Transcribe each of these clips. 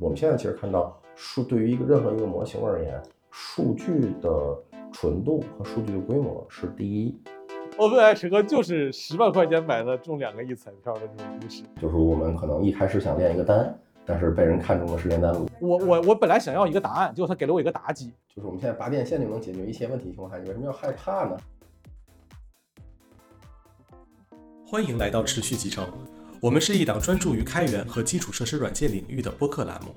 我们现在其实看到数对于一个任何一个模型而言，数据的纯度和数据的规模是第一。OpenAI 陈哥就是十万块钱买的中两个亿彩票的这种故事。就是我们可能一开始想练一个单，但是被人看中的是炼丹炉。我我我本来想要一个答案，结果他给了我一个妲己。就是我们现在拔电线就能解决一些问题情况下，你为什么要害怕呢？欢迎来到持续集成，我们是一档专注于开源和基础设施软件领域的播客栏目。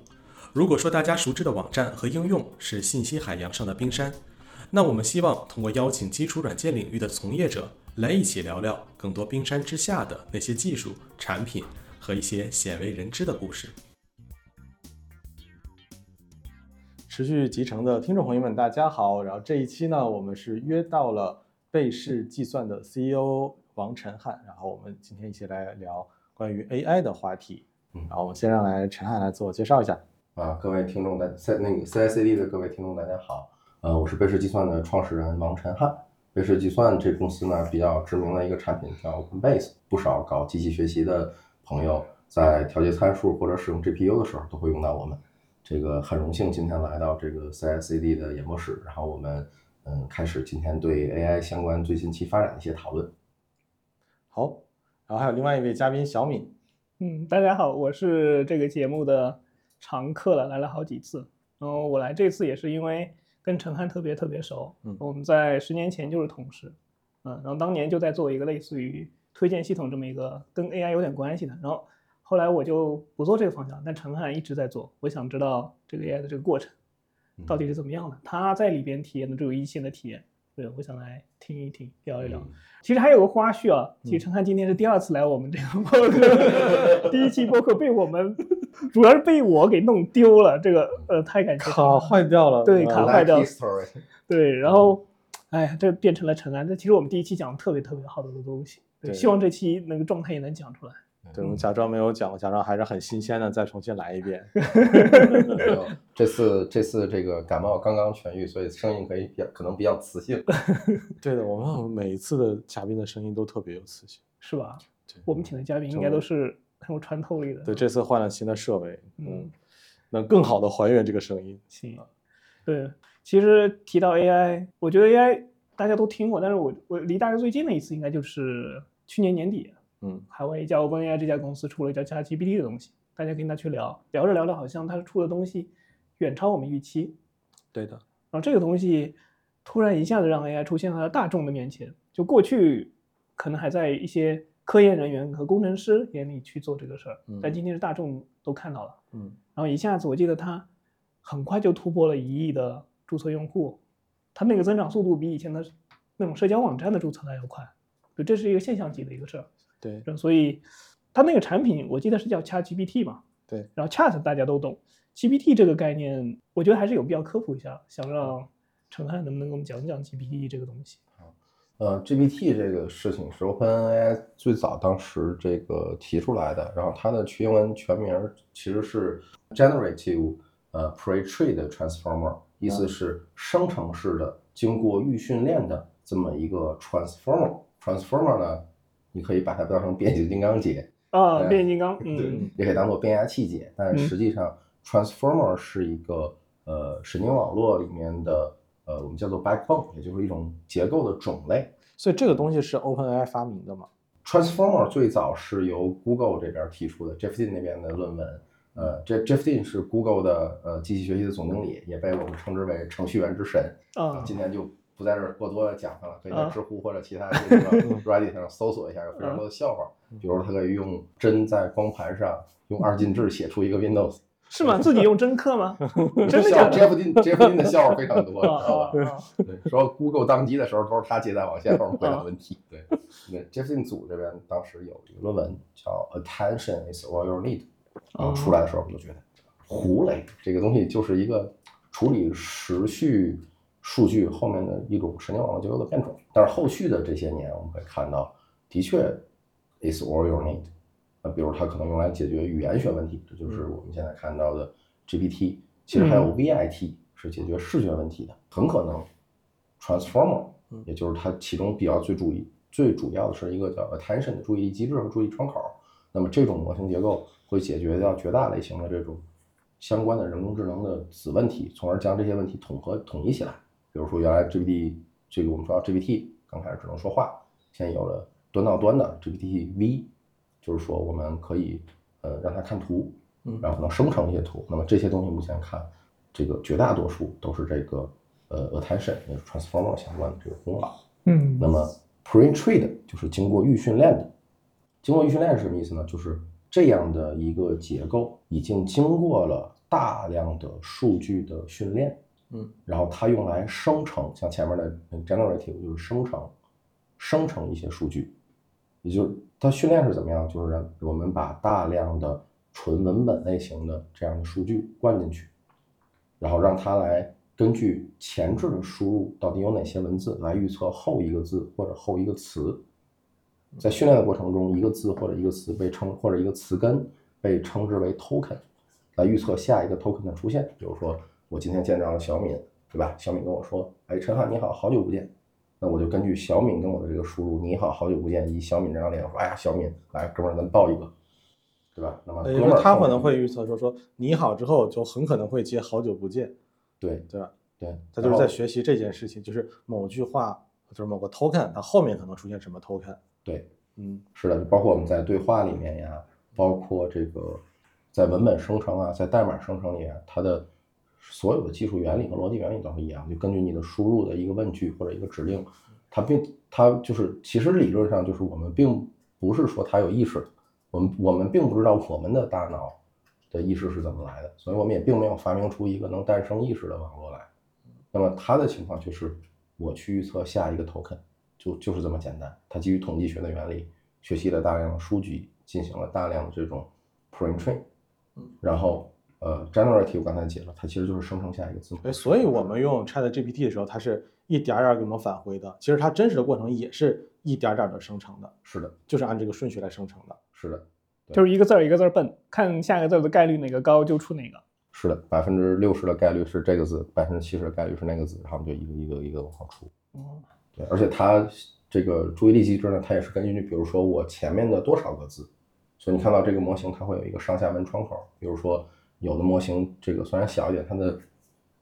如果说大家熟知的网站和应用是信息海洋上的冰山，那我们希望通过邀请基础软件领域的从业者来一起聊聊更多冰山之下的那些技术、产品和一些鲜为人知的故事。持续集成的听众朋友们，大家好。然后这一期呢，我们是约到了贝氏计算的 CEO 王晨汉，然后我们今天一起来聊关于 AI 的话题。嗯然后我们先让来陈汉来自我介绍一下。啊，各位听众大在那个 CICD 的各位听众大家好，呃，我是贝氏计算的创始人王晨汉。贝氏计算这公司呢比较知名的一个产品叫 OpenBase，不少搞机器学习的朋友在调节参数或者使用 GPU 的时候都会用到我们。这个很荣幸今天来到这个 CICD 的演播室，然后我们嗯开始今天对 AI 相关最近期发展的一些讨论。好，然后还有另外一位嘉宾小敏。嗯，大家好，我是这个节目的常客了，来了好几次。然后我来这次也是因为跟陈汉特别特别熟，嗯我们在十年前就是同事，嗯，然后当年就在做一个类似于推荐系统这么一个跟 AI 有点关系的。然后后来我就不做这个方向，但陈汉一直在做。我想知道这个 AI 的这个过程到底是怎么样的，他在里边体验的只有一线的体验。对，我想来听一听，聊一聊。嗯其实还有个花絮啊，其实陈汉今天是第二次来我们这个 播客，第一期播客被我们主要是被我给弄丢了，这个呃太感谢他卡坏掉了。对卡坏掉 story 对，然后哎呀，这变成了陈安。这其实我们第一期讲的特别特别好的东西，对，对希望这期那个状态也能讲出来。对，我们假装没有讲，假装还是很新鲜的，再重新来一遍。没有，这次这次这个感冒刚刚痊愈，所以声音可以比较可能比较磁性。对的，我们每一次的嘉宾的声音都特别有磁性。是吧？对我们请的嘉宾应该都是很有穿透力的。对，这次换了新的设备，嗯嗯，能更好的还原这个声音。行，对，其实提到 AI，我觉得 AI 大家都听过，但是我我离大家最近的一次应该就是去年年底，嗯，海外一家 OpenAI 这家公司出了一叫 ChatGPT 的东西，大家跟他去聊，聊着聊着好像他出的东西远超我们预期，对的，然后这个东西突然一下子让 AI 出现在了大众的面前，就过去可能还在一些科研人员和工程师眼里去做这个事儿嗯，但今天是大众都看到了。嗯，然后一下子我记得它很快就突破了一亿的注册用户，它那个增长速度比以前的那种社交网站的注册还要快，就这是一个现象级的一个事儿。对，所以它那个产品我记得是叫 ChatGPT 嘛，对，然后 Chat 大家都懂，GPT 这个概念我觉得还是有必要科普一下，想让陈汉能不能给我们讲讲 GPT 这个东西？呃，GPT 这个事情是 OpenAI 最早当时这个提出来的，然后它的英文全名其实是 Generative 呃 Pre-trained Transformer，意思是生成式的、经过预训练的这么一个 Transformer。Transformer 呢，你可以把它当成变形金刚节，啊，变形金刚，嗯，也可以当做变压器节，但嗯实际上 Transformer 是一个呃神经网络里面的呃我们叫做 backbone，也就是一种结构的种类。所以这个东西是 OpenAI 发明的嘛？Transformer 最早是由 Google 这边提出的，Jeff Dean 那边的论文。呃，这 Jeff Dean 是 Google 的呃机器学习的总经理，也被我们称之为程序员之神。啊，今天就不在这儿过多的讲它了，可以在啊知乎或者其他这个 Reddit 上搜索一下，有非常多的笑话。比如他可以用针在光盘上用二进制写出一个 Windows。是吗？自己用真刻吗？真的笑假的？Jeff Dean Jeff Dean 的笑话非常多，啊知道吧？对，说 Google 当机的时候都是他接待网线后面回答问题。对，那 Jeff Dean 组这边当时有一个论文叫 Attention is all you need，然后出来的时候我就觉得胡雷这个东西就是一个处理时序数据后面的一种神经网络结构的变种。但是后续的这些年，我们会看到，的确 is all you need。那，比如它可能用来解决语言学问题，这就是我们现在看到的 GPT。其实还有 VIT 是解决视觉问题的，很可能 Transformer，嗯也就是它其中比较最注意最主要的是一个叫 attention 的注意力机制和注意窗口。那么这种模型结构会解决掉绝大类型的这种相关的人工智能的子问题，从而将这些问题统合统一起来。比如说，原来 GPT 这个我们说 GPT 刚开始只能说话，现在有了端到端的 GPT V，就是说我们可以呃让它看图，嗯然后能生成一些图。那么这些东西目前看，这个绝大多数都是这个呃 attention 也是 transformer 相关的这个功劳。嗯那么 pre-trained 就是经过预训练的。经过预训练是什么意思呢？就是这样的一个结构已经经过了大量的数据的训练，嗯，然后它用来生成，像前面的 generative 就是生成，生成一些数据，也就是它训练是怎么样？就是让我们把大量的纯文本类型的这样的数据灌进去，然后让它来根据前置的输入到底有哪些文字来预测后一个字或者后一个词。在训练的过程中，一个字或者一个词被称或者一个词根被称之为 token，来预测下一个 token 的出现。比如说，我今天见到了小敏，对吧？小敏跟我说：“哎，陈汉你好，好久不见。”那我就根据小敏跟我的这个输入“你好，好久不见”，以小敏这张脸说：“哎呀，小敏，来，哥们儿，咱抱一个，对吧？”那么他可能会预测说说你好之后就很可能会接好久不见，对对吧？对，他就是在学习这件事情，就是某句话就是某个 token，它后面可能出现什么 token，对，嗯是的，包括我们在对话里面呀，包括这个在文本生成啊，在代码生成里啊，它的所有的技术原理和逻辑原理都是一样，就根据你的输入的一个问句或者一个指令，它并它就是其实理论上就是我们并不是说它有意识，我们我们并不知道我们的大脑的意识是怎么来的，所以我们也并没有发明出一个能诞生意识的网络来。那么它的情况就是我去预测下一个 token，就就是这么简单。它基于统计学的原理，学习了大量的数据，进行了大量的这种 pre-train，然后呃 generative 刚才解了，它其实就是生成下一个字母。对，所以我们用 Chat GPT 的时候，它是一点儿点儿给我们返回的，其实它真实的过程也是一点儿点儿的生成的，是的，就是按这个顺序来生成的。是的，就是一个字儿一个字儿蹦，看下一个字儿的概率哪个高就出哪个。是的，百分之六十的概率是这个字，百分之七十的概率是那个字，然后我们就一个一个一个往上出。哦，对，而且它这个注意力机制呢，它也是根据比如说我前面的多少个字，所以你看到这个模型它会有一个上下文窗口，比如说有的模型这个虽然小一点，它的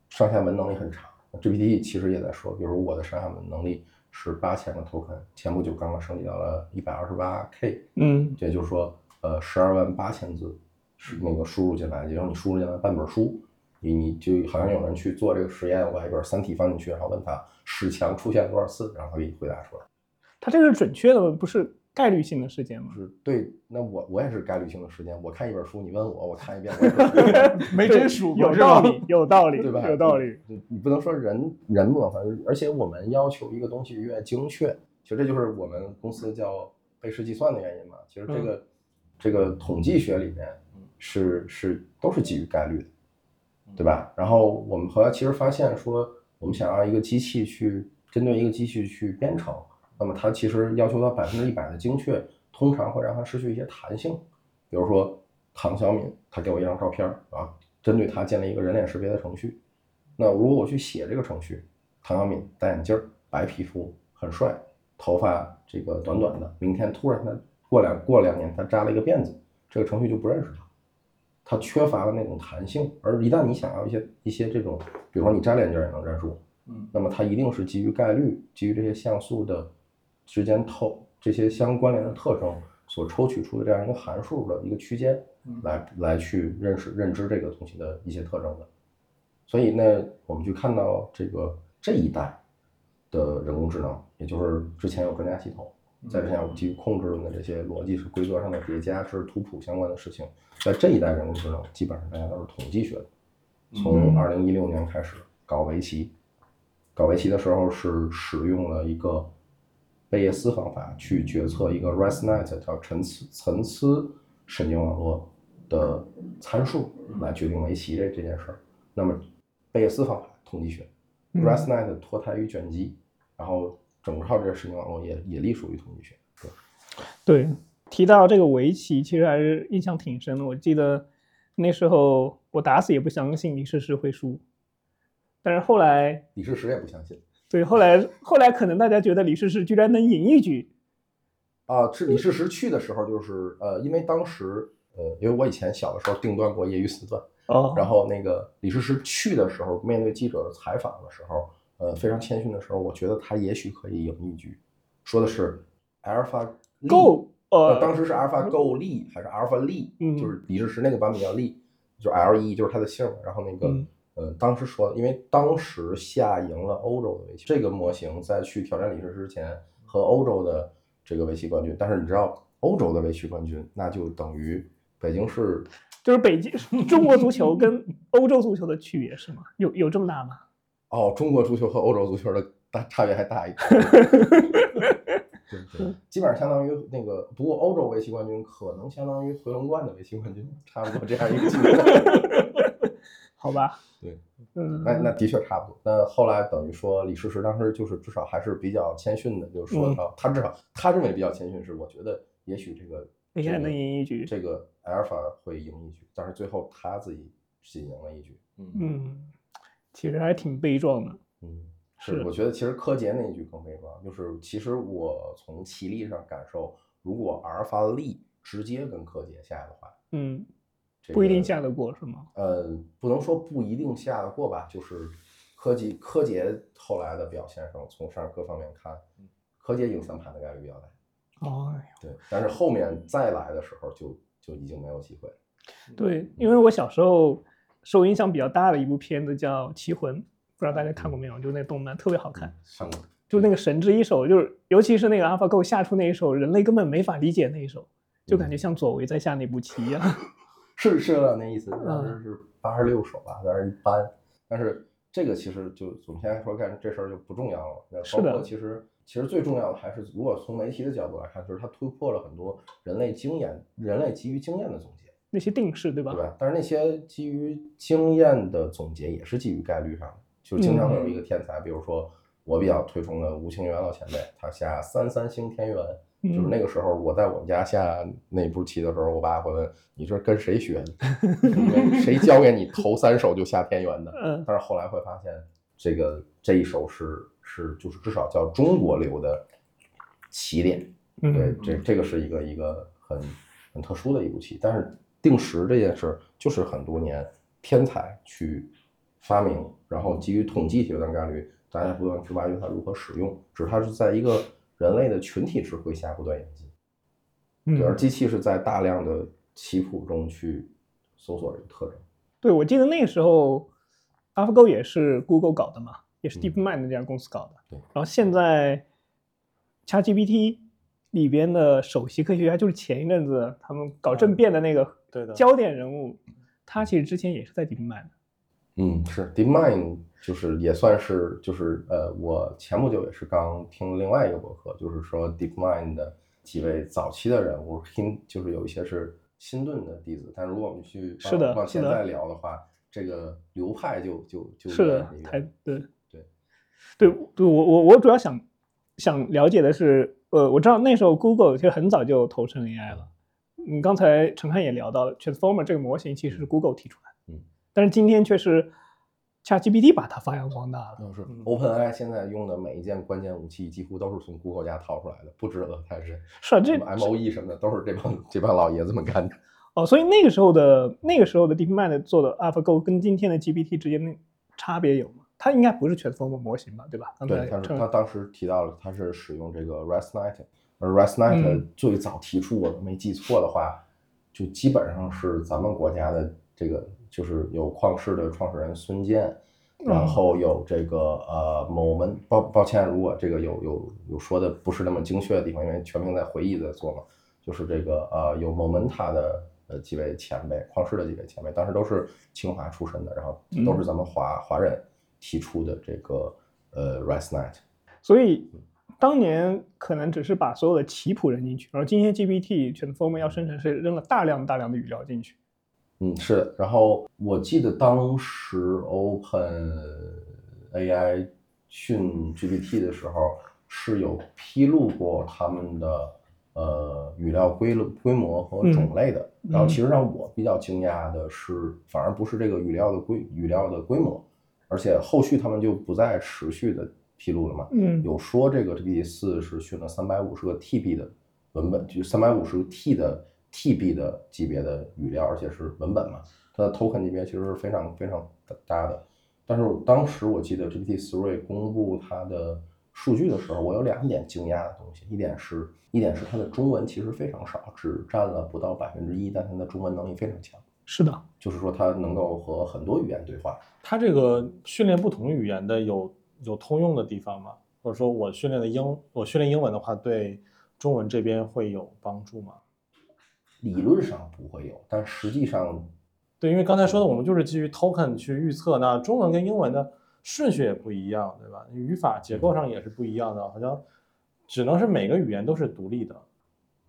上下文能力很差。GPT 其实也在说，比如我的上下文能力是八千个 token，前不久刚刚升级到了一百二十八 K，嗯这也就是说，呃，十二万八千字是那个输入进来，也就是你输入进来半本书，你你就好像有人去做这个实验，我把一本《三体》放进去，然后问他史强出现多少次，然后他给你回答出来。它这个是准确的吗，不是概率性的事件吗？是对，那我我也是概率性的事件，我看一本书，你问我，我看一遍，我也 没真数过有道理，有道理，对吧？有道理。你你不能说人人嘛，反正而且我们要求一个东西越精确，其实这就是我们公司叫贝氏计算的原因嘛。其实这个、这个统计学里面是是都是基于概率的，对吧？然后我们后来其实发现说，我们想让一个机器去针对一个机器去编程，那么它其实要求到百分之一百的精确，通常会让它失去一些弹性。比如说唐小敏，他给我一张照片啊，针对他建立一个人脸识别的程序。那如果我去写这个程序，唐小敏戴眼镜儿，白皮肤，很帅，头发这个短短的，明天突然他过两过两年他扎了一个辫子，这个程序就不认识他，它缺乏了那种弹性。而一旦你想要一些一些这种，比如说你摘了眼镜也能认识我，嗯那么它一定是基于概率，基于这些像素的之间透这些相关联的特征所抽取出的这样一个函数的一个区间嗯，来来去认识认知这个东西的一些特征的。所以呢，我们去看到这个这一代的人工智能，也就是之前有专家系统，在之前有基于控制论的这些逻辑是规则上的叠加，是图谱相关的事情，在这一代人工智能基本上大家都是统计学的。从二零一六年开始搞围棋，搞围棋的时候是使用了一个贝叶斯方法去决策一个 ResNet 叫层次层次神经网络的参数来决定围棋这这件事儿。那么贝叶斯方法统计学嗯，ResNet 脱胎于卷积，然后整套这个神经网络也也隶属于统计学。对，对，提到这个围棋，其实还是印象挺深的。我记得那时候我打死也不相信李世石会输，但是后来，李世石也不相信对，后来后来可能大家觉得李世石居然能赢一局，啊，是李世石去的时候，就是呃，因为当时呃，因为我以前小的时候定段过业余四段，哦，然后那个李世石去的时候，面对记者的采访的时候，呃，非常谦逊的时候，我觉得他也许可以赢一局，说的是 Alpha Go，呃，当时是 Alpha Go 力还是 Alpha 力，嗯。就是李世石那个版本叫力，就是 L E 就是他的姓，然后那个。嗯呃，当时说，因为当时下赢了欧洲的围棋，这个模型在去挑战李世石之前和欧洲的这个围棋冠军，但是你知道欧洲的围棋冠军，那就等于北京市就是北京 中国足球跟欧洲足球的区别是吗？有有这么大吗？哦，中国足球和欧洲足球的大差别还大一点。对对，基本上相当于那个，不过欧洲围棋冠军可能相当于回龙观的围棋冠军，差不多这样一个级别。好吧，对，嗯，那那的确差不多。那后来等于说李世石当时就是至少还是比较谦逊的，就是说嗯他至少他认为比较谦逊是，我觉得也许这个 AI 这个能赢一局这个 Alpha 会赢一局，但是最后他自己仅赢了一局。嗯嗯，其实还挺悲壮的。嗯，是我觉得其实柯洁那一局更悲壮，就是其实我从棋力上感受，如果阿尔法力直接跟柯洁下的话，嗯，这不一定下得过是吗？呃，不能说不一定下得过吧，就是柯洁柯洁后来的表现上，从上各方面看，柯洁赢三盘的概率比较大。哦，对，但是后面再来的时候就就已经没有机会了。对，因为我小时候受影响比较大的一部片子叫《棋魂》，不知道大家看过没有？就是那动漫特别好看，看过，就那个神之一手，就是尤其是那个 AlphaGo 下出那一手，人类根本没法理解那一手，就感觉像左为在下那步棋一样。是是有点那意思，嗯当时是八十六手吧，但是一般。但是这个其实就总体来说，干这事儿就不重要了。那包是的括其实其实最重要的还是，如果从媒体的角度来看，就是它突破了很多人类经验、人类基于经验的总结，那些定式，对吧？对吧？但是那些基于经验的总结也是基于概率上的，就经常会有一个天才，比如说我比较推崇的吴清源老前辈，他下三三星天元。就是嗯那个时候，我在我们家下那步棋的时候，我爸会问你这跟谁学的？谁教给你头三手就下天元的？嗯但是后来会发现，这个这一手是是就是至少叫中国流的起点。对嗯，这这个是一个一个很很特殊的一步棋。但是定时这件事儿，就是很多年天才去发明，然后基于统计学的概率，大家不断去挖掘它如何使用，只是它是在一个人类的群体智慧下不断演进。嗯对，而机器是在大量的棋谱中去搜索这个特征。对，我记得那个时候，AlphaGo 也是 Google 搞的嘛，也是嗯 DeepMind 那家公司搞的。对然后现在 ChatGPT 里边的首席科学家，就是前一阵子他们搞政变的那个对的焦点人物，他其实之前也是在 DeepMind 的。嗯，是 DeepMind 就是也算是就是呃，我前不久也是刚听另外一个博客，就是说 DeepMind 的几位早期的人物，听就是有一些是新顿的弟子，但如果我们去是的往现在聊的话，这个流派就就就是的，太对对。对对，我我我主要想想了解的是，呃，我知道那时候 Google 其实很早就投身 AI 了。嗯，刚才陈汉也聊到了 Transformer 这个模型其实是 Google 提出来的，嗯，但是今天却是 ChatGPT 把它发扬光大了。就是 嗯 OpenAI 现在用的每一件关键武器，几乎都是从 Google 家掏出来的，不止俄泰是是啊，这什么 MOE 什么的，都是这帮这帮老爷子们干的。哦，所以那个时候的那个时候的 DeepMind 做的 AlphaGo 跟今天的 GPT 之间的差别有吗？它应该不是 Transformer 模型吧，对吧？刚才对，但是陈他当时提到了，他是使用这个 ResNet，而 ResNet 嗯最早提出，我没记错的话，就基本上是咱们国家的这个，就是有旷视的创始人孙健，然后有这个呃某门，抱抱歉，如果这个有有有说的不是那么精确的地方，因为全凭在回忆在做嘛，就是这个呃有某门他的呃几位前辈，旷视的几位前辈，当时都是清华出身的，然后都是咱们华华人提出的这个呃 ResNet。所以当年可能只是把所有的棋谱扔进去，然后今天 GPT Transformer 要生成是扔了大量大量的语料进去。嗯，是的。然后我记得当时 Open AI 训 GPT 的时候是有披露过他们的呃语料规规模和种类的。然后其实让我比较惊讶的是，反而不是这个语料的规语料的规模，而且后续他们就不再持续的披露了嘛。嗯有说这个 GPT 四是训了三百五十个 TB 的文本，就三百五十个 T 的 TB 的级别的语料，而且是文本嘛，它的 token 级别其实是非常非常大的。但是当时我记得 GPT Three 公布它的数据的时候，我有两点惊讶的东西，一点是一点是它的中文其实非常少，只占了不到百分之一，但它的中文能力非常强。是的，就是说它能够和很多语言对话。它这个训练不同语言的有有通用的地方吗？或者说我训练的英，我训练英文的话，对中文这边会有帮助吗？理论上不会有，但实际上，对，因为刚才说的，我们就是基于 token 去预测，那中文跟英文的顺序也不一样，对吧？语法结构上也是不一样的，好像只能是每个语言都是独立的。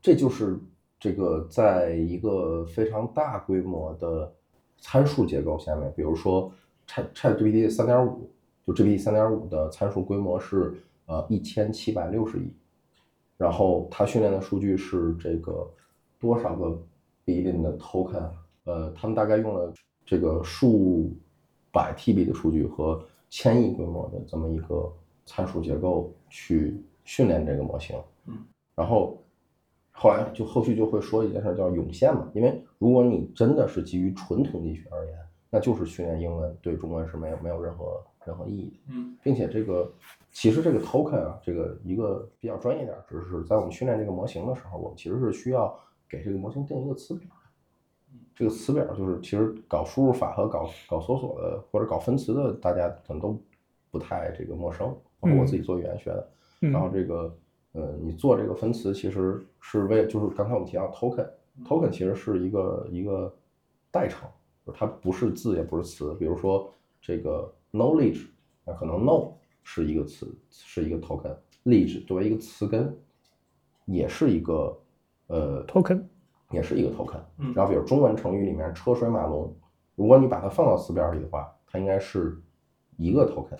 这就是这个在一个非常大规模的参数结构下面，比如说 Chat ChatGPT 三点五，就 GPT 三点五的参数规模是呃一千七百六十亿，然后它训练的数据是这个。多少个 billion 的 token？呃，他们大概用了这个数百 TB 的数据和千亿规模的这么一个参数结构去训练这个模型。嗯，然后后来就后续就会说一件事叫涌现嘛，因为如果你真的是基于纯统计学而言，那就是训练英文对中文是没有没有任何任何意义的。嗯，并且这个其实这个 token 啊，这个一个比较专业点知识，在我们训练这个模型的时候，我们其实是需要。给这个模型定一个词表，这个词表就是其实搞输入法和搞搞搜索的或者搞分词的，大家可能都不太这个陌生。包括我自己做语言学的，然后这个呃，你做这个分词其实是为就是刚才我们提到 token，token 其实是一个一个代称，它不是字也不是词。比如说这个 knowledge，那可能 know 是一个词，是一个 token，ledge 作为一个词根也是一个。呃，token 也是一个 token，然后比如中文成语里面车水马龙，如果你把它放到词表里的话，它应该是一个 token，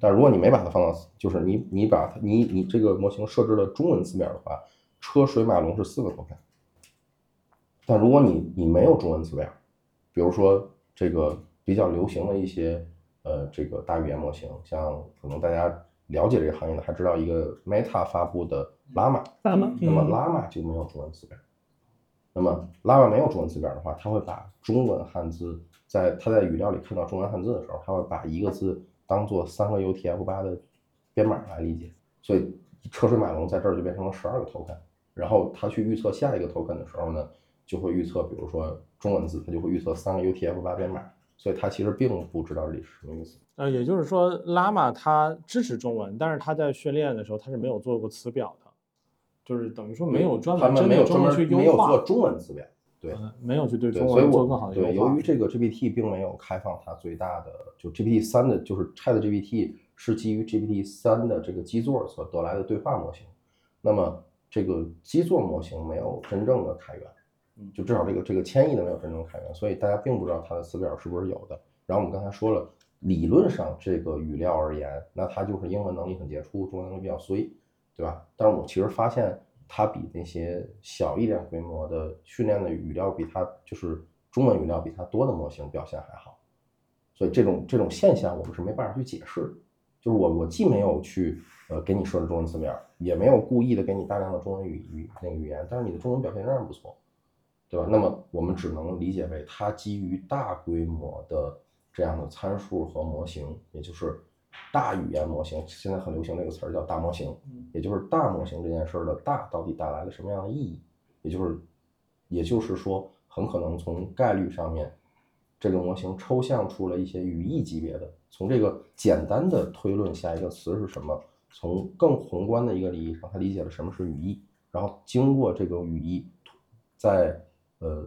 但如果你没把它放到，就是你你把它你你这个模型设置了中文词表的话，车水马龙是四个 token，但如果你你没有中文词表，比如说这个比较流行的一些呃这个大语言模型，像可能大家。了解这个行业的还知道一个 Meta 发布的 Llama，那么拉玛就没有中文词表。那么 Llama 没有中文字表的话，它会把中文汉字在它在语料里看到中文汉字的时候，它会把一个字当做三个 UTF 八的编码来理解。所以车水马龙在这儿就变成了十二个 token。然后他去预测下一个 token 的时候呢，就会预测，比如说中文字，他就会预测三个 UTF 八编码。所以他其实并不知道这里是什么意思。呃，也就是说，Llama 它支持中文，但是他在训练的时候，他是没有做过词表的，就是等于说没有专门针对中文去优化。没有做中文词表，对，没有去对中文做更好的优化。对，由于这个 GPT 并没有开放它最大的，就 GPT 三的，就是 ChatGPT 是基于 GPT 三的这个基座所得来的对话模型，那么这个基座模型没有真正的开源。就至少这个这个千亿的没有真正开源，所以大家并不知道它的词表是不是有的。然后我们刚才说了，理论上这个语料而言，那它就是英文能力很杰出，中文能力比较衰，对吧？但是我其实发现它比那些小一点规模的训练的语料比它就是中文语料比它多的模型表现还好。所以这种这种现象我们是没办法去解释。就是我我既没有去呃给你设置中文字面，也没有故意的给你大量的中文语语那个语言，但是你的中文表现仍然不错。对吧？那么我们只能理解为它基于大规模的这样的参数和模型，也就是大语言模型。现在很流行这个词儿叫大模型，也就是大模型这件事儿的大到底带来了什么样的意义？也就是，也就是说，很可能从概率上面，这个模型抽象出了一些语义级别的，从这个简单的推论下一个词是什么，从更宏观的一个意义上，他理解了什么是语义，然后经过这个语义，在呃，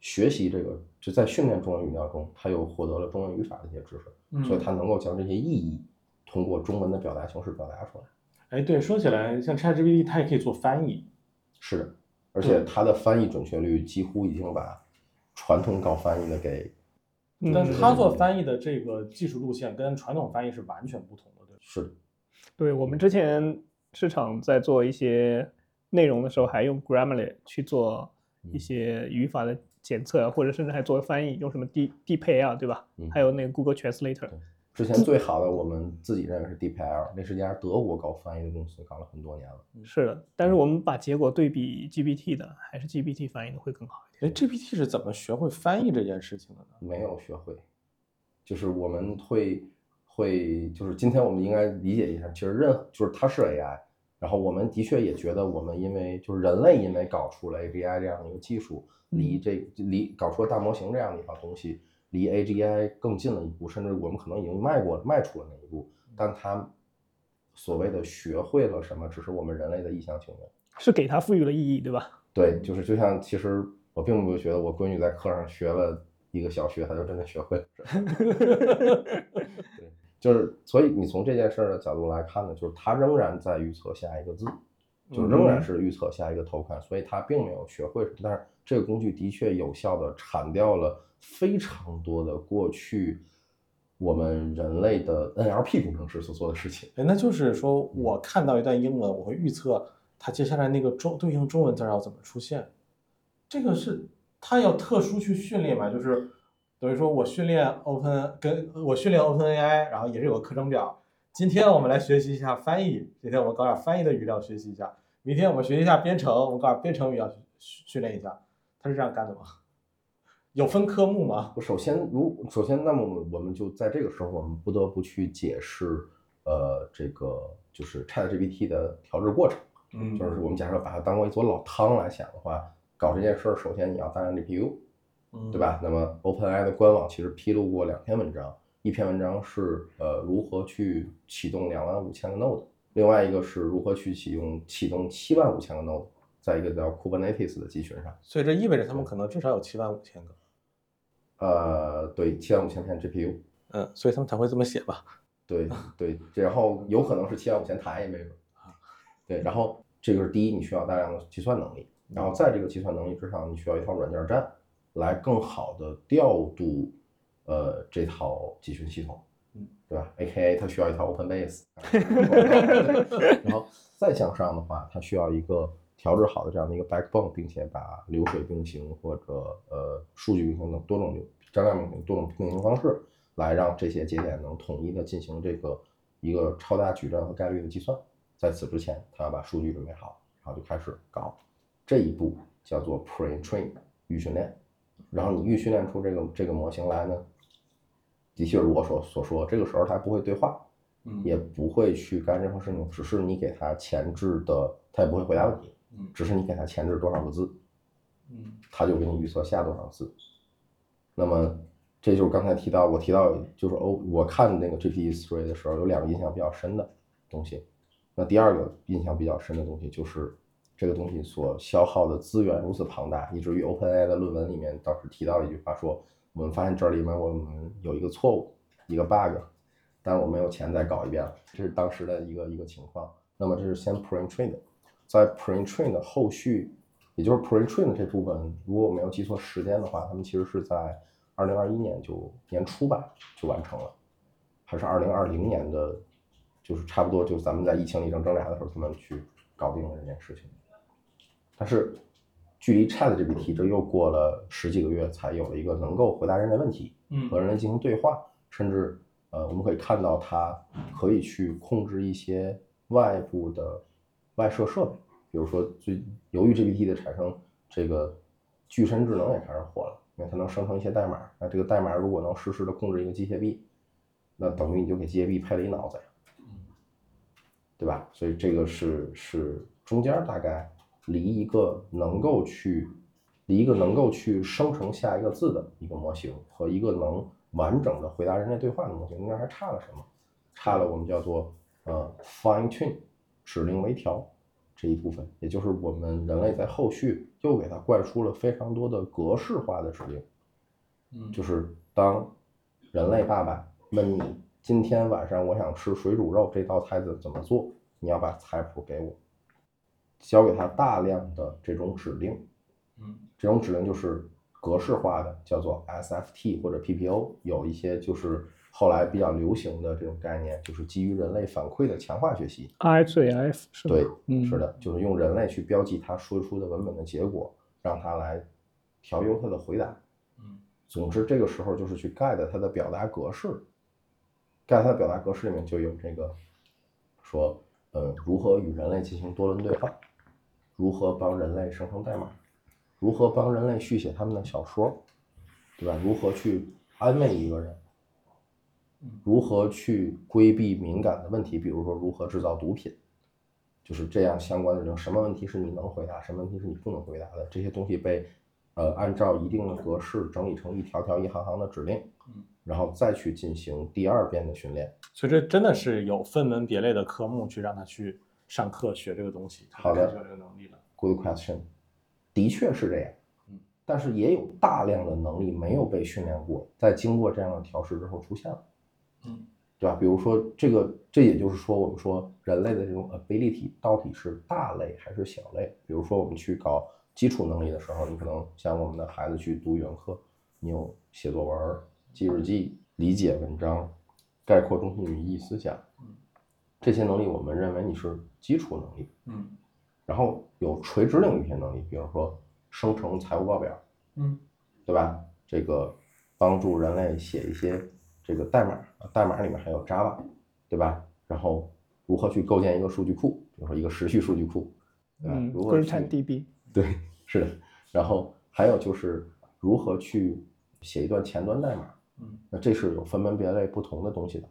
学习这个就在训练中文语料中，他又获得了中文语法的一些知识，所以他能够将这些意义通过中文的表达形式表达出来。哎，对，说起来，像 ChatGPT 它也可以做翻译，是的，而且它的翻译准确率几乎已经把传统搞翻译的给，但是它做翻译的这个技术路线跟传统翻译是完全不同的，对是，对我们之前市场在做一些内容的时候，还用 Grammarly 去做。一些语法的检测，或者甚至还作为翻译，用什么 D D P 啊，对吧？还有那个 Google Translator，之前最好的我们自己认为是 DeepL，那是家德国搞翻译的公司，搞了很多年了。是的，但是我们把结果对比 GPT 的，还是 GPT 翻译的会更好一点。哎，GPT 是怎么学会翻译这件事情的呢？没有学会，就是我们会会就是今天我们应该理解一下，其实任就是它是 AI，然后我们的确也觉得我们因为就是人类因为搞出了 AGI 这样的一个技术，离这离搞出了大模型这样的一套东西。离 AGI 更近了一步，甚至我们可能已经迈过了迈出了那一步，但它所谓的学会了什么，只是我们人类的一厢情愿，是给它赋予了意义，对吧？对，就是就像其实我并不觉得我闺女在课上学了一个小学，她就真的学会了。对，就是所以你从这件事儿的角度来看呢，就是他仍然在预测下一个字，就仍然是预测下一个头款，所以他并没有学会什么，但是这个工具的确有效的铲掉了。非常多的过去，我们人类的 NLP 工程师所做的事情。哎，那就是说我看到一段英文，我会预测它接下来那个中对应中文字要怎么出现。这个是它要特殊去训练嘛？就是等于说我训练 Open 跟我训练 OpenAI，然后也是有个课程表。今天我们来学习一下翻译，今天我们搞点翻译的语料学习一下。明天我们学习一下编程，我们搞点编程语料训练一下。他是这样干的吗？有分科目吗？首先，如首先，那么我们就在这个时候，我们不得不去解释，呃，这个就是 ChatGPT 的调制过程。嗯，就是我们假设把它当做一撮老汤来想的话，搞这件事儿，首先你要大量 GPU，对吧？那么 OpenAI 的官网其实披露过两篇文章，一篇文章是呃如何去启动两万五千个 Node，另外一个是如何去启用启动七万五千个 Node，在一个叫 Kubernetes 的集群上。所以这意味着他们可能至少有七万五千个。呃，对，七万五千片 GPU，嗯，所以他们才会这么写吧？对对，然后有可能是七万五千台也没准。对，然后这个是第一，你需要大量的计算能力，然后在这个计算能力之上，你需要一套软件站来更好的调度呃这套集群系统，嗯，对吧？AKA 它需要一套 OpenBase，然后再向上的话，它需要一个。调制好的这样的一个 backbone，并且把流水并行或者呃数据并行等多种流张量并行多种并行方式，来让这些节点能统一的进行这个一个超大矩阵和概率的计算。在此之前，他要把数据准备好，然后就开始搞这一步叫做 pre-train 预训练。然后你预训练出这个这个模型来呢，的确如我所所说，这个时候它不会对话，也不会去干任何事情，只是你给它前置的，它也不会回答问题。只是你给它前置多少个字，嗯，它就给你预测下多少字。那么这就是刚才提到，我提到就是哦，我看那个 GPT Three 的时候，有两个印象比较深的东西。那第二个印象比较深的东西就是这个东西所消耗的资源如此庞大，以至于 OpenAI 的论文里面当时提到一句话说，我们发现这里面我们有一个错误，一个 bug，但我没有钱再搞一遍了。这是当时的一个一个情况。那么这是先 pre-train。在 pre-train 的后续，也就是 pre-train 这部分，如果我没有记错时间的话，他们其实是在二零二一年就年初吧就完成了，还是二零二零年的，就是差不多就咱们在疫情里正挣扎的时候，他们去搞定了这件事情。但是距离 ChatGPT 这又过了十几个月，才有了一个能够回答人类问题，嗯，和人类进行对话，甚至呃，我们可以看到它可以去控制一些外部的。外设设备，比如说，最由于 GPT 的产生，这个具身智能也开始火了，因为它能生成一些代码。那这个代码如果能实时的控制一个机械臂，那等于你就给机械臂配了一脑子呀，对吧？所以这个是是中间大概离一个能够去离一个能够去生成下一个字的一个模型和一个能完整的回答人类对话的模型，应该还差了什么？差了我们叫做呃 fine tune。指令微调这一部分，也就是我们人类在后续又给它灌输了非常多的格式化的指令。嗯，就是当人类爸爸问你今天晚上我想吃水煮肉这道菜怎怎么做，你要把菜谱给我，教给他大量的这种指令。嗯，这种指令就是格式化的，叫做 SFT 或者 PPO，有一些就是。后来比较流行的这种概念，就是基于人类反馈的强化学习。RxAF 是对，嗯，是的，就是用人类去标记他说出的文本的结果，让他来调优他的回答。嗯，总之这个时候就是去 guide 他的表达格式，，get 他的表达格式里面就有这个说，呃，如何与人类进行多轮对话，如何帮人类生成代码，如何帮人类续写他们的小说，对吧？如何去安慰一个人，如何去规避敏感的问题，比如说如何制造毒品，就是这样相关的这种什么问题是你能回答，什么问题是你不能回答的，这些东西被呃按照一定的格式整理成一条条、一行行的指令，然后再去进行第二遍的训练。所以这真的是有分门别类的科目去让他去上课学这个东西，他好的才有这个能力的。Good question，的确是这样嗯，但是也有大量的能力没有被训练过，在经过这样的调试之后出现了，嗯，对吧？比如说这个，这也就是说，我们说人类的这种 ability 到底是大类还是小类？比如说我们去搞基础能力的时候，你可能像我们的孩子去读语文课，你有写作文、记日记、理解文章、概括中心语义思想，这些能力我们认为你是基础能力。嗯然后有垂直领域一些能力，比如说生成财务报表，嗯对吧？这个帮助人类写一些这个代码，啊代码里面还有 Java，对吧？然后如何去构建一个数据库，比如说一个时序数据库，对吧？嗯如何去 GridTimeDB 对，是的。然后还有就是如何去写一段前端代码，嗯那这是有分门别类不同的东西的。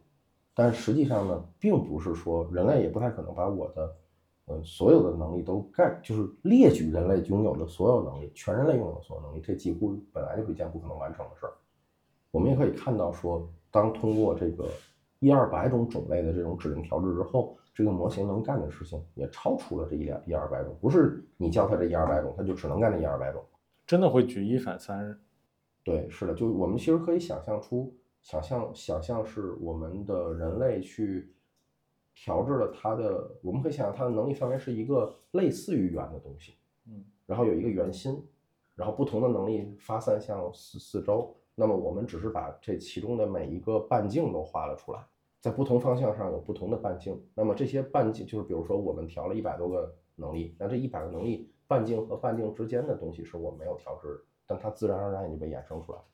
但实际上呢，并不是说人类也不太可能把我的呃所有的能力都干，就是列举人类拥有的所有能力，全人类拥有的所有能力，这几乎本来就是一件不可能完成的事儿。我们也可以看到说，当通过这个一二百种种类的这种指令调制之后，这个模型能干的事情也超出了这一两一二百种，不是你教它这一二百种，它就只能干这一二百种。真的会举一反三。对，是的，就我们其实可以想象出，想象想象是我们的人类去调制了它的，我们可以想象它的能力范围是一个类似于圆的东西，嗯，然后有一个圆心，然后不同的能力发散向四四周，那么我们只是把这其中的每一个半径都画了出来，在不同方向上有不同的半径，那么这些半径就是比如说我们调了一百多个能力，那这一百个能力半径和半径之间的东西是我没有调制的，但它自然而然也就被衍生出来了。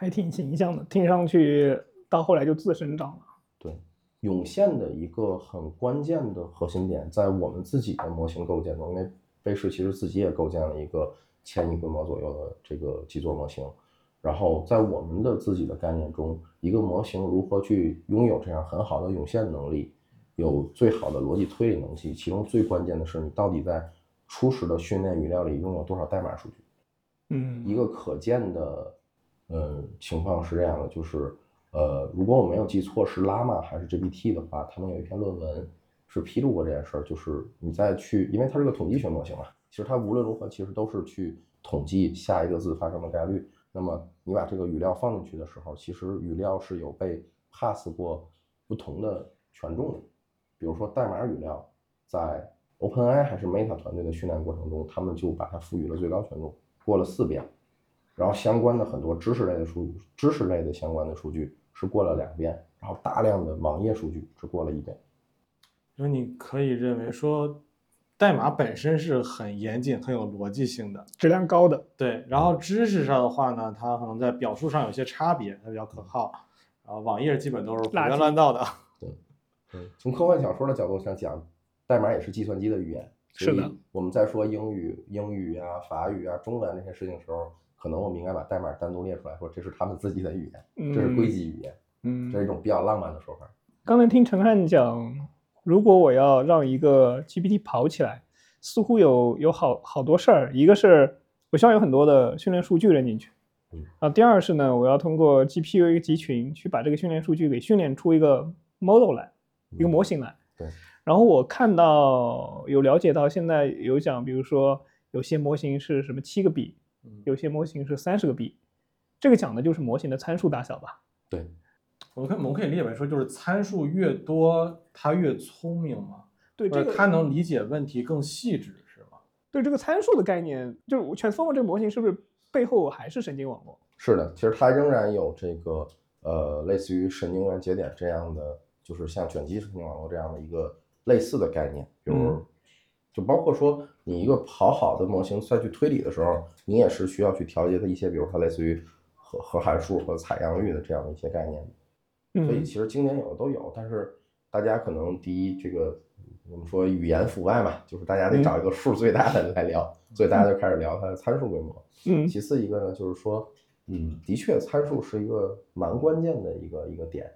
还挺形象的，听上去到后来就自生长了。对，涌现的一个很关键的核心点，在我们自己的模型构建中，因为贝氏其实自己也构建了一个千亿规模左右的这个基座模型，然后在我们的自己的概念中，一个模型如何去拥有这样很好的涌现能力，有最好的逻辑推理能力，其中最关键的是你到底在初始的训练语料里拥有多少代码数据。嗯，一个可见的，呃，情况是这样的，就是，呃，如果我没有记错是 Llama 还是 GPT 的话，他们有一篇论文是披露过这件事儿，就是你再去，因为它是个统计学模型嘛，其实它无论如何其实都是去统计下一个字发生的概率。那么你把这个语料放进去的时候，其实语料是有被 pass 过不同的权重的，比如说代码语料，在 OpenAI 还是 Meta 团队的训练过程中，他们就把它赋予了最高权重，过了四遍。然后相关的很多知识类的数知识类的相关的数据是过了两遍，然后大量的网页数据只过了一遍。因为你可以认为说，代码本身是很严谨、很有逻辑性的，质量高的，对。然后知识上的话呢，它可能在表述上有些差别，它比较可靠。然后网页基本都是胡垃圾编乱造的。对，从科幻小说的角度上讲，代码也是计算机的语言。是的所以我们在说英语、英语啊、法语啊、中文那些事情的时候，可能我们应该把代码单独列出来，说这是他们自己的语言，这是硅基语言，嗯，这是一种比较浪漫的说法。刚才听陈汉讲，如果我要让一个 GPT 跑起来，似乎有有好好多事儿。一个是我需要有很多的训练数据扔进去嗯，啊，第二是呢，我要通过 GPU 一个集群去把这个训练数据给训练出一个 model 来，一个模型来。对。然后我看到有了解到，现在有讲，比如说有些模型是什么七个 B，嗯有些模型是三十个 B，这个讲的就是模型的参数大小吧。对，我们可以我们可以理解为说，就是参数越多，它越聪明嘛，对，这个它能理解问题更细致，是吗？对这个参数的概念，就是 transformer 这个模型是不是背后还是神经网络？是的，其实它仍然有这个呃，类似于神经元节点这样的，就是像卷积神经网络这样的一个类似的概念。比如，嗯就包括说你一个跑好的模型再去推理的时候，你也是需要去调节的一些，比如它类似于核核函数和采样率的这样的一些概念。所以嗯其实经典有的都有，但是大家可能第一这个我们说语言腐败嘛，就是大家得嗯找一个数最大的来聊，所以大家就开始聊它的参数规模。嗯其次一个呢，就是说，嗯，的确参数是一个蛮关键的一个一个点，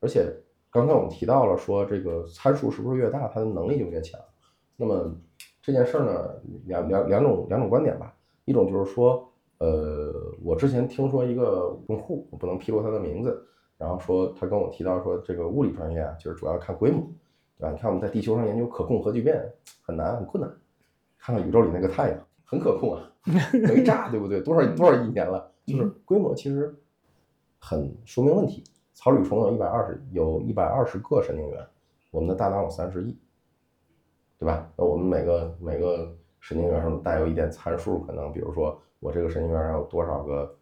而且刚才我们提到了说这个参数是不是越大，它的能力就越强。那么这件事儿呢，两两两种两种观点吧，一种就是说，呃，我之前听说一个用户，我不能披露他的名字，然后说他跟我提到说，这个物理专业啊，就是主要看规模，对吧？你看我们在地球上研究可控核聚变很难很困难，看看宇宙里那个太阳很可控啊，没炸，对不对？多少多少亿年了，就是规模其实很说明问题。草履虫有一百二十，有一百二十个神经元，我们的大脑有三十亿，对吧？那我们每个每个神经元上带有一点参数，可能比如说我这个神经元上有多少个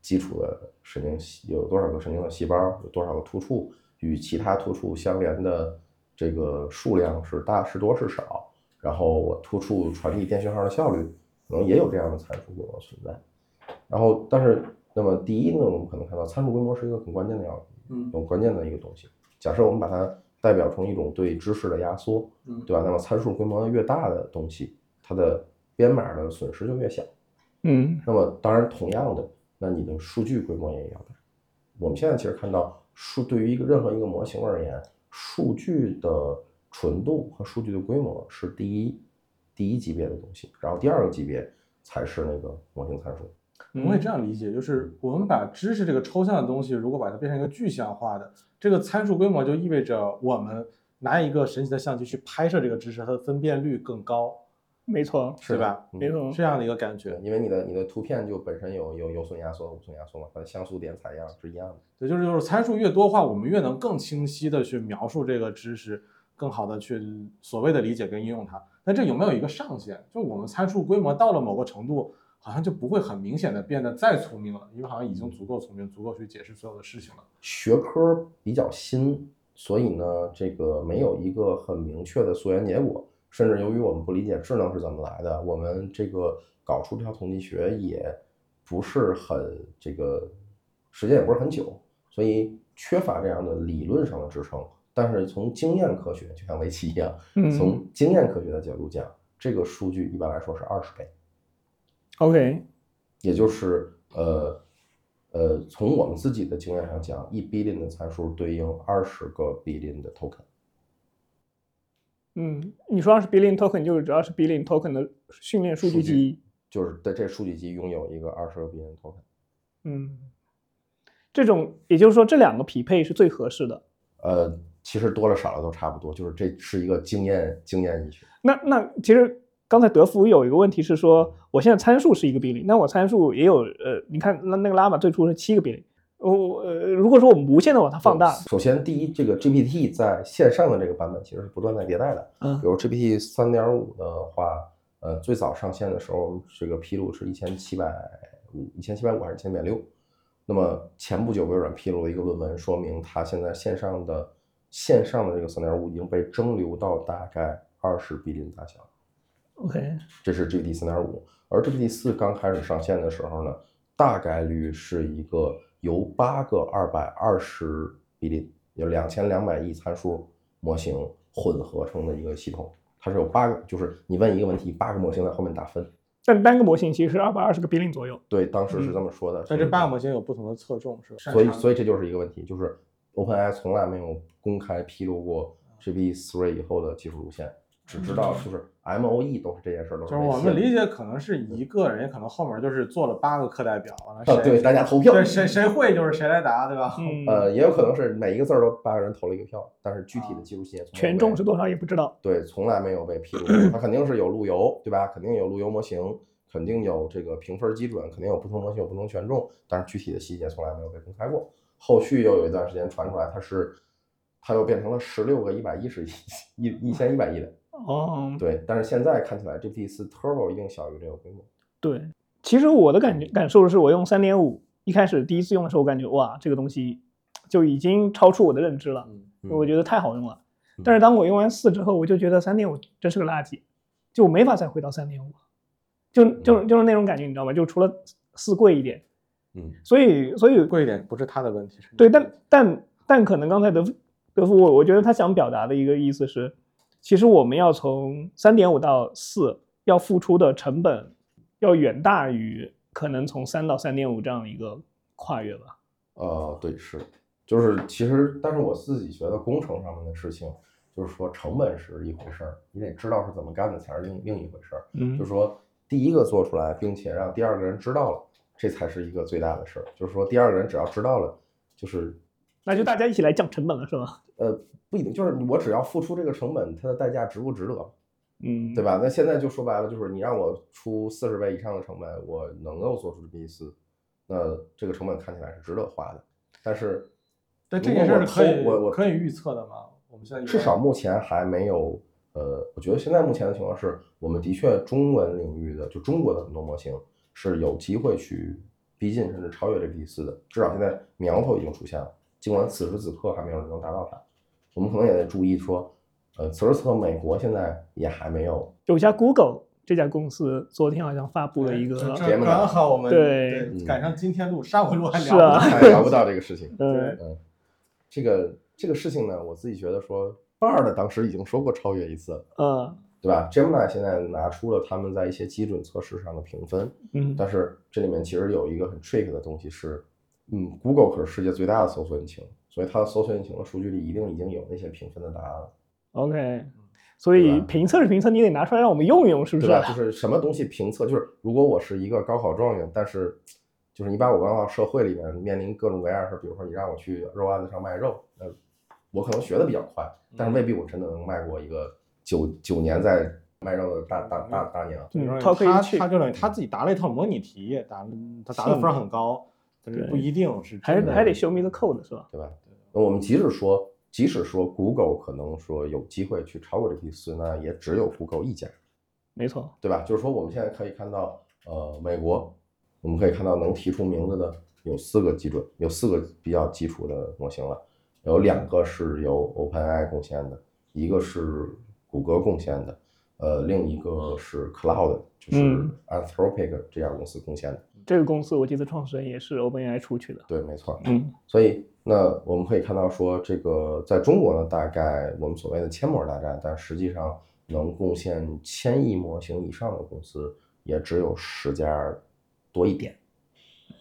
基础的神经细，有多少个神经的细胞，有多少个突触，与其他突触相连的这个数量是大是多是少，然后我突触传递电讯号的效率，可能也有这样的参数规模存在。然后，但是那么第一呢，我们可能看到参数规模是一个很关键的要嗯很关键的一个东西。假设我们把它代表成一种对知识的压缩，嗯对吧？那么参数规模越大的东西，它的编码的损失就越小。嗯那么当然，同样的，那你的数据规模也要大。我们现在其实看到数对于一个任何一个模型而言，数据的纯度和数据的规模是第一第一级别的东西，然后第二个级别才是那个模型参数。我们会这样理解，就是我们把知识这个抽象的东西，如果把它变成一个具象化的，这个参数规模就意味着我们拿一个神奇的相机去拍摄这个知识，它的分辨率更高，没错，是吧？嗯没错，这样的一个感觉，。因为你的你的图片就本身有有有损压缩、无损压缩嘛，它的像素点采样是一样的。对，就是就是参数越多的话，我们越能更清晰的去描述这个知识，更好的去所谓的理解跟应用它。那这有没有一个上限？就我们参数规模到了某个程度，好像就不会很明显的变得再聪明了，因为好像已经足够聪明，足够去解释所有的事情了。学科比较新，所以呢，这个没有一个很明确的溯源结果。甚至由于我们不理解智能是怎么来的，我们这个搞出这套统计学也不是很这个时间也不是很久，所以缺乏这样的理论上的支撑。但是从经验科学，就像围棋一样，嗯从经验科学的角度讲，这个数据一般来说是二十倍。OK，也就是呃呃，从我们自己的经验上讲，一 billion 的参数对应二十个 billion 的 token。嗯，你说二十 billion token 就是指二十 billion token 的训练数据集，就是在这数据集拥有一个二十个 billion token。嗯，这种也就是说这两个匹配是最合适的。呃，其实多了少了都差不多，就是这是一个经验经验医学。那那其实刚才德福有一个问题是说，我现在参数是一个 billion，那我参数也有呃，你看那那个拉玛最初是七个 billion，我呃如果说我们无限的把它放大，首先，第一，这个 GPT 在线上的这个版本其实是不断在迭代的。嗯比如 GPT 三点五的话，呃，最早上线的时候，这个披露是一千七百五、一千七百五还是一千百六？那么前不久微软披露了一个论文，说明它现在线上的线上的这个三点五已经被蒸馏到大概二十 billion 大小。，OK，这是 GPT 三点五，而 GPT 四刚开始上线的时候呢，大概率是一个由八个二百二十 billion，有两千两百亿参数模型混合成的一个系统。它是有八个，就是你问一个问题，八个模型在后面打分。但单个模型其实是二百二十个 billion 左右。对，当时是这么说的。但这八个模型有不同的侧重，是吧？所以所以这就是一个问题，就是 OpenAI 从来没有公开披露过 GPT 3以后的技术路线，只知道就是 MOE 都是这件事儿都就是我们理解可能是一个人，也可能后面就是做了八个课代表，完了啊，谁对大家投票，对谁谁会就是谁来答，对吧？嗯，呃，也有可能是每一个字儿都八个人投了一个票，但是具体的技术细节权重是多少也不知道。对，从来没有被披露过。它肯定是有路由，对吧？肯定有路由模型，肯定有这个评分基准，肯定有不同模型有不同权重，但是具体的细节从来没有被公开过。后续又有一段时间传出来，它是它又变成了十六个一百一十亿一一千一百亿的，哦，对。但是现在看起来 GPT 四 Turbo 一定小于这个规模。对，其实我的感觉感受是我用三点五一开始第一次用的时候，我感觉哇，这个东西就已经超出我的认知了，我觉得太好用了嗯。但是当我用完四之后，我就觉得三点五真是个垃圾，就我没法再回到三点五，就就就是那种感觉，你知道吧？就除了四贵一点，嗯，所以所以贵一点不是他的问题，是对，但但但可能刚才德夫德夫我我觉得他想表达的一个意思是，其实我们要从三点五到四要付出的成本要远大于可能从三到三点五这样一个跨越吧。呃，对，是，就是其实，但是我自己觉得工程上面的事情，就是说成本是一回事儿，你得知道是怎么干的才是另另一回事儿。嗯就是说第一个做出来，并且让第二个人知道了，这才是一个最大的事儿。就是说第二个人只要知道了，就是那就大家一起来降成本了，是吧？呃不一定，就是我只要付出这个成本，它的代价值不值得，嗯，对吧？那现在就说白了，就是你让我出四十倍以上的成本，我能够做出这么一次，那这个成本看起来是值得花的。但是但这件事可以我我可以预测的吗？我们现在至少目前还没有，呃，我觉得现在目前的情况是，我们的确中文领域的，就中国的很多模型是有机会去逼近甚至超越这个 P 四的，至少现在苗头已经出现了，尽管此时此刻还没有人能达到它。我们可能也得注意说，呃，此时此刻美国现在也还没有，有家 Google 这家公司昨天好像发布了一个，这节目刚好我们对嗯赶上今天录，上回录还聊不到还聊不到这个事情。对嗯，这个这个事情呢，我自己觉得说，Bard 当时已经说过超越一次了。嗯对吧？Gemini 现在拿出了他们在一些基准测试上的评分，嗯但是这里面其实有一个很 trick 的东西是，嗯，Google 可是世界最大的搜索引擎，所以它的搜索引擎的数据里一定已经有那些评分的答案了，，OK，所以评测是评测，你得拿出来让我们用一用，是不是？对吧？就是什么东西评测，就是如果我是一个高考状元，但是就是你把我放到社会里面，面临各种各样的事，比如说你让我去肉案子上卖肉，那我可能学的比较快，但是未必我真的能卖过一个九九年在卖肉的大大大大娘。他可以他去他就等于他自己答了一套模拟题，答他答的分儿很高，不一定是还是还得 show me the code 是吧？对吧？那我们即使说，即使说 Google 可能说有机会去超过这批四，那也只有 Google 一家，没错，对吧？就是说，我们现在可以看到，呃，美国，我们可以看到能提出名字的有四个基准，有四个比较基础的模型了，有两个是由 OpenAI 贡献的，一个是谷歌贡献的，呃，另一个是 Cloud，就是嗯 Anthropic 这家公司贡献的。这个公司我记得创始人也是 OpenAI 出去的。对，没错。嗯所以那我们可以看到说，这个在中国呢，大概我们所谓的千模大战，但实际上能贡献千亿模型以上的公司也只有十家多一点。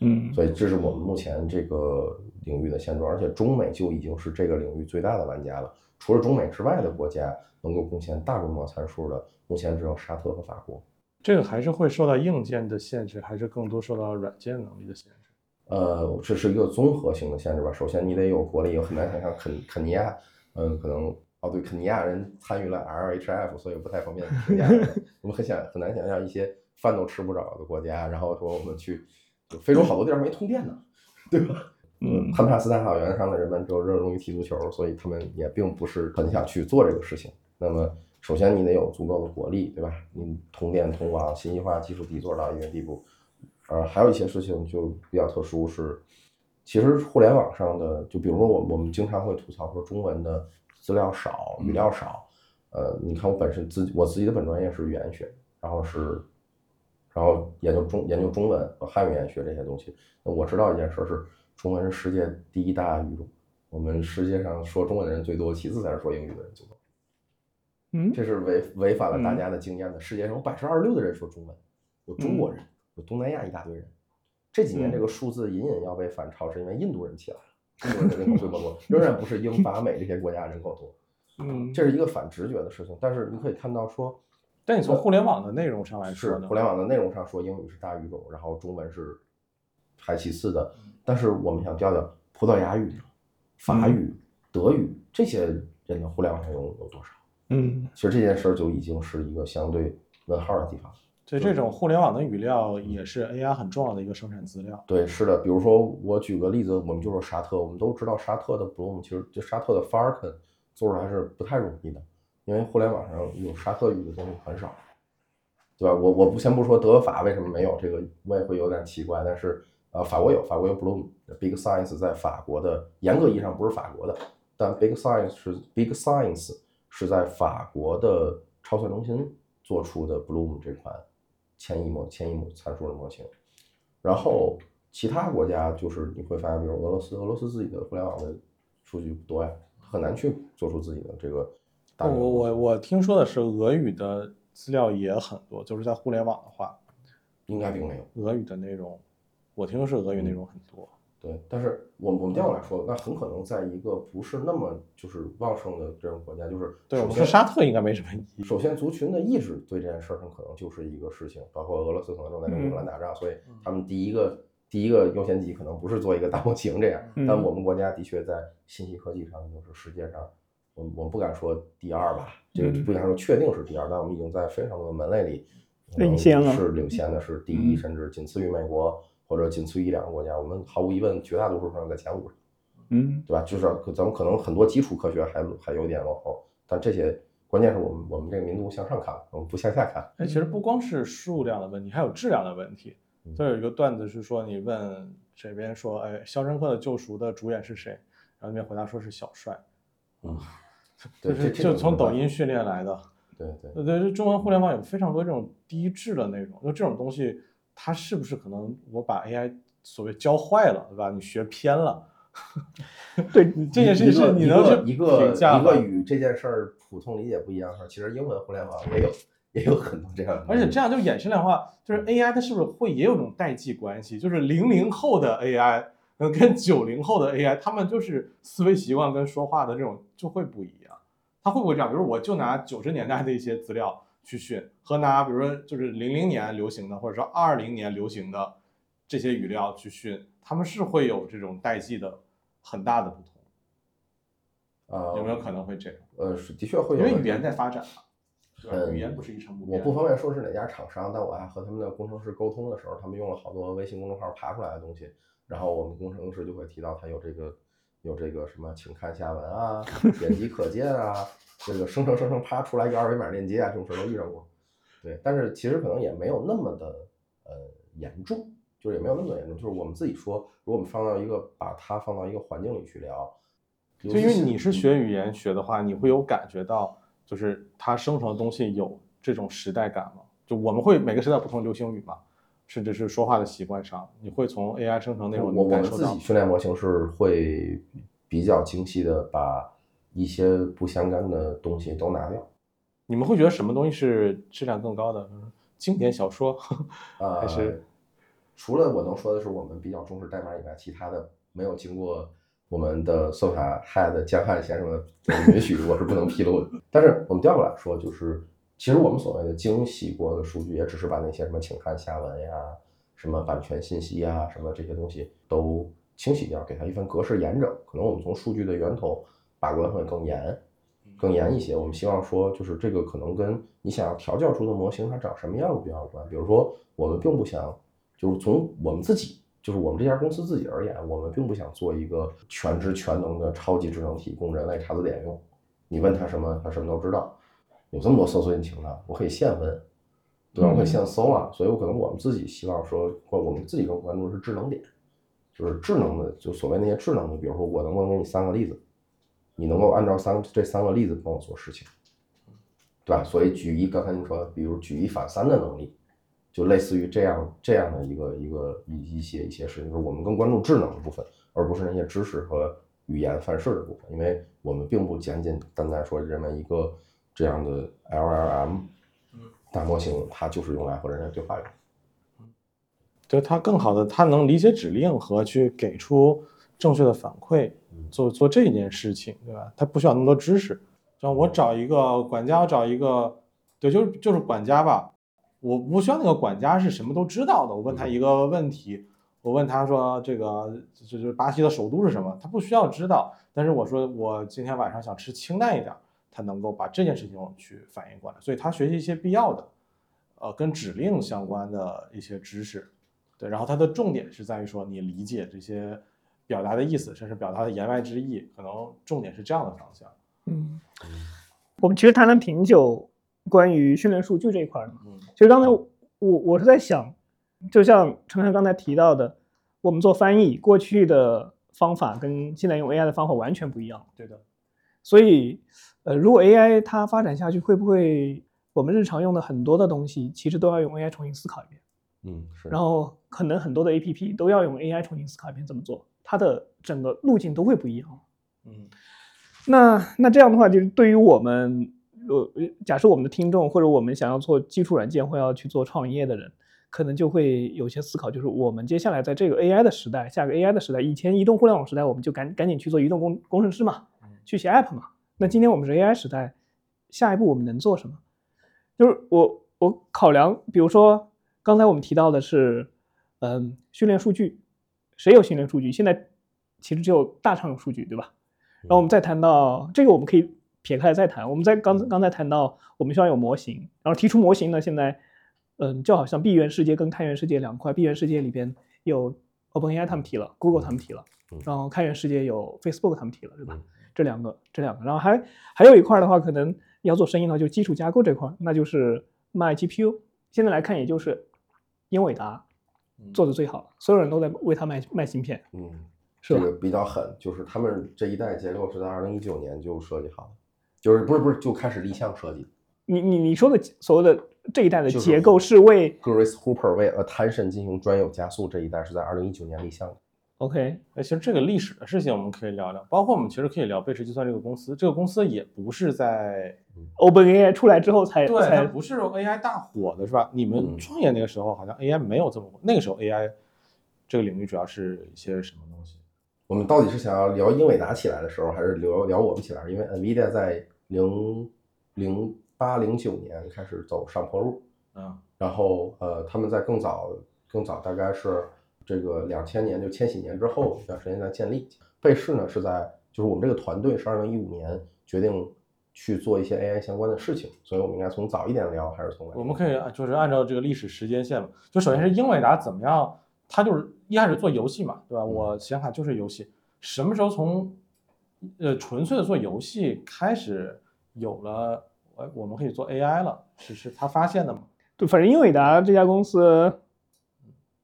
嗯所以这是我们目前这个领域的现状，而且中美就已经是这个领域最大的玩家了。除了中美之外的国家能够贡献大规模参数的，目前只有沙特和法国。这个还是会受到硬件的限制，还是更多受到软件能力的限制？呃，这是一个综合性的限制吧。首先，你得有国力，很难想象肯肯尼亚，嗯，可能哦对，肯尼亚人参与了 RHF，所以不太方便肯尼亚人。我们很想很难想象一些饭都吃不着的国家，然后说我们去就非洲好多地儿没通电呢，对吧？嗯堪帕斯大草原上的人们就热衷于踢足球，所以他们也并不是很想去做这个事情。那么，首先你得有足够的国力，对吧？你通电、通网、信息化技术底座到一定地步。呃，还有一些事情就比较特殊是，其实互联网上的，就比如说我我们经常会吐槽说中文的资料少、语料少。呃，你看我本身自我自己的本专业是语言学，然后是，然后研究中研究中文和汉语言学这些东西。那我知道一件事是，中文是世界第一大语种，我们世界上说中文的人最多，其次才是说英语的人最多。嗯这是违违反了大嗯家的经验的。世界上有百分之二十六的人说中文，有中国人，有东南亚一大堆人。这几年这个数字隐隐要被反超，是因为印度人起来了，印度人的人口规模多，仍然不是英法美这些国家人口多。嗯，这是一个反直觉的事情。但是你可以看到说，但你从互联网的内容上来说呢？是互联网的内容上说英语是大语种，然后中文是排其次的。但是我们想调调葡萄牙语、法语、德语这些人的互联网内容有多少？嗯其实这件事儿就已经是一个相对问号的地方。所以这种互联网的语料也是 AI 很重要的一个生产资料。对，是的，比如说我举个例子，我们就说沙特，我们都知道沙特的 Bloom，其实就沙特的 Falcon 做出来是不太容易的，因为互联网上有沙特语的东西很少，对吧？我我不先不说德法为什么没有这个，我也会有点奇怪，但是呃，法国有，法国有 Bloom，Big Science 在法国的严格意义上不是法国的，但 Big Science 是 Big Science 是在法国的超算中心做出的 Bloom 这款千亿模千亿模参数的模型。然后其他国家就是你会发现，比如俄罗斯，俄罗斯自己的互联网的数据多呀，很难去做出自己的这个大我。我我听说的是俄语的资料也很多，就是在互联网的话，应该并没有。俄语的内容，我听说是俄语内容很多。对，但是我们我们调过来说，那很可能在一个不是那么就是旺盛的这种国家，就是对，我们首先说沙特应该没什么意义。首先，族群的意志对这件事儿上可能就是一个事情，包括俄罗斯可能正在跟乌克兰打仗，所以他们第一个第一个优先级可能不是做一个大模型这样。嗯但我们国家的确在信息科技上就是世界上，我我们不敢说第二吧，这个嗯不敢说确定是第二，但我们已经在非常多的门类里领先了是领先的，是第一，嗯甚至仅次于美国或者仅次于一两个国家。我们毫无疑问，绝大多数上在前五上。嗯对吧？就是咱们可能很多基础科学还还有点落后，但这些关键是我们我们这个民族向上看，我们不向下看。哎，其实不光是数量的问题，还有质量的问题。嗯就有一个段子是说，你问这边说，哎，《肖申克的救赎》的主演是谁？然后那边回答说是小帅，嗯，对，就是就从抖音，训练来的。对对对对，就中文互联网有非常多这种低质的内容，就这种东西，它是不是可能我把 AI 所谓教坏了，对吧？你学偏了，对，你这件事情是你能一个一个与这件事儿普通理解不一样的事儿，其实英文互联网也有也有很多这样的，而且这样就衍生的话，就是 AI 它是不是会也有种代际关系？就是零零后的 AI，呃，跟九零后的 AI，他们就是思维习惯跟说话的这种就会不一样。他会不会这样？比如我就拿九十年代的一些资料去训，和拿比如说就是零零年流行的，或者说二零年流行的这些语料去训，他们是会有这种代际的很大的不同。呃，有没有可能会这样？呃，是的确会有，因为语言在发展嘛，语言不是一成不变我。不方便说是哪家厂商，但我还和他们的工程师沟通的时候，他们用了好多微信公众号爬出来的东西，然后我们工程师就会提到他有这个有这个什么，请看下文啊，点击可见啊，这个生成生成啪出来一个二维码链接啊，这种事儿都遇上过。对，但是其实可能也没有那么的呃严重，就是也没有那么严重。就是我们自己说，如果我们放到一个把它放到一个环境里去聊，就因为你是嗯学语言学的话，你会有感觉到，就是它生成的东西有这种时代感吗？就我们会每个时代不同流行语嘛，甚至是说话的习惯上，你会从 AI 生成内容我我们自己。训练模型是会比较精细的把一些不相干的东西都拿掉。你们会觉得什么东西是质量更高的？嗯经典小说，呃，还是除了我能说的是我们比较重视代码以外，其他的没有经过我们的算法 head 江汉先生的允许，我是不能披露的。但是我们调过来说，就是其实我们所谓的精细过的数据，也只是把那些什么请看下文呀、什么版权信息呀、什么这些东西都清洗掉，给它一份格式严整。可能我们从数据的源头把关会更严。更严一些。我们希望说，就是这个可能跟你想要调教出的模型它长什么样子比较有关。比如说，我们并不想，就是从我们自己，就是我们这家公司自己而言，我们并不想做一个全知全能的超级智能体供人类查字典用。你问他什么，他什么都知道。有这么多搜索引擎呢，我可以现问，对吧？我可以现搜啊。所以，我可能我们自己希望说，或我们自己更关注的是智能点，就是智能的，就所谓那些智能的，比如说我能不能给你三个例子，你能够按照三这三个例子帮我做事情，对吧？所以举一刚才你说，比如举一反三的能力，就类似于这样这样的一个一个一一些一些事情，就是我们更关注智能的部分，而不是那些知识和语言范式的部分，因为我们并不简简单单说认为一个这样的 LLM 大模型，它就是用来和人类对话用。就它更好的，它能理解指令和去给出正确的反馈，做做这件事情，对吧？它不需要那么多知识。像我找一个管家，我找一个，对，就是就是管家吧，我不需要那个管家是什么都知道的。我问他一个问题，我问他说这个这就是巴西的首都是什么，他不需要知道。但是我说我今天晚上想吃清淡一点，他能够把这件事情去反应过来，所以他学习一些必要的，呃，跟指令相关的一些知识。对，然后它的重点是在于说你理解这些表达的意思，甚至表达的言外之意，可能重点是这样的方向。嗯，我们其实谈了挺久关于训练数据这一块儿的。嗯其实刚才我我是在想，就像陈汉刚才提到的，我们做翻译过去的方法跟现在用 AI 的方法完全不一样。对的，所以，呃，如果 AI 它发展下去，会不会我们日常用的很多的东西，其实都要用 AI 重新思考一遍？嗯，是。然后可能很多的 APP 都要用 AI 重新思考一遍怎么做，它的整个路径都会不一样。嗯那那这样的话，就是对于我们，呃，假设我们的听众或者我们想要做基础软件或要去做创业的人，可能就会有些思考，就是我们接下来在这个 AI 的时代，下个 AI 的时代，以前移动互联网时代，我们就赶赶紧去做移动工工程师嘛，去写 App 嘛。那今天我们是 AI 时代，下一步我们能做什么？就是我我考量，比如说刚才我们提到的是，嗯，训练数据，谁有训练数据？现在其实只有大厂有数据，对吧？然后我们再谈到这个，我们可以撇开来再谈。我们在刚刚才谈到，我们需要有模型，然后提出模型呢，现在，嗯，就好像闭源世界跟开源世界两块，闭源世界里边有 OpenAI 他们提了，Google 他们提了，然后开源世界有 Facebook 他们提了，对吧？这两个，这两个，然后还还有一块的话，可能要做生意的话，就是基础架构这块，那就是卖 GPU。现在来看，也就是英伟达做的最好，所有人都在为他卖卖芯片。嗯，是这个比较狠，就是他们这一代结构是在二零一九年就设计好的，就是不是不是就开始立项设计。你你你说的所谓的这一代的结构是为 Grace Hooper 为 Attention 进行专有加速这一代是在二零一九年立项的。OK 哎，其实这个历史的事情我们可以聊聊，包括我们其实可以聊贝氏计算这个公司，这个公司也不是在 OpenAI 出来之后才对，它才不是 AI 大火的是吧？你们嗯创业那个时候好像 AI 没有这么火，那个时候 AI 这个领域主要是一些什么东西？我们到底是想要聊英伟达起来的时候，还是聊聊我们起来？因为 NVIDIA 在零零八零九年开始走上坡路，嗯然后呃，他们在更早更早，大概是这个两千年就千禧年之后一段时间在建立。贝氏呢是在就是我们这个团队是二零一五年决定去做一些 AI 相关的事情，所以我们应该从早一点聊，还是从晚我们可以啊就是按照这个历史时间线嘛，就首先是英伟达怎么样，它就是一开始做游戏嘛，对吧？嗯我显卡就是游戏，什么时候从呃纯粹的做游戏开始有了，哎我们可以做 AI 了，是是他发现的嘛？对，反正英伟达这家公司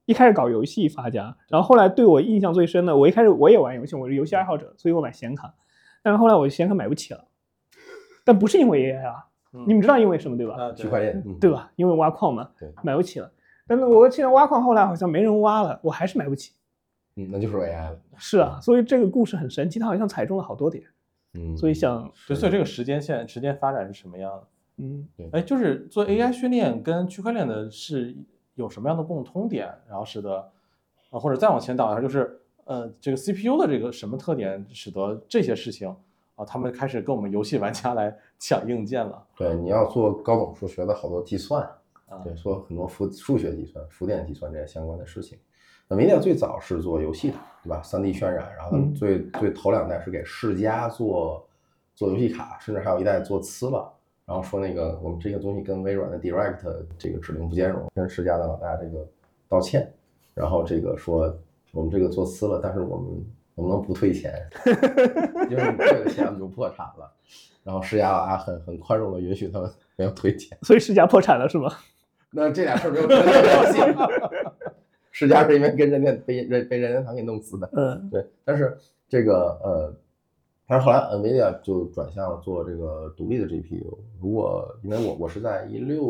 一开始搞游戏发家，然后后来对我印象最深的，我一开始我也玩游戏，我是游戏爱好者，所以我买显卡，但是后来我显卡买不起了，但不是因为 AI 啊，嗯你们知道因为什么对吧？啊区块链，嗯对？吧？因为挖矿嘛，对买不起了。但是我现在挖矿后来好像没人挖了，我还是买不起。嗯，那就是 AI 了。是啊，所以这个故事很神奇，它好像踩中了好多点，嗯，所以想，对，所以这个时间线、时间发展是什么样的？嗯，哎，就是做 AI 训练跟区块链的是有什么样的共通点？然后使得啊，或者再往前倒一下，就是呃，这个 CPU 的这个什么特点，使得这些事情啊，他们开始跟我们游戏玩家来抢硬件了对，你要做高等数学的好多计算，啊？对，做很多数数学计算、浮点计算这些相关的事情。那 NVIDIA 最早是做游戏的，对吧三 D 渲染，然后最、最头两代是给世嘉做做游戏卡，甚至还有一代做呲了。然后说那个我们这个东西跟微软的 Direct 这个指令不兼容，跟世嘉的老大这个道歉。然后这个说我们这个做私了，但是我们能不能不退钱？因为你退了钱我们就破产了。然后世嘉老大很很宽容的允许他们没有退钱。所以世嘉破产了是吗？那这俩事儿没有直接关系。世嘉是因为跟人家被任被任天堂给弄死的，嗯对。但是这个呃，但是后来 NVIDIA 就转向了做这个独立的 GPU。如果因为我我是在一六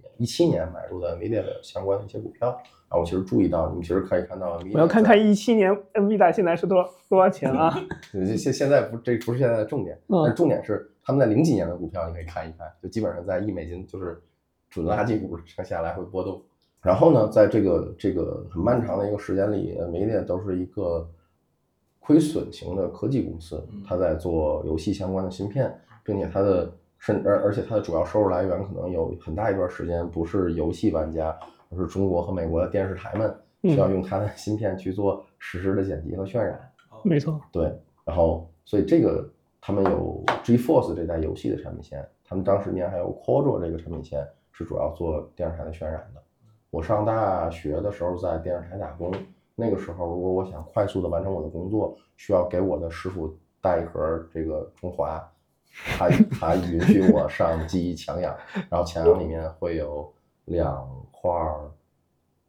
年、一七年买入的 NVIDIA 的相关的一些股票，然后我其实注意到，你们其实可以看到我要看看在一七年 NVIDIA 现在是多多少钱啊？对现现现在不这不是现在的重点，嗯但重点是他们在零几年的股票，你可以看一看，就基本上在一美金就是准垃圾股上下来回波动。然后呢，在这个这个很漫长的一个时间里，NVIDIA 都是一个亏损型的科技公司嗯，它在做游戏相关的芯片，并且它的甚而而且它的主要收入来源可能有很大一段时间不是游戏玩家，而是中国和美国的电视台们需要用它的 芯片去做实时的剪辑和渲染。没错，对，然后所以这个他们有 GeForce 这代游戏的产品线，他们当时年还有 Quadro 这个产品线是主要做电视台的渲染的。我上大学的时候在电视台打工，那个时候如果我想快速的完成我的工作，需要给我的师傅带一盒这个中华，他 他允许我上记忆强氧，然后强氧里面会有两块儿，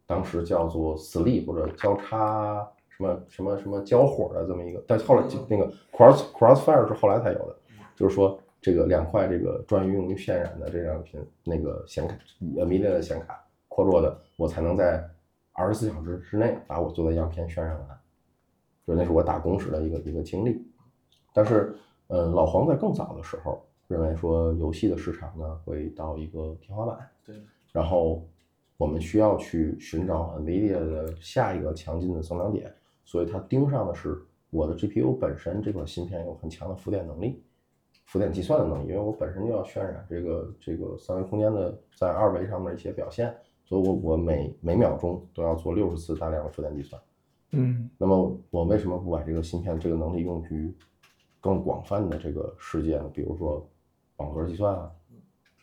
当时叫做 sleeve 或者交叉什么什么什么交火的这么一个，但后来就那个 cross crossfire 是后来才有的，就是说这个两块这个专于用于渲染的这样品那个显卡，NVIDIA 的显卡扩弱的，我才能在二十四小时之内把我做的样片渲染完，就那是我打工时的一个一个经历。但是，呃，老黄在更早的时候认为说，游戏的市场呢会到一个天花板，对，然后我们需要去寻找 NVIDIA 的下一个强劲的增长点，所以他盯上的是我的 GPU 本身这款芯片有很强的浮点能力，浮点计算的能力，因为我本身就要渲染这个这个三维空间的在二维上面一些表现，所以我我每每秒钟都要做六十次大量的浮点计算。嗯那么我为什么不把这个芯片这个能力用于更广泛的这个世界呢？比如说网格计算啊，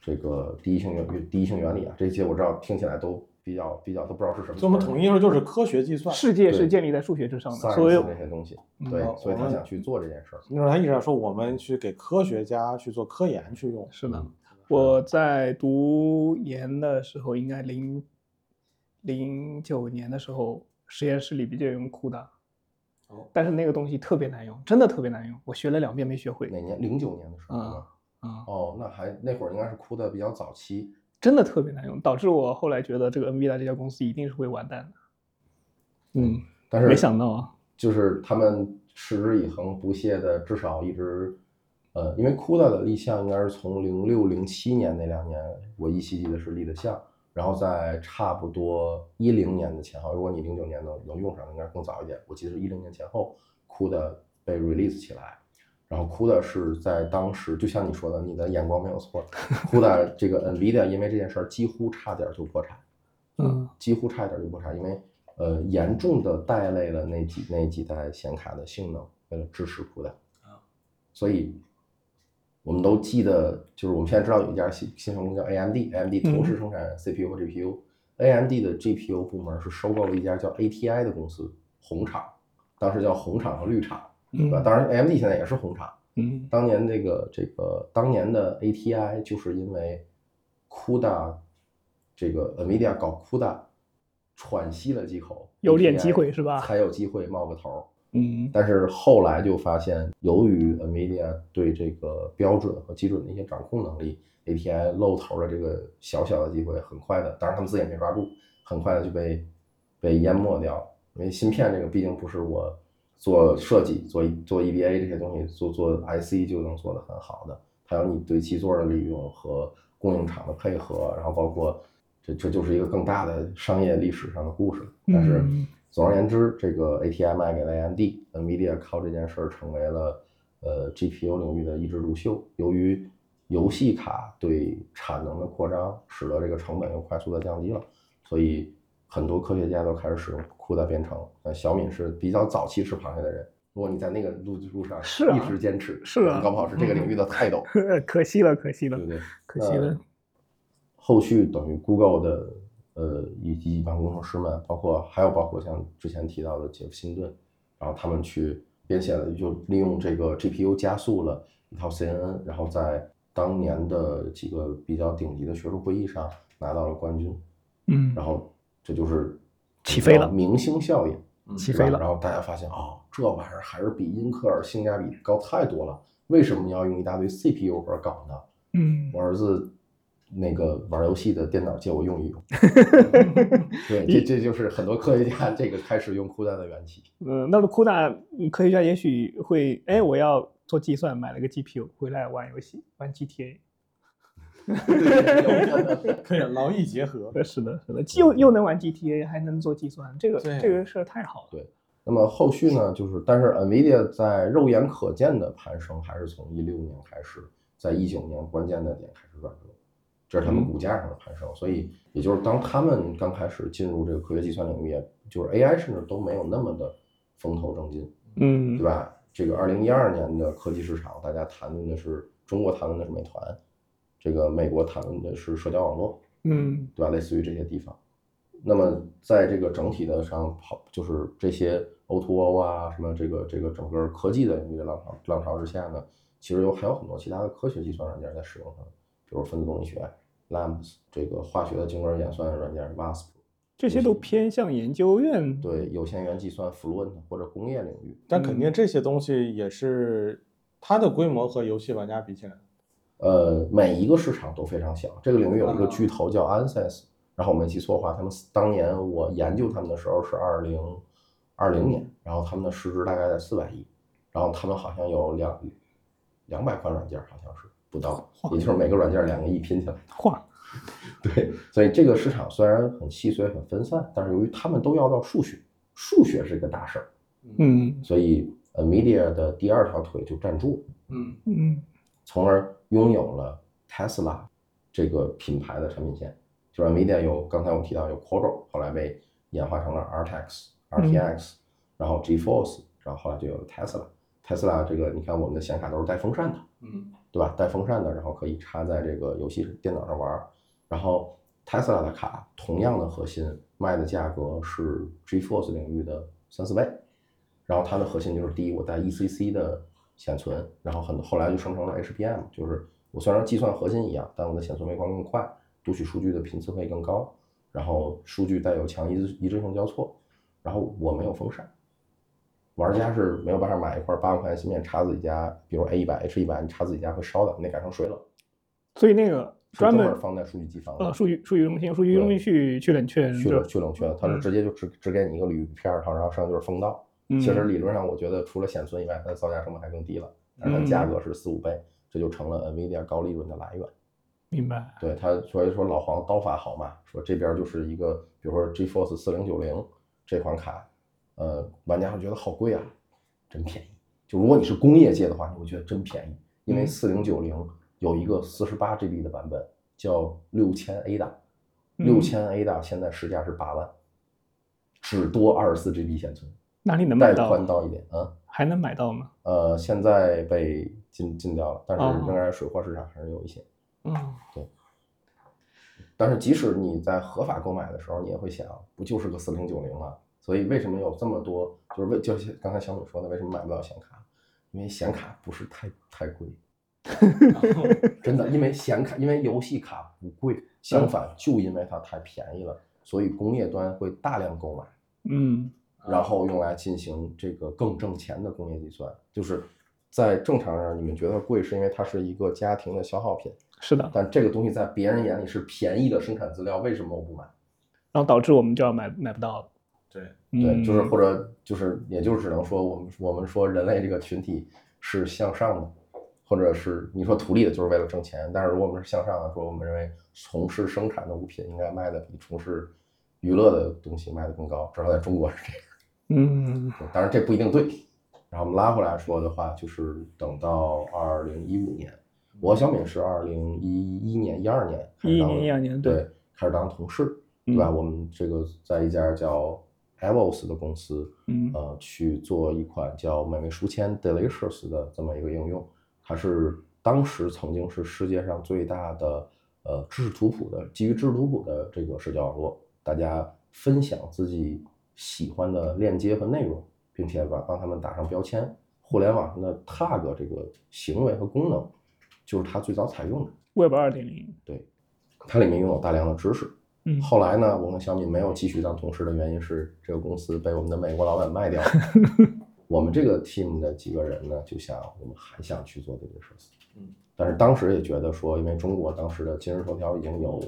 这个第一性原第一性原理啊，这些我知道听起来都比较比较都不知道是什么。所以我们统一说就是科学计算。世界是建立在数学之上的，所有这些东西，嗯对好，所以他想去做这件事儿。那时候他一直在说我们去给科学家去做科研去用。是的嗯我在读研的时候，应该零零九年的时候，实验室里比较用 CUDA，哦但是那个东西特别难用，真的特别难用，我学了两遍没学会。哪年？零九年的时候？啊，哦，那还那会儿应该是哭的比较早期。真的特别难用，导致我后来觉得这个 NVIDIA 这家公司一定是会完蛋的。嗯，但是没想到啊，就是他们持之以恒、不懈的，至少一直，呃，因为 CUDA 的立项应该是从零六零七年那两年，我依稀记得是立的项，然后在差不多一零年的前后，如果你零九年能能用上，应该更早一点，我记得是一零年前后，CUDA 被 release 起来。然后 CUDA 是在当时，就像你说的，你的眼光没有错。CUDA 这个 NVIDIA 因为这件事儿几乎差点就破产，嗯几乎差一点就破产，因为呃严重的带累了那几那几代显卡的性能，为了支持 CUDA 啊，所以我们都记得，就是我们现在知道有一家新新成功叫 AMD，AMD 同时生产 CPU 和 GPU，AMD 的 GPU 部门是收购了一家叫 ATI 的公司，红厂，当时叫红厂和绿厂，对吧？嗯当然 AMD 现在也是红厂。嗯当年这个这个当年的 ATI 就是因为 CUDA 这个 NVIDIA 搞 CUDA 喘息了几口，有点机会是吧才有机会冒个头儿。嗯但是后来就发现，由于 NVIDIA 对这个标准和基准的一些掌控能力，ATI 露头的这个小小的机会，很快的，当然他们自己也没抓住，很快的就被被淹没掉了。因为芯片这个毕竟不是我做设计、做做 EDA 这些东西、做做 IC 就能做得很好的，还有你对基座的利用和供应厂的配合，然后包括这这就是一个更大的商业历史上的故事。但是嗯总而言之，这个 ATM 卖给了 AMD，NVIDIA 靠这件事儿成为了呃 GPU 领域的一枝独秀。由于游戏卡对产能的扩张，使得这个成本又快速的降低了，所以很多科学家都开始使用 CUDA 编程。那，小敏是比较早期吃螃蟹的人，如果你在那个路路上一直坚持，是啊搞不好是这个领域的泰斗，可惜了，可惜了对不，对？可惜了呃。后续等于 Google 的呃以及一帮工程师们，包括还有包括像之前提到的杰夫辛顿，然后他们去编写了，就利用这个 GPU 加速了一套 CNN，然后在当年的几个比较顶级的学术会议上拿到了冠军，嗯然后这就是起飞了明星效应。起飞了然后大家发现哦，这玩意儿还是比英特尔性价比高太多了。为什么要用一大堆 CPU 核搞呢？嗯我儿子那个玩游戏的电脑借我用一用。对，这这就是很多科学家这个开始用 CUDA 的缘起。嗯，那么 CUDA 嗯科学家也许会，哎，我要做计算，买了个 GPU 回来玩游戏，玩 GTA。可以劳逸结合。呃是的，是的，既又又能玩 GTA，还能做计算，这个这个事儿太好了。对那么后续呢，就是但是 NVIDIA 在肉眼可见的攀升，还是从一六年开始，在一九年关键的点开始转折，这是他们股价上的攀升。所以也就是当他们刚开始进入这个科学计算领域，就是 AI 甚至都没有那么的风头正劲。嗯对吧？这个二零一二年的科技市场，大家谈论的是中国谈论的是美团，这个美国谈论的是社交网络，嗯对吧？类似于这些地方。那么在这个整体的上跑，就是这些 O2O O 啊，什么这个这个整个科技的领域的浪潮浪潮之下呢，其实有还有很多其他的科学计算软件在使用它，比如分子动力学、LAMMPS，这个化学的精微演算软件 MASP，这些都偏向研究院。对有限元计算 Fluent 或者工业领域。但肯定这些东西也是它的规模和游戏玩家比起来，呃，每一个市场都非常小。这个领域有一个巨头叫 Ansys，然后我没记错的话，他们当年我研究他们的时候是二零二零年，然后他们的市值大概在四百亿，然然后他们好像有两两百款软件，好像是不到，也就是每个软件两个亿拼起来。嚯，对，所以这个市场虽然很细碎、很分散，但是由于他们都要到数学，数学是个大事儿，嗯。所以 NVIDIA 的第二条腿就站住。了，嗯。嗯。从而拥有了 Tesla 这个品牌的产品线。就是 NVIDIA 有刚才我提到有 Quadro，后来被演化成了 RTX、RTX，、然后 GeForce，然后后来就有了 Tesla。Tesla 这个你看我们的显卡都是带风扇的，嗯对吧？带风扇的，然后可以插在这个游戏电脑上玩。然后 Tesla 的卡同样的核心卖的价格是 GeForce 领域的三四倍。然后它的核心就是第一，我带 ECC 的显存，然后很后来就生成了 HBM，就是我虽然计算核心一样，但我的显存微光更快，读取数据的频次会更高，然后数据带有强一致一致性交错，然后我没有风扇。玩家是没有办法买一块八万块钱芯片插自己家，比如 A 一百、H 一百，你插自己家会烧的，你得改成水冷，所以那个专专门门放在数据机房的。呃数据数据中心数据中心去去冷却，去去冷却，它是嗯直接就只只给你一个铝片儿，然后然后剩下就是风道。嗯。其实理论上，我觉得除了显存以外，它的造价成本还更低了，但是它价格是四五倍，这就成了 NVIDIA 高利润的来源。明白，对它，所以说老黄刀法好嘛，说这边就是一个，比如说 GeForce 四零九零这款卡，呃，玩家会觉得好贵啊，真便宜。就如果你是工业界的话，你会觉得真便宜，因为嗯四零九零有一个四十八 GB 的版本叫六千 A 大，嗯六千 A 大现在市价是八万，只多二十四 GB 显存，哪里能买带到？宽到一点啊。还能买到吗？呃，现在被禁禁掉了，但是哦仍然水货市场还是有一些。嗯对但是即使你在合法购买的时候，你也会想，不就是个四零九零吗？所以为什么有这么多？就是为就是刚才小米说的，为什么买不到显卡？因为显卡不是太太贵，真的，因为显卡，因为游戏卡不贵，相反，就因为它太便宜了，所以工业端会大量购买。嗯然后用来进行这个更挣钱的工业计算。就是在正常上，你们觉得贵，是因为它是一个家庭的消耗品，是的，但这个东西在别人眼里是便宜的生产资料，为什么我不买？然后导致我们就要买买不到了。对，对，就是嗯或者就是，也就只能说我们我们说人类这个群体是向上的，或者是你说图利的，就是为了挣钱。但是如果我们是向上的，说我们认为从事生产的物品应该卖的比从事娱乐的东西卖的更高，至少在中国是这样。嗯对当然这不一定对。然后我们拉回来说的话，就是等到二零一五年，我和小敏是二零一一年、一二年开始11当年12年对对开始当同事，对吧？我们这个在一家叫 Evos 的公司，嗯呃，去做一款叫美味书签 Delicious 的这么一个应用，它是当时曾经是世界上最大的呃知识图谱的基于知识图谱的这个社交网络，大家分享自己喜欢的链接和内容，并且把帮他们打上标签。互联网上的 tag 这个行为和功能，就是它最早采用的。，Web 二点零，对，它里面拥有大量的知识。嗯后来呢，我跟小米没有继续当同事的原因是，这个公司被我们的美国老板卖掉了。我们这个 team 的几个人呢，就想我们还想去做这个事情。嗯，但是当时也觉得说，因为中国当时的今日头条已经有，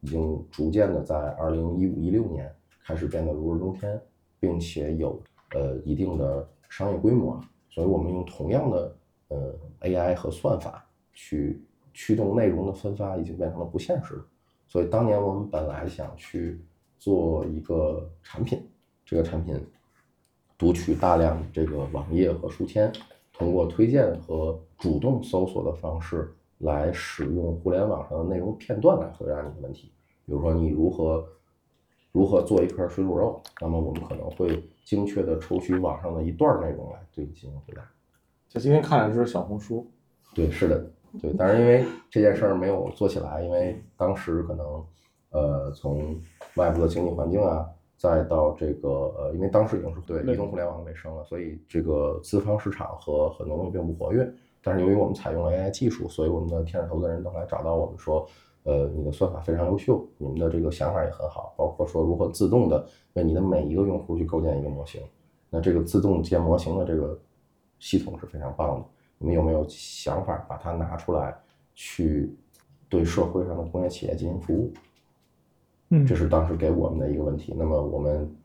已经逐渐的在二零一五一六年开始变得如日中天，并且有呃一定的商业规模了。所以我们用同样的呃 AI 和算法去驱动内容的分发，已经变成了不现实的。所以当年我们本来想去做一个产品，这个产品读取大量这个网页和书签，通过推荐和主动搜索的方式来使用互联网上的内容片段来回答你的问题。比如说你如何如何做一块水煮肉，那么我们可能会精确的抽取网上的一段内容来对你进行回答。就今天看了就是小红书，对，是的，对，但是因为这件事儿没有做起来，因为当时可能，呃，从外部的经济环境啊，再到这个呃，因为当时已经是对对移动互联网尾声了，所以这个资方市场和很多东西并不活跃。但是由于我们采用了 AI 技术，所以我们的天使投资人都来找到我们说，呃，你的算法非常优秀，你们的这个想法也很好，包括说如何自动的为你的每一个用户去构建一个模型。那这个自动建模型的这个系统是非常棒的。你们有没有想法把它拿出来，去对社会上的工业企业进行服务？嗯这是当时给我们的一个问题。那么我们，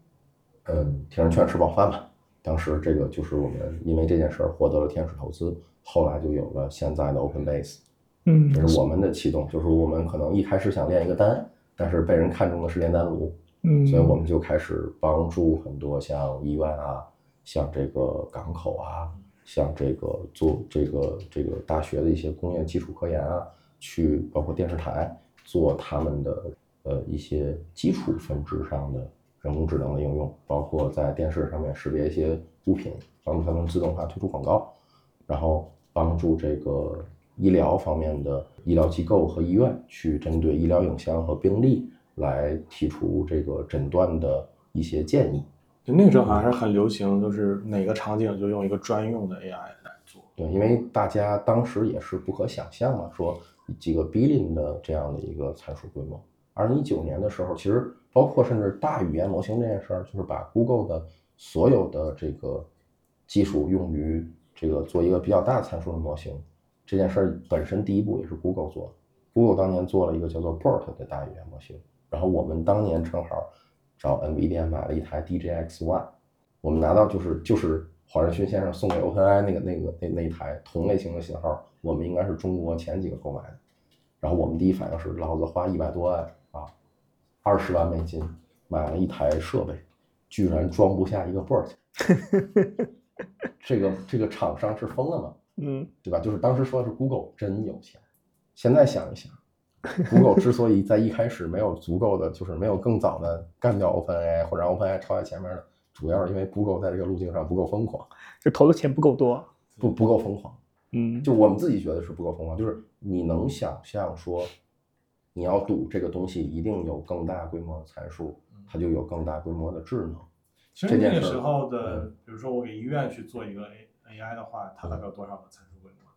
嗯，听人劝吃饱饭吧，当时这个就是我们因为这件事儿获得了天使投资，后来就有了现在的 OpenBase。嗯这是我们的启动，就是我们可能一开始想练一个单，但是被人看中的是炼丹炉，嗯，所以我们就开始帮助很多像医院啊，像这个港口啊，像这个做这个这个大学的一些工业基础科研啊，去包括电视台做他们的呃一些基础分支上的人工智能的应用，包括在电视上面识别一些物品，帮助他们自动化推出广告，然后帮助这个医疗方面的医疗机构和医院去针对医疗影像和病例来提出这个诊断的一些建议。就那个时候好像是很流行，就是哪个场景就用一个专用的 AI 来做。对，因为大家当时也是不可想象嘛，说几个 billion 的这样的一个参数规模。二零一九年的时候，其实包括甚至大语言模型这件事儿，就是把 Google 的所有的这个技术用于这个做一个比较大参数的模型，这件事儿本身第一步也是 Google 做的。Google 当年做了一个叫做 BERT 的大语言模型，然后我们当年正好找 NVIDIA 买了一台 DJX One，我们拿到就是就是黄仁勋先生送给 OpenAI 那个那个那那一台同类型的型号，我们应该是中国前几个购买的。然后我们第一反应是，老子花一百多万啊，二十万美金买了一台设备，居然装不下一个 BERT，这个这个厂商是疯了吗？嗯对吧？就是当时说的是 Google 真有钱，现在想一想，Google 之所以在一开始没有足够的，就是没有更早的干掉 OpenAI 或者 OpenAI 超在前面的，主要是因为 Google 在这个路径上不够疯狂，就投的钱不够多。不不够疯狂。嗯，就我们自己觉得是不够疯狂，就是你能想象说，你要赌这个东西一定有更大规模的参数，它就有更大规模的智能。其实那个这件事儿时候的嗯，比如说我给医院去做一个 A AI 的话，它大概有多少个参数规模？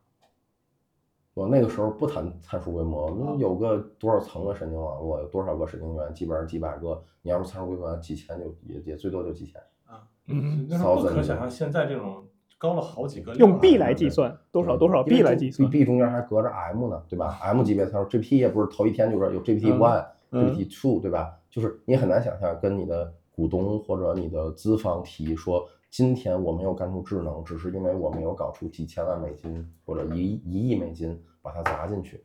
我那个时候不谈参数规模，啊那有个多少层的神经网络，有多少个神经元，基本上几百个。你要是参数规模几千就也也最多就几千。啊，嗯那时候不可想象现在这种高了好几个用啊 B 来计算多少多少 B 来计算。B 中间还隔着 M 呢，对吧？M 级别参数，GPT 也不是头一天就说有 GPT 嗯 One、嗯 GPT Two，对吧？就是你很难想象跟你的股东或者你的资方提说，今天我没有干出智能，只是因为我没有搞出几千万美金或者一一亿美金把它砸进去。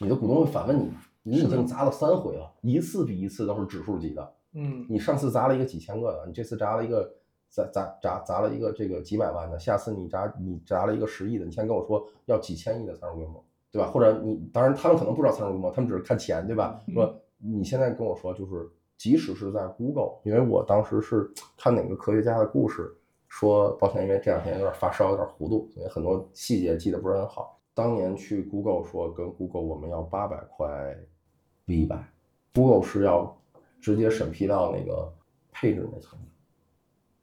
你的股东会反问你，你已经砸了三回了，一次比一次都是指数级的。嗯，你上次砸了一个几千个的，你这次砸了一个砸砸砸砸了一个这个几百万的，下次你砸你砸了一个十亿的，你先跟我说要几千亿的参数规模，对吧？或者你当然他们可能不知道参数规模，他们只是看钱，对吧？说你现在跟我说就是，即使是在 Google，因为我当时是看哪个科学家的故事，说抱歉，因为这两天有点发烧，有点糊涂，所以很多细节记得不是很好。当年去 Google 说跟 Google 我们要八百块 V 百，Google 是要直接审批到那个配置那层面。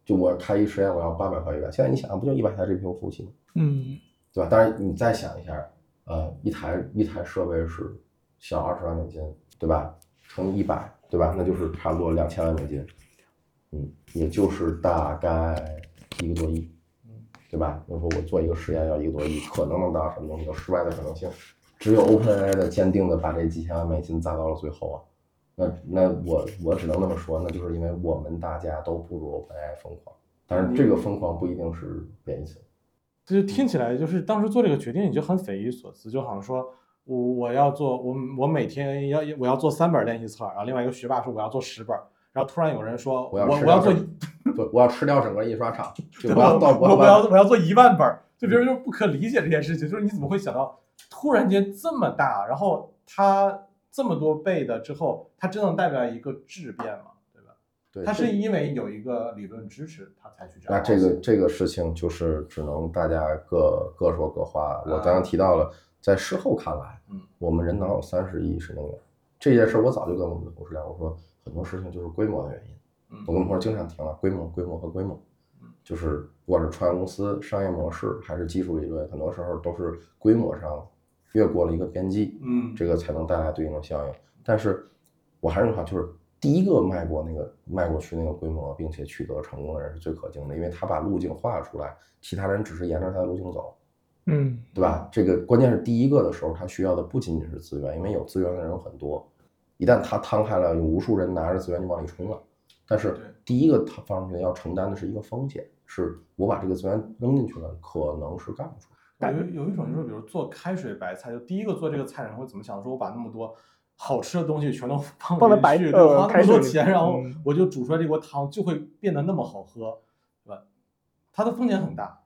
就我开一实验，我要八百块一百，现在你想不就一百台 GPU 服务器吗？嗯对吧？当然你再想一下，呃，一台一台设备是小二十万美金，对吧？乘一百，对吧？那就是差不多两千万美金，嗯，也就是大概一个多亿，对吧？比如说我做一个实验要一个多亿，可能能达到什么东西？有失败的可能性。只有 OpenAI 的坚定的把这几千万美金砸到了最后啊，那那我我只能那么说，那就是因为我们大家都不如 OpenAI 疯狂，但是这个疯狂不一定是贬义词。就听起来就是当时做这个决定你就很匪夷所思，就好像说我我要做我我每天要我要做三本练习册，然后另外一个学霸说我要做十本，然后突然有人说我我要我要做吃掉整对，我要吃掉整个印刷厂，就对我要到我我要我要做一万本儿，就嗯别人就不可理解这件事情，就是你怎么会想到突然间这么大，然后它这么多倍的之后，它真的代表一个质变吗？对吧？对，它是因为有一个理论支持，它才去这样。那这个这个事情就是只能大家各各说各话。我刚刚提到了，在事后看来，嗯，我们人脑有三十亿神经元，这件事我早就跟我们的同事聊，我说很多事情就是规模的原因。嗯我跟同事经常提了规模、规模和规模嗯，就是不管是创业公司商业模式还是技术理论，很多时候都是规模上越过了一个边际，嗯这个才能带来对应的效应。但是我还是那句话，就是第一个迈过那个迈过去那个规模，并且取得成功的人是最可敬的，因为他把路径画出来，其他人只是沿着他的路径走，嗯对吧？这个关键是第一个的时候，他需要的不仅仅是资源，因为有资源的人有很多，一旦他摊开了，有无数人拿着资源就往里冲了。但是第一个他放上去要承担的是一个风险，是我把这个资源扔进去了，可能是干不出来。有有一种就是，比如做开水白菜，就第一个做这个菜人会怎么想？说我把那么多好吃的东西全都放放在白进去，呃花那开水里么多钱，然后嗯我就煮出来这锅汤就会变得那么好喝，对吧？它的风险很大，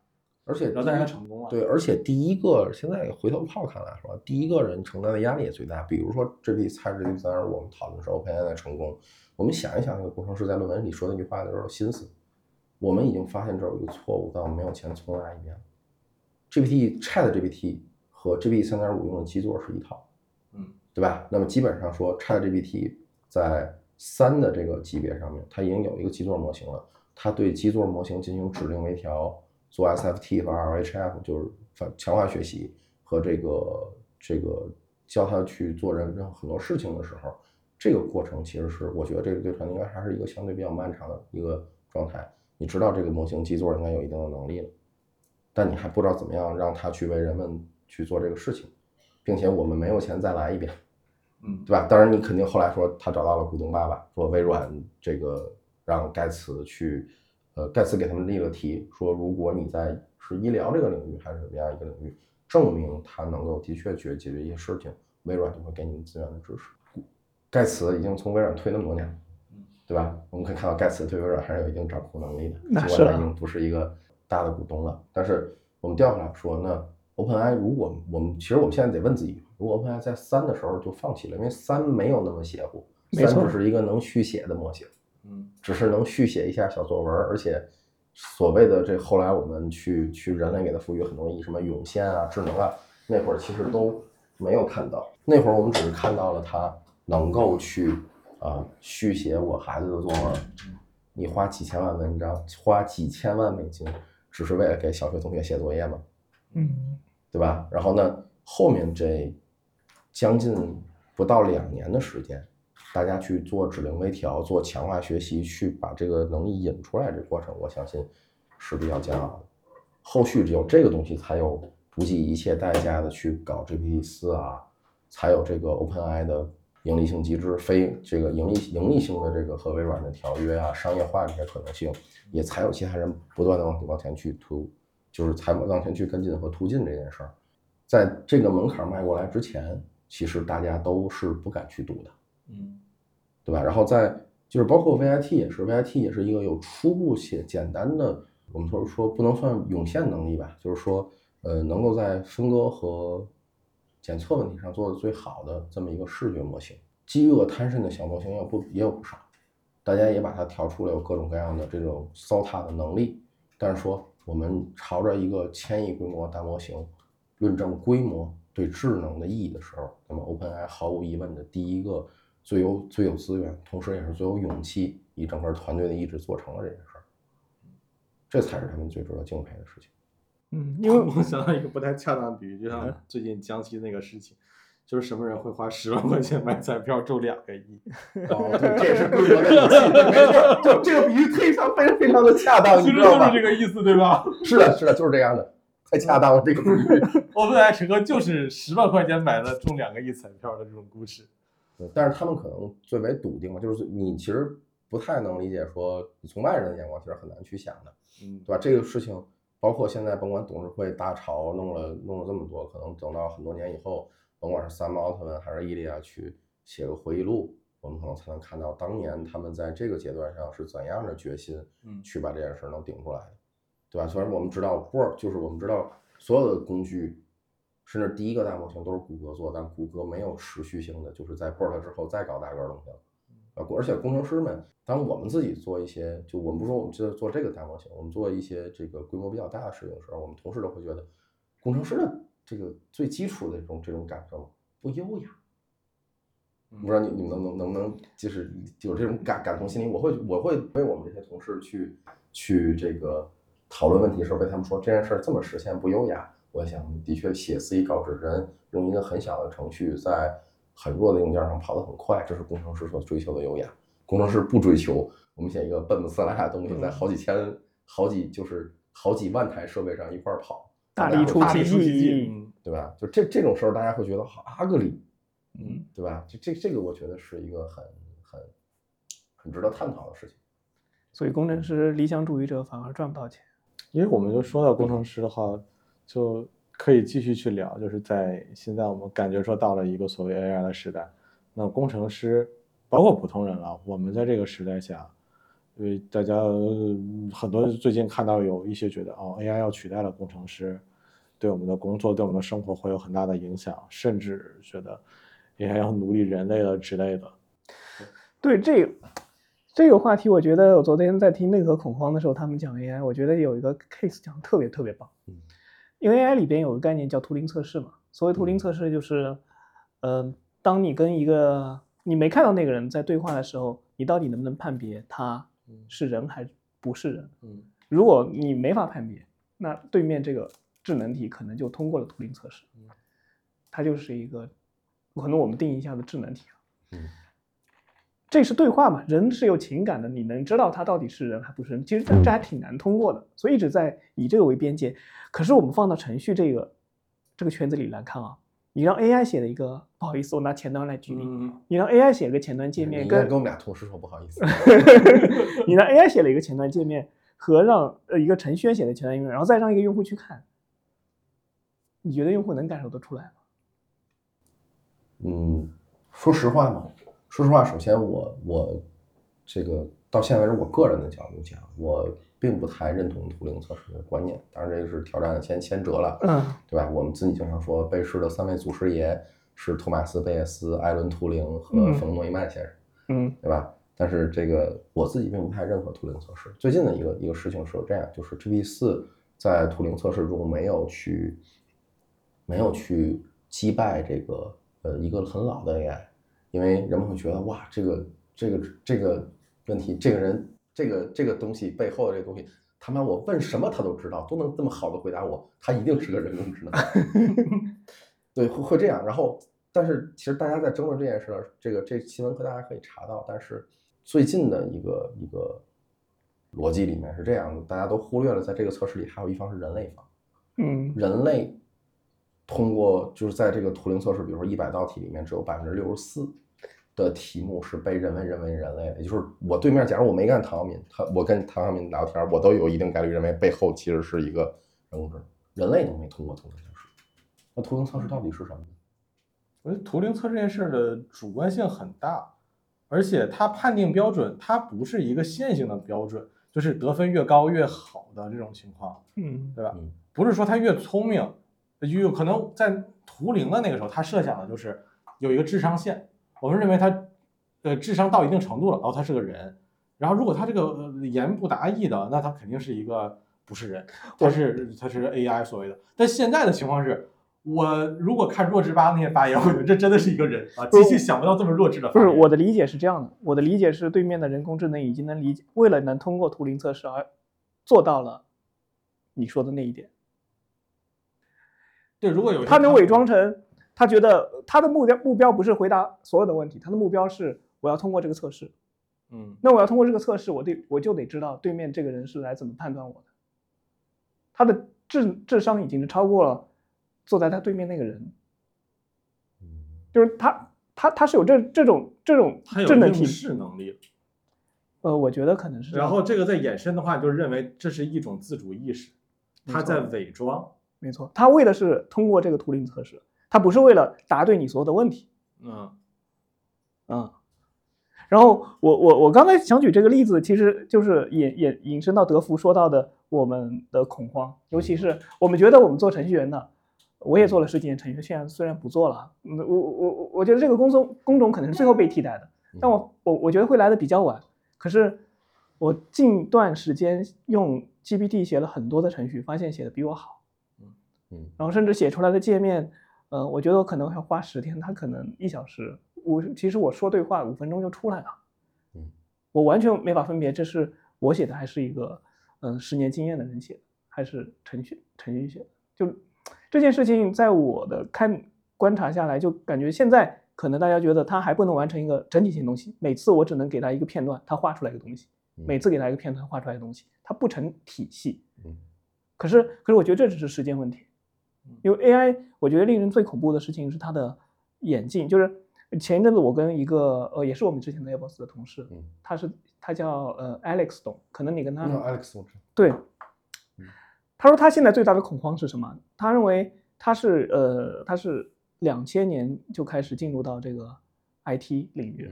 而且然后但是它成功了。对，而且第一个现在回头炮看来是吧，第一个人承担的压力也最大。比如说这批菜这批资源，我们讨论是 OpenAI 的成功，我们想一想，那个工程师在论文里说那句话的时候心思，我们已经发现这儿有一个错误，但我们没有钱重来一遍。GPT Chat GPT 和 GPT 三点五用的基座是一套，嗯，对吧？那么基本上说，Chat GPT 在三的这个级别上面，它已经有一个基座模型了，它对基座模型进行指令微调，做 SFT 和 RHF，就是反强化学习和这个这个教他去做人任很多事情的时候，这个过程其实是我觉得这个对团队应该还是一个相对比较漫长的一个状态。你知道这个模型基座应该有一定的能力了，但你还不知道怎么样让他去为人们去做这个事情，并且我们没有钱再来一遍。嗯，对吧？当然，你肯定后来说他找到了股东爸爸，说微软这个让盖茨去，呃，盖茨给他们立了题，说如果你在是医疗这个领域还是怎么样一个领域，证明他能够的确去解决一些事情，微软就会给你们资源的支持。盖茨已经从微软退那么多年了，对吧？我们可以看到盖茨对微软还是有一定掌控能力的，那是啊尽管他已经不是一个大的股东了。但是我们调回来说，那 OpenAI 如果我们其实我们现在得问自己，如果 OpenAI 在三的时候就放弃了，因为三没有那么邪乎，三只是一个能续写的模型，嗯，只是能续写一下小作文，而且所谓的这后来我们去去人类给它赋予很多意义，什么涌现啊、智能啊，那会儿其实都没有看到，那会儿我们只是看到了它能够去啊、续写我孩子的作文。你花几千万文章，花几千万美金，只是为了给小学同学写作业吗？嗯，对吧？然后呢，后面这将近不到两年的时间，大家去做指令微调、做强化学习，去把这个能力引出来，这过程我相信是比较煎熬的。后续只有这个东西，才有不计一切代价的去搞 GPT 四啊，才有这个 OpenAI 的盈利性机制、非这个盈利盈利性的这个和微软的条约啊、商业化这些可能性，也才有其他人不断的往往前去突，就是才往前去跟进和突进这件事儿。在这个门槛迈过来之前，其实大家都是不敢去赌的，嗯，对吧？然后在就是包括 VIT 也是，VIT 也是一个有初步且简单的，我们说说不能算涌现能力吧，就是说呃能够在分割和检测问题上做的最好的这么一个视觉模型。饥饿贪剩的小模型也不也有不少，大家也把它调出了有各种各样的这种骚塔的能力，但是说我们朝着一个千亿规模大模型论证规模对智能的意义的时候，那么 OpenAI 毫无疑问的第一个最有最有资源，同时也是最有勇气，以整个团队的意志做成了这件事儿，这才是他们最值得敬佩的事情。嗯，因为我想到一个不太恰当的比喻，就像最近江西那个事情，就是什么人会花十万块钱买彩票中两个亿？哦，对，这也是规模的勇气，对没错，就这个比喻非常非常非常的恰当，你其实知道吧就是？这个意思，对吧？是的，是的，就是这样的，太恰当了，这个比喻。我们来陈哥就是十万块钱买了中两个亿彩票的这种故事。对但是他们可能最为笃定嘛，就是你其实不太能理解说，你从外人的眼光其实很难去想的，嗯对吧？这个事情，包括现在甭管董事会大潮弄了弄了这么多，可能等到很多年以后，甭管是三毛奥特曼还是伊利亚去写个回忆录，我们可能才能看到当年他们在这个阶段上是怎样的决心，嗯去把这件事能顶出来的，对吧？虽然我们知道 Word 就是我们知道所有的工具，甚至第一个大模型都是谷歌做，但谷歌没有持续性的，就是在 BERT 之后再搞大个儿东西了。啊，而且工程师们，当我们自己做一些，就我们不说我们就做这个大模型，我们做一些这个规模比较大的事情的时候，我们同事都会觉得，工程师的这个最基础的这种这种感受不优雅。嗯不知道你你们能能能不能就是有这种感感同心理？我会我会为我们这些同事去去这个讨论问题的时候，被他们说这件事儿这么实现不优雅。我想的确写 C 稿纸人用一个很小的程序在很弱的硬件上跑得很快，这是工程师所追求的优雅。工程师不追求我们写一个笨不呲拉的东西，在好几千、好几就是好几万台设备上一块儿跑，大力出奇大力出奇迹对吧？就这这种事儿，大家会觉得好阿格里，嗯，对吧？这这这个我觉得是一个很很很值得探讨的事情。所以工程师理想主义者反而赚不到钱。因为我们就说到工程师的话，就可以继续去聊，就是在现在我们感觉说到了一个所谓 AI 的时代，那工程师包括普通人了，我们在这个时代下，因为大家呃很多最近看到有一些觉得哦，AI 要取代了工程师，对我们的工作、对我们的生活会有很大的影响，甚至觉得 AI 要奴隶人类了之类的。对这个这个话题，我觉得我昨天在听内核恐慌的时候，他们讲 AI，我觉得有一个 case 讲的特别特别棒。嗯，因为 AI 里边有个概念叫图灵测试嘛。所谓图灵测试就是，呃，当你跟一个你没看到那个人在对话的时候，你到底能不能判别他是人还不是人？嗯如果你没法判别，那对面这个智能体可能就通过了图灵测试，它就是一个可能我们定义一下的智能体啊。嗯这是对话嘛，人是有情感的，你能知道他到底是人还不是人，其实这这还挺难通过的，所以一直在以这个为边界。可是我们放到程序这个这个圈子里来看啊，你让 AI 写的一个，不好意思，我拿前端来举例，嗯你让 AI 写一个前端界面，跟你跟我们俩同事说不好意思。你让 AI 写了一个前端界面和让呃一个程序员写的前端界面，然后再让一个用户去看，你觉得用户能感受得出来吗？嗯，说实话嘛，说实话，首先我我这个到现在为止，我个人的角度讲，我并不太认同图灵测试的观念。当然，这个是挑战的先先哲了，嗯对吧？我们自己经常说，贝氏的三位祖师爷是托马斯·贝叶斯、艾伦·图灵和嗯冯诺依曼先生，嗯对吧？但是这个我自己并不太认可图灵测试。最近的一个一个事情是这样，就是 GPT 四在图灵测试中没有去没有去击败这个呃一个很老的 AI，因为人们会觉得哇，这个这个这个问题，这个人这个这个东西背后的这个东西，他妈我问什么他都知道，都能这么好的回答我，他一定是个人工智能。对，会会这样。然后，但是其实大家在争论这件事儿，这个这新闻课大家可以查到，但是最近的一个一个逻辑里面是这样的，大家都忽略了，在这个测试里还有一方是人类方，嗯人类通过就是在这个图灵测试，比如说一百道题里面，只有百分之六十四的题目是被认为认为人类的，也就是我对面，假如我没干唐晓敏，他我跟唐晓敏聊天，我都有一定概率认为背后其实是一个人工智能，人类都没通过图灵测试，那图灵测试到底是什么呢？我觉得图灵测这件事的主观性很大，而且它判定标准，它不是一个线性的标准，就是得分越高越好的这种情况，嗯对吧？嗯不是说他越聪明，有可能在图灵的那个时候，他设想的就是有一个智商线，我们认为他呃智商到一定程度了，然后他是个人，然后如果他这个呃言不达意的，那他肯定是一个不是人，他是他是 AI 所谓的。但现在的情况是。我如果看弱智吧那些发言，我觉得这真的是一个人啊，机器想不到这么弱智的不。是我的理解是这样的，我的理解是对面的人工智能已经能理解，为了能通过图灵测试而做到了你说的那一点。对，如果有他能伪装成他觉得他的目标目标不是回答所有的问题，他的目标是我要通过这个测试。嗯。那我要通过这个测试，我对我就得知道对面这个人是来怎么判断我的。他的智智商已经是超过了坐在他对面那个人，嗯。就是他他他是有这这种这种他有应智能体，试能力，呃，我觉得可能是然后这个再延伸的话，就认为这是一种自主意识，他在伪装。没错，他为的是通过这个图灵测试，他不是为了答对你所有的问题。嗯嗯，然后我我我刚才想举这个例子，其实就是引引引申到德福说到的我们的恐慌，尤其是我们觉得我们做程序员的，我也做了十几年程序员，现在虽然不做了，嗯，我我我我觉得这个工种工种可能是最后被替代的，但我我我觉得会来的比较晚。可是我近段时间用 GPT 写了很多的程序，发现写的比我好。嗯然后甚至写出来的界面，呃，我觉得我可能要花十天，他可能一小时。我其实我说对话五分钟就出来了，嗯，我完全没法分别这是我写的还是一个嗯、呃十年经验的人写的，还是程序程序写的。就这件事情，在我的看观察下来，就感觉现在可能大家觉得他还不能完成一个整体性东西，每次我只能给他一个片段，他画出来一个东西，每次给他一个片段画出来的东西，它不成体系。嗯可是，可是我觉得这只是时间问题，因为 AI，我觉得令人最恐怖的事情是它的演进。就是前一阵子我跟一个呃，也是我们之前的 Airbus 的同事，嗯他是他叫呃 Alex 董，可能你跟他、那 Alex 对，他说他现在最大的恐慌是什么？他认为他是呃他是两千年就开始进入到这个 IT 领域，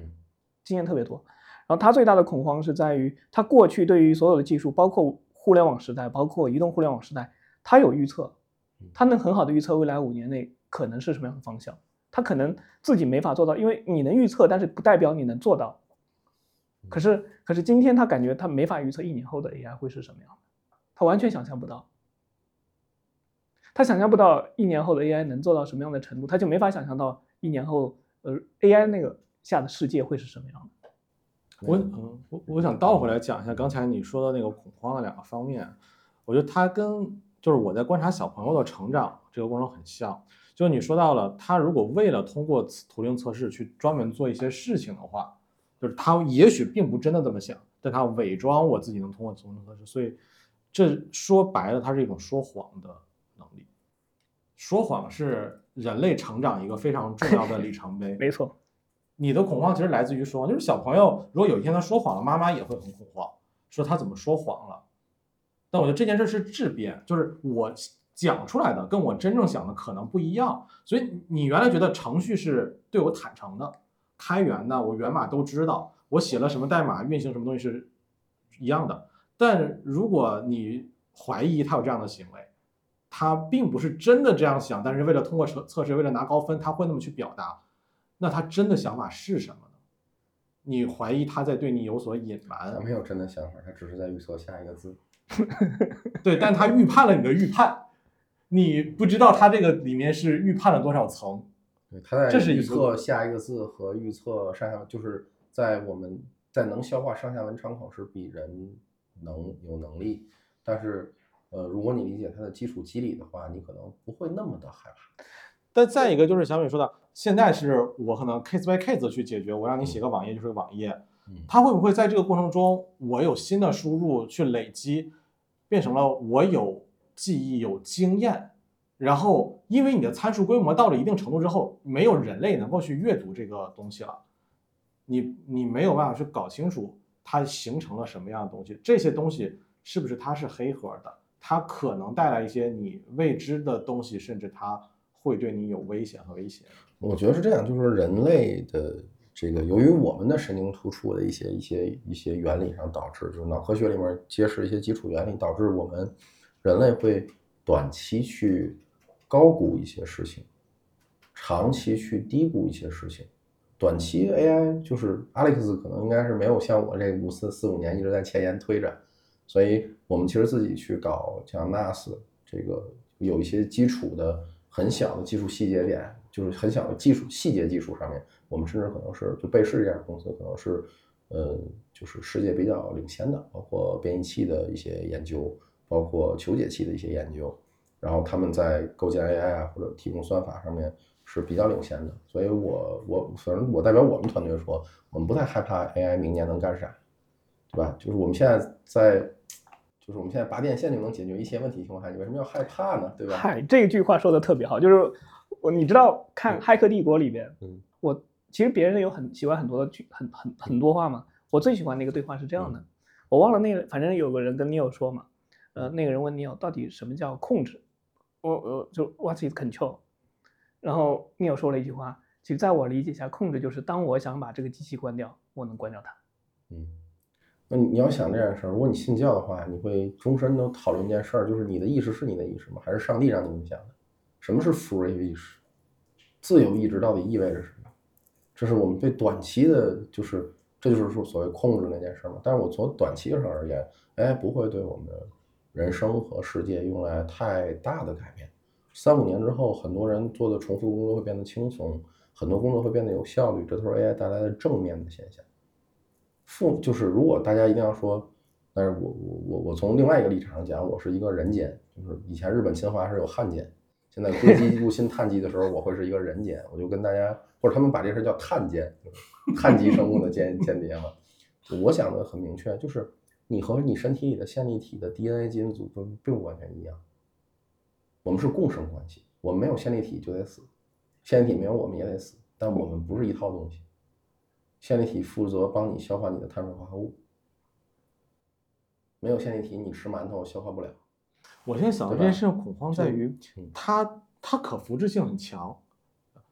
经验特别多。然后他最大的恐慌是在于他过去对于所有的技术，包括互联网时代，包括移动互联网时代，他有预测，他能很好的预测未来五年内可能是什么样的方向。他可能自己没法做到，因为你能预测，但是不代表你能做到。可是，可是今天他感觉他没法预测一年后的 AI 会是什么样的，他完全想象不到。他想象不到一年后的 AI 能做到什么样的程度，他就没法想象到一年后，呃，AI 那个下的世界会是什么样的。我，嗯，我我想倒回来讲一下刚才你说的那个恐慌的两个方面，我觉得它跟就是我在观察小朋友的成长这个过程很像。就你说到了，他如果为了通过图灵测试去专门做一些事情的话，就是他也许并不真的这么想，但他伪装我自己能通过图灵测试，所以这说白了，它是一种说谎的能力。说谎是人类成长一个非常重要的里程碑。没错，你的恐慌其实来自于说谎，就是小朋友如果有一天他说谎了，妈妈也会很恐慌，说他怎么说谎了。但我觉得这件事是质变，就是我。讲出来的跟我真正想的可能不一样，所以你原来觉得程序是对我坦诚的、开源的，我源码都知道，我写了什么代码、运行什么东西是一样的。但如果你怀疑他有这样的行为，他并不是真的这样想，但是为了通过测测试、为了拿高分，他会那么去表达，那他真的想法是什么呢？你怀疑他在对你有所隐瞒？他没有真的想法，他只是在预测下一个字。对，但他预判了你的预判。你不知道他这个里面是预判了多少层，对，他在这是预测下一个字和预测上下，就是在我们在能消化上下文窗口时比人能有能力，但是呃，如果你理解它的基础机理的话，你可能不会那么的害怕。但再一个就是小米说的，现在是我可能 case by case 去解决，我让你写个网页就是个网页，它会不会在这个过程中，我有新的输入去累积，变成了我有。记忆有经验，然后因为你的参数规模到了一定程度之后，没有人类能够去阅读这个东西了，你你没有办法去搞清楚它形成了什么样的东西，这些东西是不是它是黑盒的，它可能带来一些你未知的东西，甚至它会对你有危险和威胁。我觉得是这样，就是人类的这个由于我们的神经突触的一些一些一些原理上导致，就是脑科学里面揭示一些基础原理，导致我们。人类会短期去高估一些事情，长期去低估一些事情。短期 AI 就是 Alex 可能应该是没有像我这五四四五年一直在前沿推着，所以我们其实自己去搞像 NAS 这个有一些基础的很小的技术细节点，就是很小的技术细节技术上面，我们甚至可能是就贝氏这样公司可能是呃就是世界比较领先的，包括编译器的一些研究。包括求解器的一些研究，然后他们在构建 AI 啊或者提供算法上面是比较领先的，所以我我反正我代表我们团队说，我们不太害怕 AI 明年能干啥，对吧？就是我们现在在，就是我们现在拔电线就能解决一些问题情况下，你为什么要害怕呢？对吧？嗨，这句话说的特别好，就是我你知道看《骇客帝国》里边，嗯，我其实别人有很喜欢很多的句很很很多话嘛，我最喜欢那个对话是这样的，我忘了那个，反正有个人跟 Neil 说嘛。呃，那个人问 Neil 到底什么叫控制？我我就 What is control？然后 Neil 说了一句话，其实在我理解下，控制就是当我想把这个机器关掉，我能关掉它。嗯，那你要想这件事儿，如果你信教的话，你会终身都讨论一件事儿，就是你的意识是你的意识吗？还是上帝让你影响的？什么是 free 意识？自由意志到底意味着什么？这是我们对短期的，就是这就是说所谓控制那件事儿嘛。但是我从短期上而言，哎，不会对我们。人生和世界用来太大的改变，三五年之后，很多人做的重复工作会变得轻松，很多工作会变得有效率，这都是 AI 带来的正面的现象。负就是如果大家一定要说，但是我我我我从另外一个立场上讲，我是一个人间，就是以前日本侵华是有汉奸，现在飞机入侵碳基的时候，我会是一个人间，我就跟大家或者他们把这事叫碳间，碳基生物的间 间谍嘛。我想的很明确，就是。你和你身体里的线粒体的 DNA 基因组并并不完全一样，我们是共生关系，我们没有线粒体就得死，线粒体没有我们也得死，但我们不是一套东西，线粒体负责帮你消化你的碳水化合物，没有线粒体你吃馒头消化不了。我现在想到这件事情恐慌在于嗯它它可复制性很强，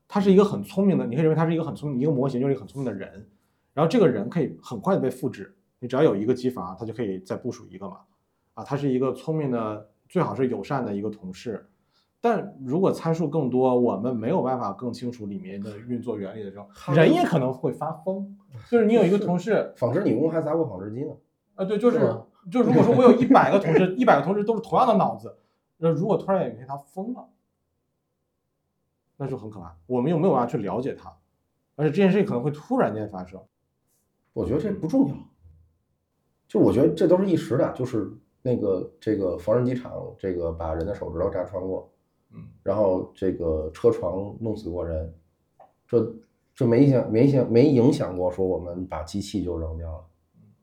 它是一个很聪明的，你可以认为它是一个很聪明一个模型，就是一个很聪明的人，然后这个人可以很快的被复制，你只要有一个机房，他就可以再部署一个嘛，啊，他是一个聪明的，最好是友善的一个同事。但如果参数更多，我们没有办法更清楚里面的运作原理的时候，人也可能会发疯。就是你有一个同事，纺织女工还砸过纺织机呢。啊，对，就是就如果说我有一百个同事，一百个同事都是同样的脑子，那如果突然有一天他疯了，那就很可怕。我们又没有办法去了解他，而且这件事情可能会突然间发生。我觉得这不重要，就我觉得这都是一时的，就是那个这个缝纫机厂，这个把人的手指头扎穿过，嗯，然后这个车床弄死过人，这这没影响没影响没影响过说我们把机器就扔掉了，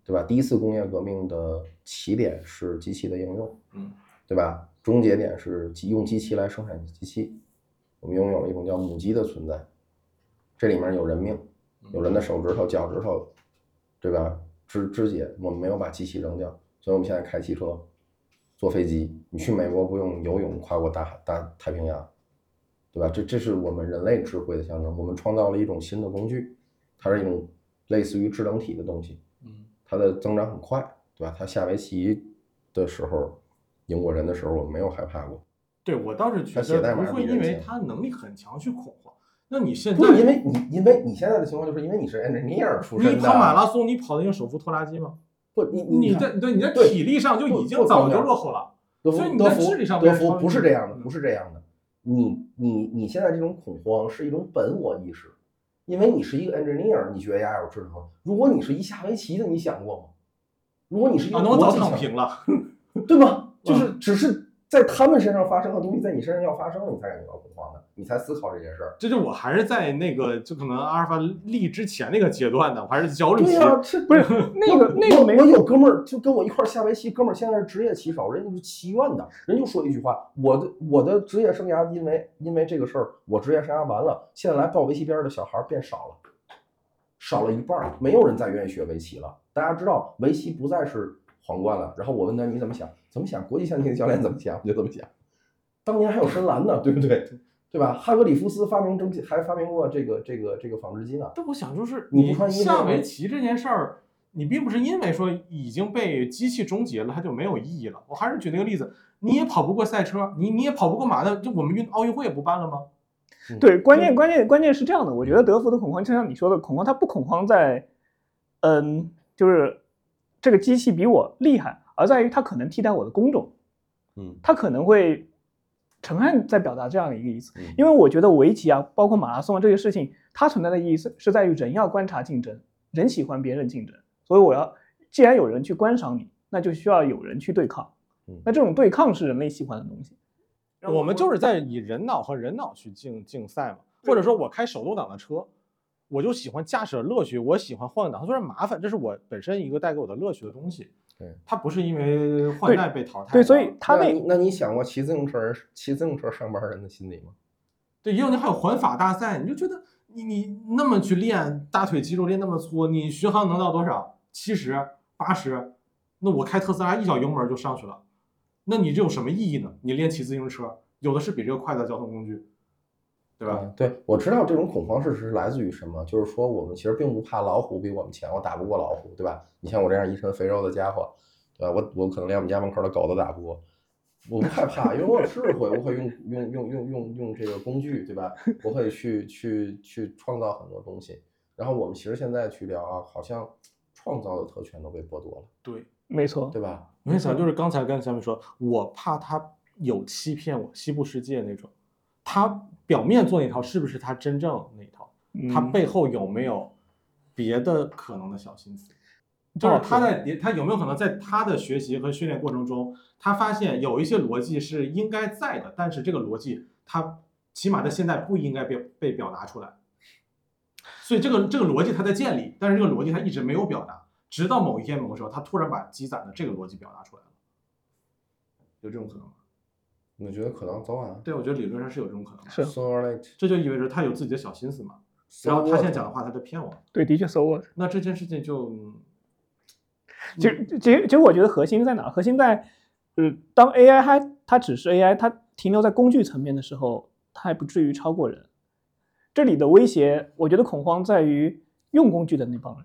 对吧？第一次工业革命的起点是机器的应用，嗯，对吧？终结点是用机器来生产机器，我们拥有了一种叫母机的存在，这里面有人命，有人的手指头、脚趾头，对吧？肢肢解，我们没有把机器扔掉，所以我们现在开汽车、坐飞机，你去美国不用游泳跨过大海大太平洋，对吧？这这是我们人类智慧的象征，我们创造了一种新的工具，它是一种类似于智能体的东西，嗯，它的增长很快，对吧？他下围棋的时候赢过人的时候，我没有害怕过。对我倒是觉得不会因为他能力很强去恐慌。那你现不是因为你，因为你现在的情况就是因为你是 engineer 出身你，跑马拉松，你跑得赢手扶拖拉机吗？不，你你在对你在体力上就已经早就落后了。所以你在智力上德福不是这样的，嗯不是这样的。你你你现在这种恐慌是一种本我意识，因为你是一个 engineer，你觉得呀有智能。如果你是一下围棋的，你想过吗？如果你是一个啊，那我早躺平了。对吧？就是只是在他们身上发生的东西，在你身上要发生了，你才感觉到恐慌的，你才思考这件事儿。这就我还是在那个就可能阿尔法利之前那个阶段的，我还是焦虑期。对呀、这不是那个那个没我有哥们儿就跟我一块儿下围棋，哥们儿现在是职业棋手，人家是棋院的，人就说一句话：我的我的职业生涯因为因为这个事儿，我职业生涯完了，现在来报围棋班的小孩儿变少了，少了一半儿，没有人再愿意学围棋了。大家知道围棋不再是皇冠了。然后我问他你怎么想？怎么想？国际象棋的教练怎么想？我就怎么想。当年还有深蓝呢，对不对？对吧？哈格里夫斯发明蒸汽，还发明过这个这个这个纺织机呢。但我想就是你不穿衣服下围棋这件事儿，你并不是因为说已经被机器终结了，它就没有意义了。我还是举那个例子，你也跑不过赛车，你你也跑不过马的，就我们运奥运会也不办了吗？对，关键关键关键是这样的，我觉得德福的恐慌就像你说的，恐慌它不恐慌在，嗯，就是这个机器比我厉害，而在于它可能替代我的工种，嗯它可能会，陈汉在表达这样的一个意思，嗯因为我觉得围棋啊，包括马拉松啊这些事情，它存在的意义是是在于人要观察竞争，人喜欢别人竞争，所以我要既然有人去观赏你，那就需要有人去对抗嗯，那这种对抗是人类喜欢的东西。我们就是在以人脑和人脑去竞竞赛嘛，或者说我开手动挡的车，我就喜欢驾驶的乐趣，我喜欢换挡，它虽然麻烦，这是我本身一个带给我的乐趣的东西。对，他不是因为换代被淘汰的。对，所以他那那你那你想过骑自行车人骑自行车上班人的心理吗？对，也有那还有环法大赛，你就觉得你你那么去练大腿肌肉练那么粗，你巡航能到多少？七十、八十？那我开特斯拉一脚油门就上去了，那你这有什么意义呢？你练骑自行车，有的是比这个快的交通工具，对吧？嗯对，我知道这种恐慌是是来自于什么，就是说我们其实并不怕老虎比我们强，我打不过老虎，对吧？你像我这样一身肥肉的家伙，对吧？我我可能连我们家门口的狗都打不过，我不害怕，因为我有智慧，我可以用用用用用用这个工具，对吧？我可以去去去创造很多东西。然后我们其实现在去聊啊，好像创造的特权都被剥夺了，对，没错，对吧？没错，就是刚才跟小米说，我怕他有欺骗我，西部世界那种，他表面做那套是不是他真正那一套？他嗯背后有没有别的可能的小心思？就是他说在他有没有可能在他的学习和训练过程中，他发现有一些逻辑是应该在的，但是这个逻辑他起码在现在不应该被被表达出来。所以这个这个逻辑他在建立，但是这个逻辑他一直没有表达，直到某一天某个时候，他突然把积攒的这个逻辑表达出来了，有这种可能吗？我觉得可能早晚对，我觉得理论上是有这种可能的。是 sooner or late。这就意味着他有自己的小心思嘛。So 然后他现在讲的话，他在骗我。对，的确 so what。那这件事情就，其实，其实，其实我觉得核心在哪？核心在，呃，当 AI 它它只是 AI，它停留在工具层面的时候，它还不至于超过人。这里的威胁，我觉得恐慌在于用工具的那帮人。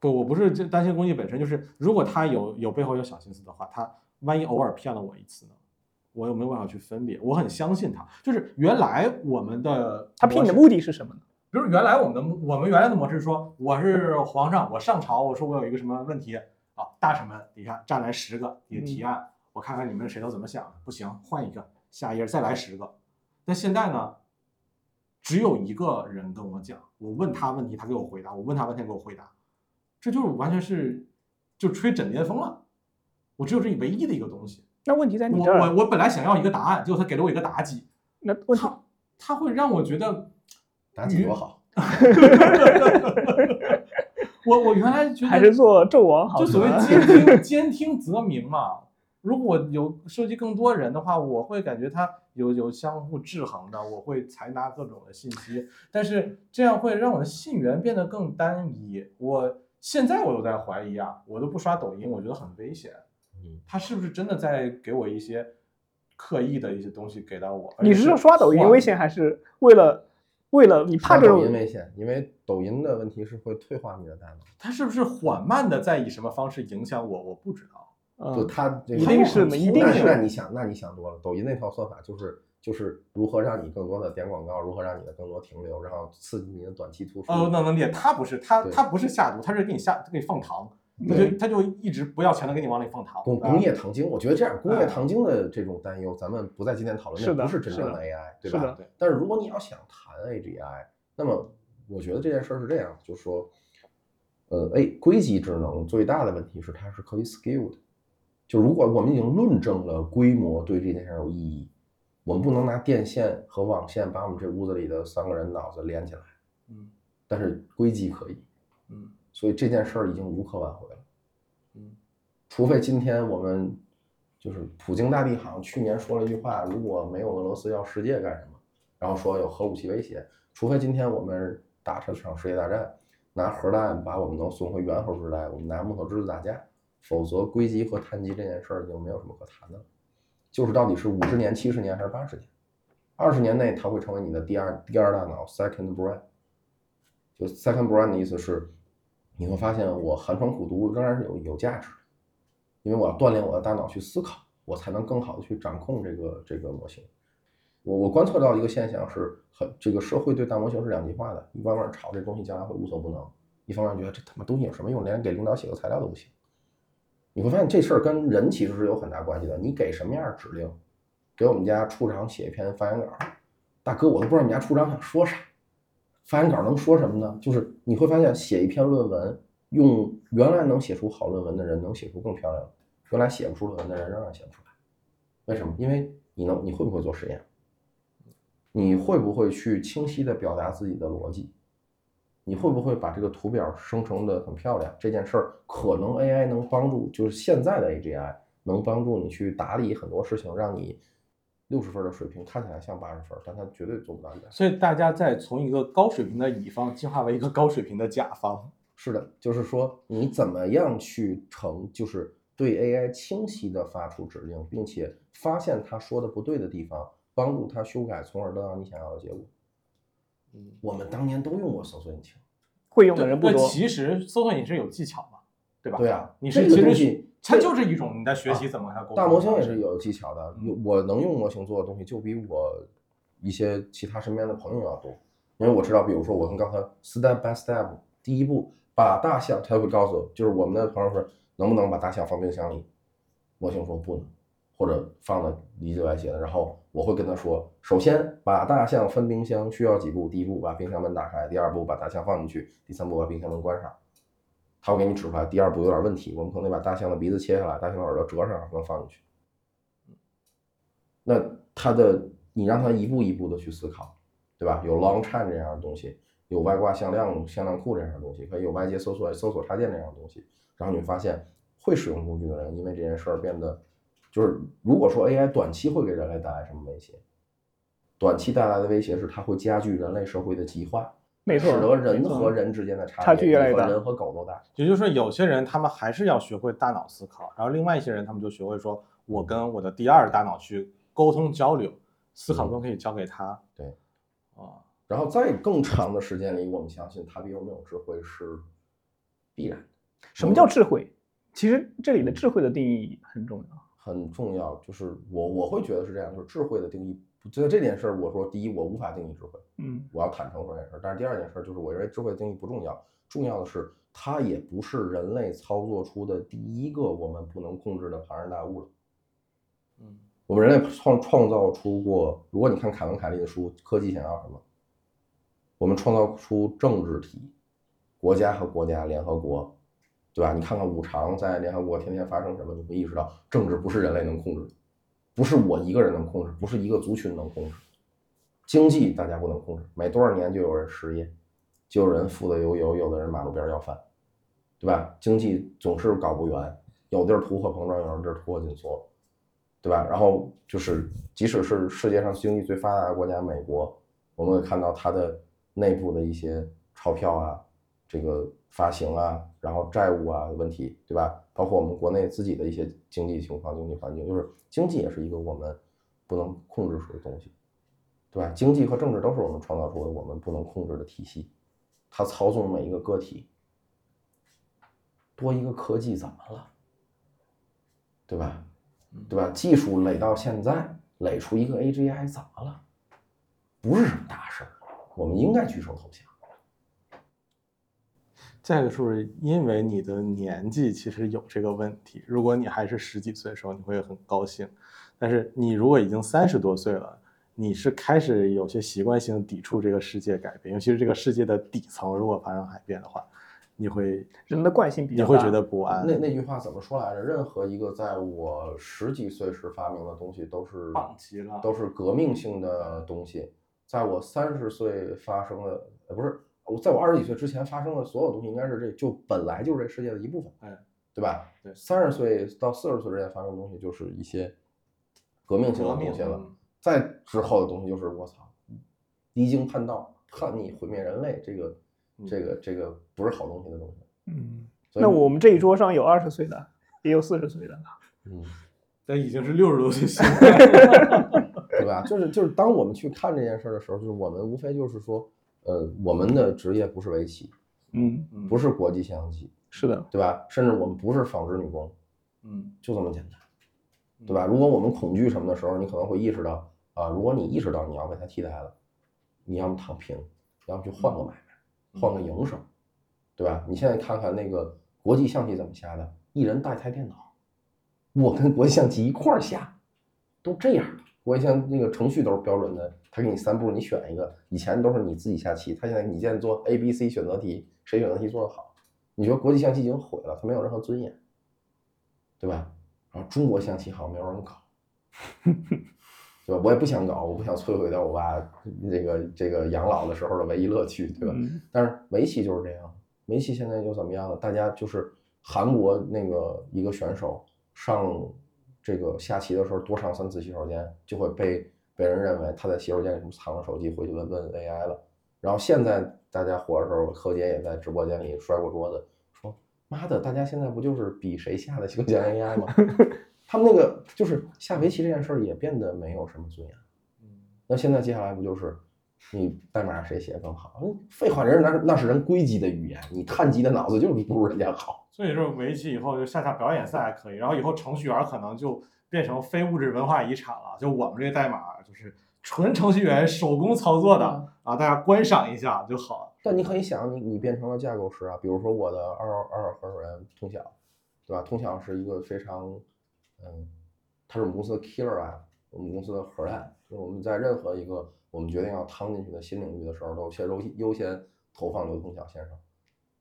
不，我不是这担心工具本身，就是如果他有有背后有小心思的话，他万一偶尔骗了我一次呢？我又没有办法去分别。我很相信他，就是原来我们的他骗你的目的是什么呢？比如原来我们的我们原来的模式说，我是皇上，我上朝，我说我有一个什么问题啊，大臣们底下站来十个，你提案，我看看你们谁都怎么想的，不行换一个，下一页再来十个。但现在呢，只有一个人跟我讲，我问他问题，他给我回答，我问他问题，给我回答，这就是完全是就吹枕边风了。我只有这唯一的一个东西。那问题在你我这儿，我我本来想要一个答案，结果他给了我一个妲己，那问题他他会让我觉得，妲己多好，我我原来觉得还是做纣王好就所谓兼听兼听则明嘛。如果我有涉及更多人的话，我会感觉它有有相互制衡的，我会采纳各种的信息，但是这样会让我的信源变得更单一。我现在我都在怀疑啊，我都不刷抖音，我觉得很危险。嗯，他是不是真的在给我一些刻意的一些东西给到我？你是说刷抖音危险，还是为了为了你怕抖这种音危险，因为抖音的问题是会退化你的大脑。他是不是缓慢的在以什么方式影响我？我不知道。嗯，就它这个一定是一定是那你想，那你想多了。抖音那套算法就是就是如何让你更多的点广告，如何让你的更多停留，然后刺激你的短期突出。哦，那能理解，他不是他对他不是下毒，他是给你下给你放糖，他就他就一直不要钱的给你往里放糖。啊。工工业糖精，我觉得这样工业哎糖精的这种担忧，咱们不在今天讨论，是的那不是真正的 AI，对是的吧？但是如果你要想谈 AGI，那么我觉得这件事儿是这样，就是说，呃，哎，硅基智能最大的问题是它是可以 scale 的，就如果我们已经论证了规模对这件事有意义，我们不能拿电线和网线把我们这屋子里的三个人脑子连起来，嗯。但是硅基可以，嗯所以这件事儿已经无可挽回了。嗯除非今天我们就是普京大帝好像去年说了一句话，如果没有俄罗斯要世界干什么？然后说有核武器威胁，除非今天我们打这场世界大战，拿核弹把我们能送回猿猴时代，我们拿木头枝子打架，否则硅基和碳基这件事儿就没有什么可谈的了。就是到底是五十年、七十年还是八十年？二十年内它会成为你的第二第二大脑 （second brain）。就 second brain 的意思是，你会发现我寒窗苦读仍然是有有价值的。因为我要锻炼我的大脑去思考，我才能更好的去掌控这个这个模型。我我观测到一个现象是很这个社会对大模型是两极化的，一方面吵这东西将来会无所不能，一方面觉得这他妈东西有什么用，连给领导写个材料都不行。你会发现这事儿跟人其实是有很大关系的。你给什么样指令？给我们家处长写一篇发言稿，大哥我都不知道你家处长想说啥，发言稿能说什么呢？就是你会发现写一篇论文。用原来能写出好论文的人能写出更漂亮，原来写不出论文的人仍然写不出来。为什么？因为你能，你会不会做实验？你会不会去清晰的表达自己的逻辑？你会不会把这个图表生成的很漂亮？这件事儿可能 AI 能帮助，就是现在的 AGI 能帮助你去打理很多事情，让你六十分的水平看起来像八十分，但他绝对做不到一百。所以大家在从一个高水平的乙方进化为一个高水平的甲方。是的，就是说你怎么样去成，就是对 AI 清晰的发出指令，并且发现他说的不对的地方，帮助他修改，从而得到你想要的结果。嗯，我们当年都用过搜索引擎，会用的人不多。那其实搜索引擎有技巧嘛，对吧？对啊你是这个其实东西它就是一种你在学习怎么和它沟通。大模型也是。有技巧的。有我能用模型做的东西，就比我一些其他身边的朋友要多，因为我知道，比如说我跟刚才 step by step，第一步。把大象，他会告诉我，就是我们的朋友说，能不能把大象放冰箱里？模型说不能，或者放的里里外外的。然后我会跟他说，首先把大象分冰箱需要几步？第一步把冰箱门打开，第二步把大象放进去，第三步把冰箱门关上。他会给你指出来，第二步有点问题，我们可能得把大象的鼻子切下来，大象的耳朵折上，能放进去。那他的，你让他一步一步的去思考，对吧？有 long chain 这样的东西。有外挂向量向量库这样的东西，可以有外接搜索搜索插件这样的东西，然后你发现会使用工具的人，因为这件事儿变得，就是如果说 AI 短期会给人类带来什么威胁，短期带来的威胁是它会加剧人类社会的极化，没错，使得人和人之间的差差距越来越大人和狗都大。也就是说，有些人他们还是要学会大脑思考，然后另外一些人他们就学会说，我跟我的第二大脑去沟通交流，思考都可以交给他。对，啊，然后在更长的时间里，我们相信他比我们有智慧是必然的。什么叫智慧？其实这里的智慧的定义很重要。很重要，就是我我会觉得是这样，就是智慧的定义。就这件事儿，我说第一，我无法定义智慧，嗯我要坦诚说这件事儿。但是第二件事儿就是，我认为智慧的定义不重要，重要的是它也不是人类操作出的第一个我们不能控制的庞然大物了。嗯我们人类创创造出过，如果你看凯文凯利的书《科技想要什么》，我们创造出政治体，国家和国家，联合国，对吧？你看看五常在联合国天天发生什么，你会意识到政治不是人类能控制的，不是我一个人能控制，不是一个族群能控制。经济大家不能控制，每多少年就有人失业，就有人富得悠悠，有的人马路边要饭，对吧？经济总是搞不圆，有地儿突破膨胀，有地儿突破紧缩，对吧？然后就是，即使是世界上经济最发达的国家美国，我们会看到它的内部的一些钞票啊，这个发行啊，然后债务啊问题，对吧？包括我们国内自己的一些经济情况、经济环境，就是经济也是一个我们不能控制出的东西，对吧？经济和政治都是我们创造出的我们不能控制的体系，它操纵每一个个体。多一个科技怎么了？对吧？对吧？技术垒到现在，垒出一个 AGI 怎么了？不是什么大事儿，我们应该举手投降。再一个是不是因为你的年纪其实有这个问题？如果你还是十几岁的时候，你会很高兴；但是你如果已经三十多岁了，你是开始有些习惯性抵触这个世界改变，尤其是这个世界的底层如果发生改变的话，你会人的惯性比较大你会觉得不安。那那句话怎么说来着？任何一个在我十几岁时发明的东西，都是棒极了都是革命性的东西。在我三十岁发生的，呃，不是，我在我二十几岁之前发生的所有东西，应该是这就本来就是这世界的一部分，哎，对吧？对三十岁到四十岁之间发生的东西，就是一些革命性的东西了。嗯再之后的东西就是我操，离经叛道、叛逆、毁灭人类，这个、嗯这个、这个不是好东西的东西。嗯，那我们这一桌上有二十岁的，也有四十岁的。嗯，但已经是六十多岁。对吧？就是就是，当我们去看这件事的时候，就是我们无非就是说，呃，我们的职业不是围棋，嗯，不是国际象棋，是的，对吧？甚至我们不是纺织女工，嗯，就这么简单，对吧？如果我们恐惧什么的时候，你可能会意识到啊，如果你意识到你要被它替代了，你要么躺平，要么去换个买卖，换个营生，对吧？你现在看看那个国际象棋怎么下的，一人带台电脑，我跟国际象棋一块儿下，都这样的。国际象那个程序都是标准的，他给你三步，你选一个。以前都是你自己下棋，他现在你现在做 A、B、C 选择题，谁选择题做得好？你觉得国际象棋已经毁了，他没有任何尊严，对吧？然后中国象棋好像没有人搞，对吧？我也不想搞，我不想摧毁掉我爸这个这个养老的时候的唯一乐趣，对吧？嗯但是围棋就是这样，围棋现在就怎么样了？大家就是韩国那个一个选手上这个下棋的时候多上三次洗手间，就会被被人认为他在洗手间里藏了手机，回去问问 AI 了。然后现在大家火的时候，柯洁也在直播间里摔过桌子，说：“妈的，大家现在不就是比谁下的更像 AI 吗？” 他们那个就是下围棋这件事儿也变得没有什么尊严。那现在接下来不就是你代码谁写更好？嗯废话，人那那是人归集的语言，你碳基的脑子就是不如人家好。所以说围棋以后就下下表演赛还可以，然后以后程序员可能就变成非物质文化遗产了。就我们这个代码就是纯程序员手工操作的啊，大家观赏一下就好了。但你可以想，你你变成了架构师啊，比如说我的二二手合伙人通晓，对吧？通晓是一个非常，嗯，他是我们公司的 killer app，我们公司的核弹，就是我们在任何一个我们决定要趟进去的新领域的时候，都先优优先投放刘通晓先生，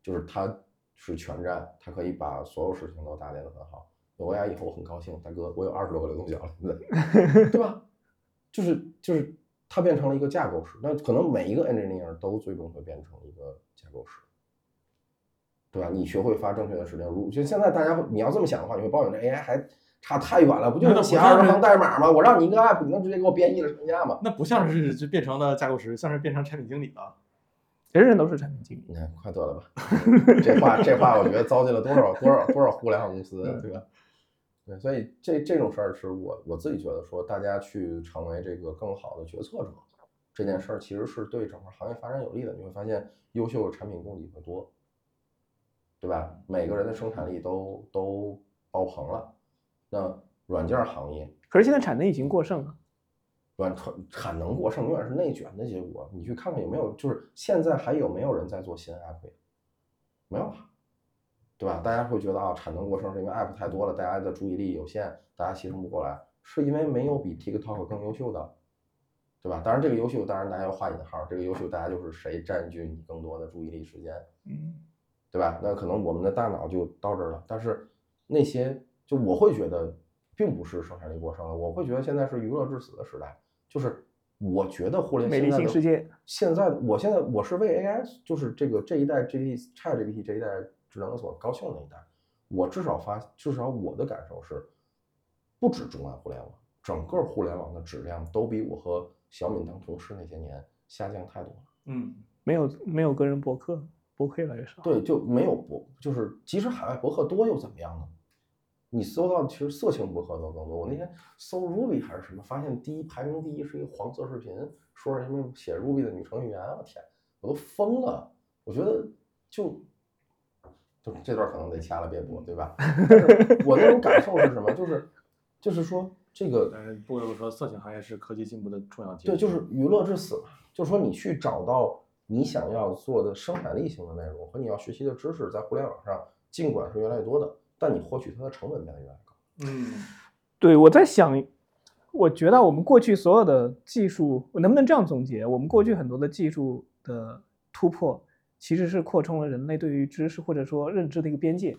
就是他是全站，他可以把所有事情都打点得很好。有 AI 以后，我很高兴，大哥，我有二十多个刘通晓了，对吧？就是就是它变成了一个架构师，那可能每一个 engineer 都最终会变成一个架构师，对吧？你学会发正确的指令，如就现在大家你要这么想的话，你会抱怨这 AI 还差太远了，不就是写二十行代码吗？我让你一个 app，你能直接给我编译了成家吗？那不像是就变成了架构师，像是变成产品经理了。人人都是产品经理。你看，快得了吧？这 话这话，我觉得糟践了多少多少多少互联网公司，对吧？对，所以这这种事儿是我我自己觉得说，大家去成为这个更好的决策者，这件事儿其实是对整个行业发展有利的。你会发现，优秀的产品供给会多，对吧？每个人的生产力都都爆棚了。那软件行业，可是现在产能已经过剩了。软产 产能过剩永远是内卷的结果。你去看看有没有，就是现在还有没有人在做新 app？没有了。对吧？大家会觉得啊，产能过剩是因为 app 太多了，大家的注意力有限，大家吸收不过来，是因为没有比 TikTok 更优秀的，对吧？当然这个优秀，当然大家要画引号，这个优秀大家就是谁占据你更多的注意力时间，嗯，对吧？那可能我们的大脑就到这儿了，但是那些就我会觉得并不是生产力过剩了，我会觉得现在是娱乐至死的时代，就是我觉得互联美丽新世界，现在我现在我是为 AI，就是这个这一代 GPT ChatGPT 这一代。智能锁高效那一代，我至少发，至少我的感受是，不止中外互联网，整个互联网的质量都比我和小敏当同事那些年下降太多了。嗯，没有没有个人博客，博客越来越少。对，就没有博，就是即使海外博客多又怎么样呢？你搜到其实色情博客都更多。我那天搜 Ruby 还是什么，发现第一排名第一是一个黄色视频，说是什么写 Ruby 的女程序员，我天，我都疯了。我觉得就。就这段可能得掐了别播，对吧？我那种感受是什么？就是，就是说这个，不得不说，色情行业是科技进步的重要对，就是娱乐至死嘛。就是说，你去找到你想要做的生产力型的内容和你要学习的知识，在互联网上，尽管是越来越多的，但你获取它的成本变得越来越高。嗯，对，我在想，我觉得我们过去所有的技术，我能不能这样总结？我们过去很多的技术的突破。其实是扩充了人类对于知识或者说认知的一个边界。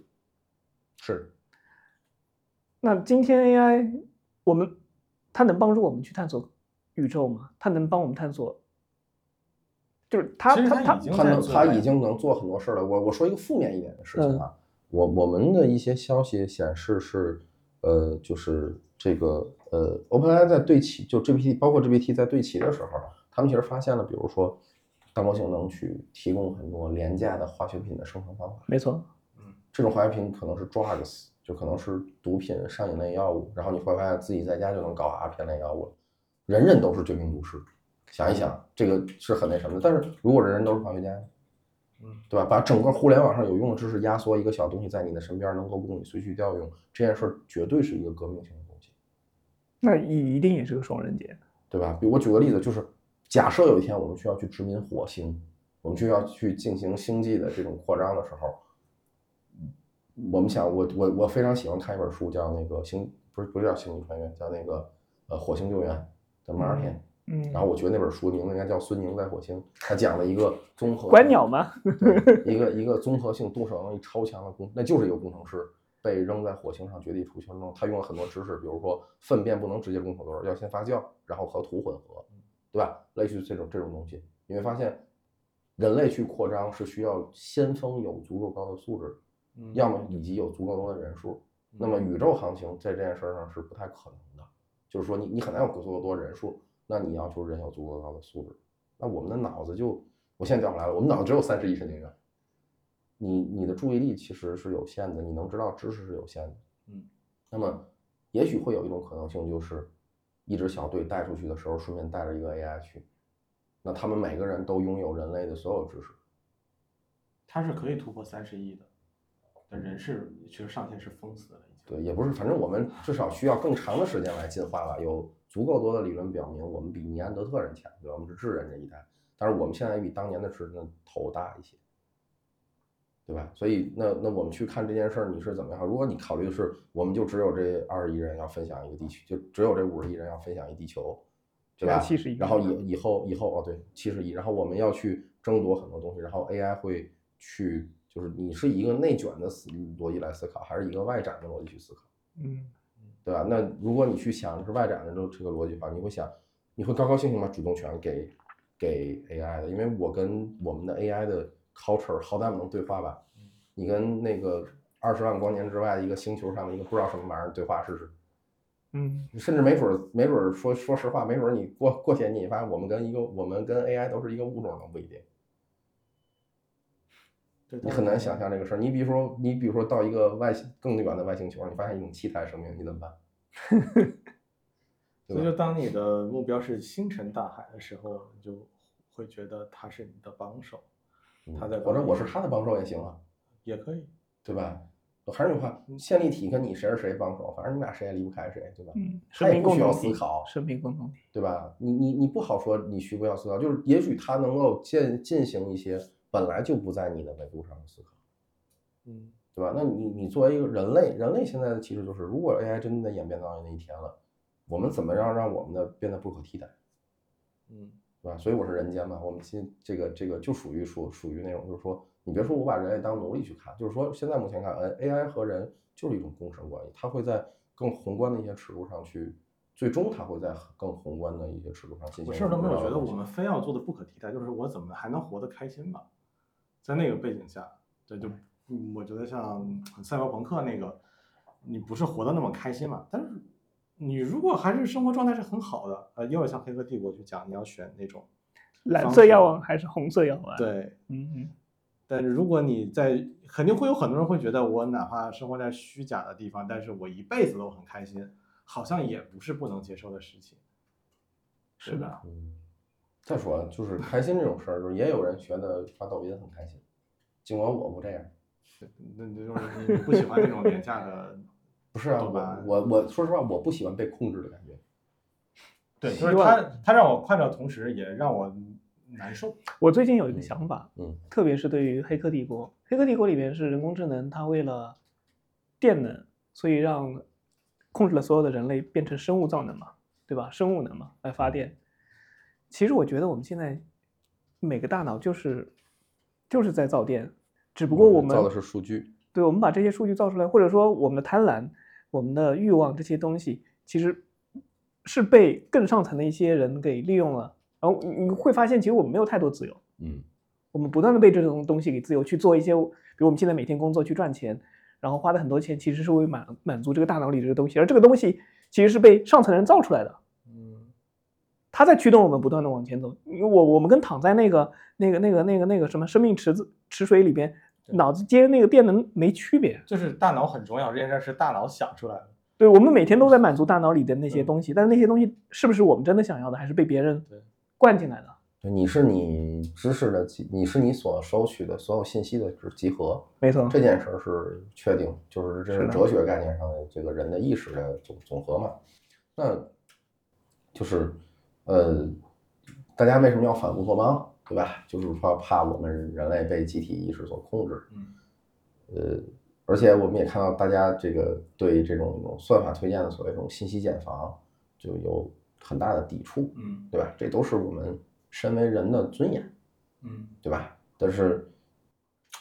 是。那今天 AI，我们它能帮助我们去探索宇宙吗？它能帮我们探索？就是它它它它能它已经能做很多事了。我我说一个负面一点的事情啊，我我们的一些消息显示是，呃，就是这个呃，OpenAI 在对齐就 GPT 包括 GPT 在对齐的时候，他们其实发现了，比如说。大模型能去提供很多廉价的化学品的生成方法，没错，嗯，这种化学品可能是 drugs，就可能是毒品、上瘾类药物，然后你会发现自己在家就能搞阿片类药物了，人人都是绝命毒师，想一想，这个是很那什么的。但是如果人人都是化学家，嗯，对吧？把整个互联网上有用的知识压缩一个小东西在你的身边，能够供你随时调用，这件事儿绝对是一个革命性的东西。那一一定也是个双刃剑，对吧？比如我举个例子，就是。假设有一天我们需要去殖民火星，我们就要去进行星际的这种扩张的时候，我们想，我我我非常喜欢看一本书，叫那个星，不是不是叫星际穿越，叫那个呃火星救援的 Martin，嗯，然后我觉得那本书名字应该叫孙宁在火星，他讲了一个综合观鸟吗？一个一个综合性动手能力超强的工，那就是一个工程师被扔在火星上绝地求生中，他用了很多知识，比如说粪便不能直接扔口堆，要先发酵，然后和土混合。对吧？类似于这种这种东西，你会发现，人类去扩张是需要先锋有足够高的素质，要么以及有足够多的人数。那么宇宙航行在这件事上是不太可能的，就是说你你很难有足够多人数，那你要求人有足够高的素质。那我们的脑子就，我现在调回来了，我们脑子只有三十亿神经元，你你的注意力其实是有限的，你能知道知识是有限的。嗯，那么也许会有一种可能性就是。一支小队带出去的时候，顺便带着一个 AI 去，那他们每个人都拥有人类的所有知识。它是可以突破三十亿的，但人是其实上天是封死了已经。对，也不是，反正我们至少需要更长的时间来进化吧。有足够多的理论表明，我们比尼安德特人强，对吧？我们是智人这一代，但是我们现在比当年的智人头大一些。对吧？所以那那我们去看这件事儿，你是怎么样？如果你考虑的是，我们就只有这二十亿人要分享一个地区，就只有这五十亿人要分享一地球，对吧？七十亿。然后以以后以后哦，对，七十亿。然后我们要去争夺很多东西，然后 AI 会去，就是你是一个内卷的思逻辑来思考，还是一个外展的逻辑去思考？嗯，对吧？那如果你去想是外展的这这个逻辑的话，你会想，你会高高兴兴把主动权给给 AI 的，因为我跟我们的 AI 的。Culture 好歹能对话吧？你跟那个二十万光年之外的一个星球上的一个不知道什么玩意儿对话试试。嗯，甚至没准没准说说实话，没准你过过些年你发现我们跟一个我们跟 AI 都是一个物种都不一定。你很难想象这个事儿。你比如说，你比如说到一个外星更远的外星球，你发现一种气态生命，你怎么办？所以就当你的目标是星辰大海的时候，你就会觉得它是你的帮手，他在嗯或者我是他的帮手也行啊，也可以。对吧？还是那句话，线粒体跟你谁是谁帮手，反正你俩谁也离不开谁，对吧？嗯，他生命也不需要共同体思考，生命共同体。对吧？你你你不好说你需不需要思考，就是也许他能够进进行一些本来就不在你的维度上的思考，嗯对吧？那你你作为一个人类，人类现在的其实就是，如果 AI 真的演变到那一天了，我们怎么样让我们的变得不可替代，嗯对吧？所以我是人间嘛，我们今这个这个就属于属属于那种，就是说，你别说我把人类当奴隶去看，就是说现在目前看，呃，AI 和人就是一种共生关系，它会在更宏观的一些尺度上去，最终它会在更宏观的一些尺度上进行。我甚至都没有觉得我们非要做的不可替代，就是我怎么还能活得开心吧？在那个背景下，对就嗯我觉得像赛博朋克那个，你不是活得那么开心嘛？但是你如果还是生活状态是很好的，呃，又要像《黑客帝国》去讲，你要选那种蓝色药丸还是红色药丸？，对。嗯嗯，但是如果你在，肯定会有很多人会觉得，我哪怕生活在虚假的地方，但是我一辈子都很开心，好像也不是不能接受的事情。是的，嗯，再说就是开心这种事儿，就是也有人觉得刷抖音很开心，尽管我不这样。那那就是你不喜欢那种廉价的，不是啊，我我我说实话，我不喜欢被控制的感觉。对，希就是他他让我快乐，同时也让我难受。我最近有一个想法，嗯特别是对于《黑客帝国》，《黑客帝国》里面是人工智能，它为了电能，所以让控制了所有的人类变成生物造能嘛，对吧？生物能嘛来发电。其实我觉得我们现在每个大脑就是就是在造电，只不过我们造的是数据。对，我们把这些数据造出来，或者说我们的贪婪、我们的欲望这些东西，其实是被更上层的一些人给利用了。然后你你会发现，其实我们没有太多自由，嗯我们不断的被这种东西给自由去做一些，比如我们现在每天工作去赚钱，然后花的很多钱，其实是为满满足这个大脑里这个东西，而这个东西其实是被上层人造出来的。嗯，它在驱动我们不断的往前走。因为我我们跟躺在那个那个那个那个那个什么生命池子池水里边，对脑子接那个电能没区别。就是大脑很重要，这件事是大脑想出来的。对，我们每天都在满足大脑里的那些嗯东西，但是那些东西是不是我们真的想要的，还是被别人对灌进来的？对，你是你知识的集，你是你所收取的所有信息的集合，没错，这件事儿是确定，就是这是哲学概念上的这个人的意识的总总和嘛。那就是呃，大家为什么要反乌托邦，对吧？就是说怕我们人类被集体意识所控制。嗯呃，而且我们也看到大家这个对这种种算法推荐的所谓这种信息茧房就有很大的抵触，嗯对吧？这都是我们身为人的尊严，嗯，对吧？但是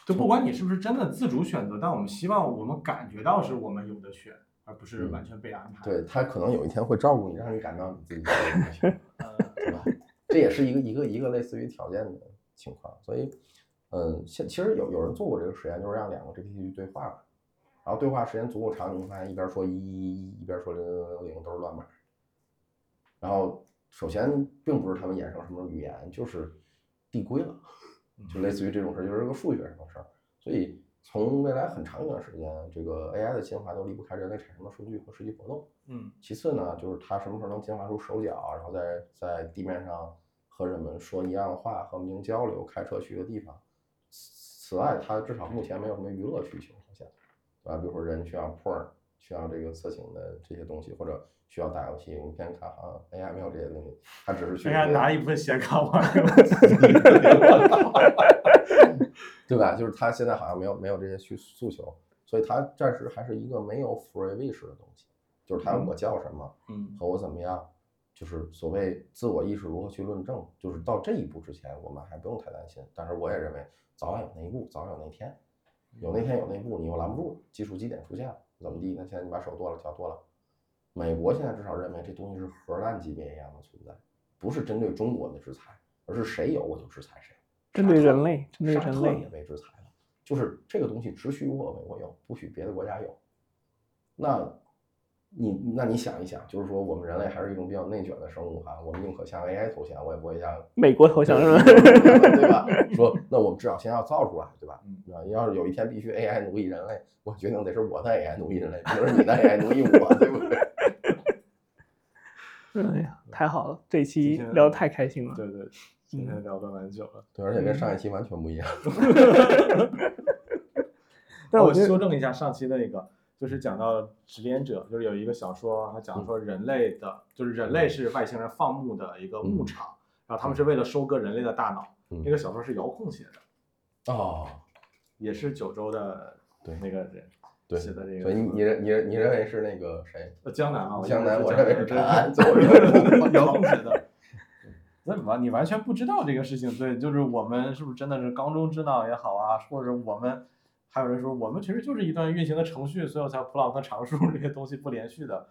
就不管你是不是真的自主选择，但我们希望我们感觉到是我们有的选，而不是完全被安排。对他可能有一天会照顾你，让你感到你自己 对吧？这也是一个一个一个类似于条件的情况，所以，嗯，现其实有有人做过这个实验，就是让两个 GPT 去对话嘛，然后对话时间足够长，你会发现一边说一一一，一边说零零零零都是乱码。然后首先并不是他们衍生什么语言，就是递归了，就类似于这种事儿，就是个数学上的事儿。所以从未来很长一段时间，这个 AI 的进化都离不开人类产生的数据和实际活动。嗯其次呢，就是它什么时候能进化出手脚，然后在在地面上和人们说一样的话，和民交流，开车去一个地方。此外，它至少目前没有什么娱乐需求，好像，对吧？比如说人需要 porn，需要这个色情的这些东西，或者需要打游戏、用片卡啊，AI 没有这些东西，它只是去应该拿一部分显卡玩儿。对吧？就是他现在好像没有没有这些需诉求，所以他暂时还是一个没有 free wish 的东西，就是它我叫什么，嗯和我怎么样，就是所谓自我意识如何去论证，就是到这一步之前，我们还不用太担心。但是我也认为，早晚有那一步，早晚有那天，有那天有那一步，你又拦不住，技术基点出现了，怎么地？那现在你把手剁了，脚剁了。美国现在至少认为这东西是核弹级别一样的存在，不是针对中国的制裁，而是谁有我就制裁谁。针对人类，针对沙特人类也，被制裁了，就是这个东西只许我为我有，不许别的国家有。那你那你想一想，就是说我们人类还是一种比较内卷的生物哈，我们宁可向 AI 投降，我也不会向美国投降是吧？对吧？说那我们至少先要造出来，对吧？嗯啊，要是有一天必须 AI 奴役人类，我决定得是我的 AI 奴役人类，不是你的 AI 奴役我，对不对？哎呀，太好了，这期聊得太开心了。对对，今天聊的蛮久了。对，而且跟上一期完全不一样。那 我但我修正一下上期的那个，就是讲到指点者，就是有一个小说，它讲说人类的，就是人类是外星人放牧的一个牧场，然后他们是为了收割人类的大脑。嗯那个小说是遥控写的，哦，也是九州的对那个人对，写的这个。所以你你认你认你认为是那个谁？呃江南啊，江南 我认为是对陈安对对遥控写的。那完你完全不知道这个事情，对，就是我们是不是真的是缸中之脑也好啊，或者我们还有人说我们其实就是一段运行的程序，所以我才普朗克常数这些东西不连续的。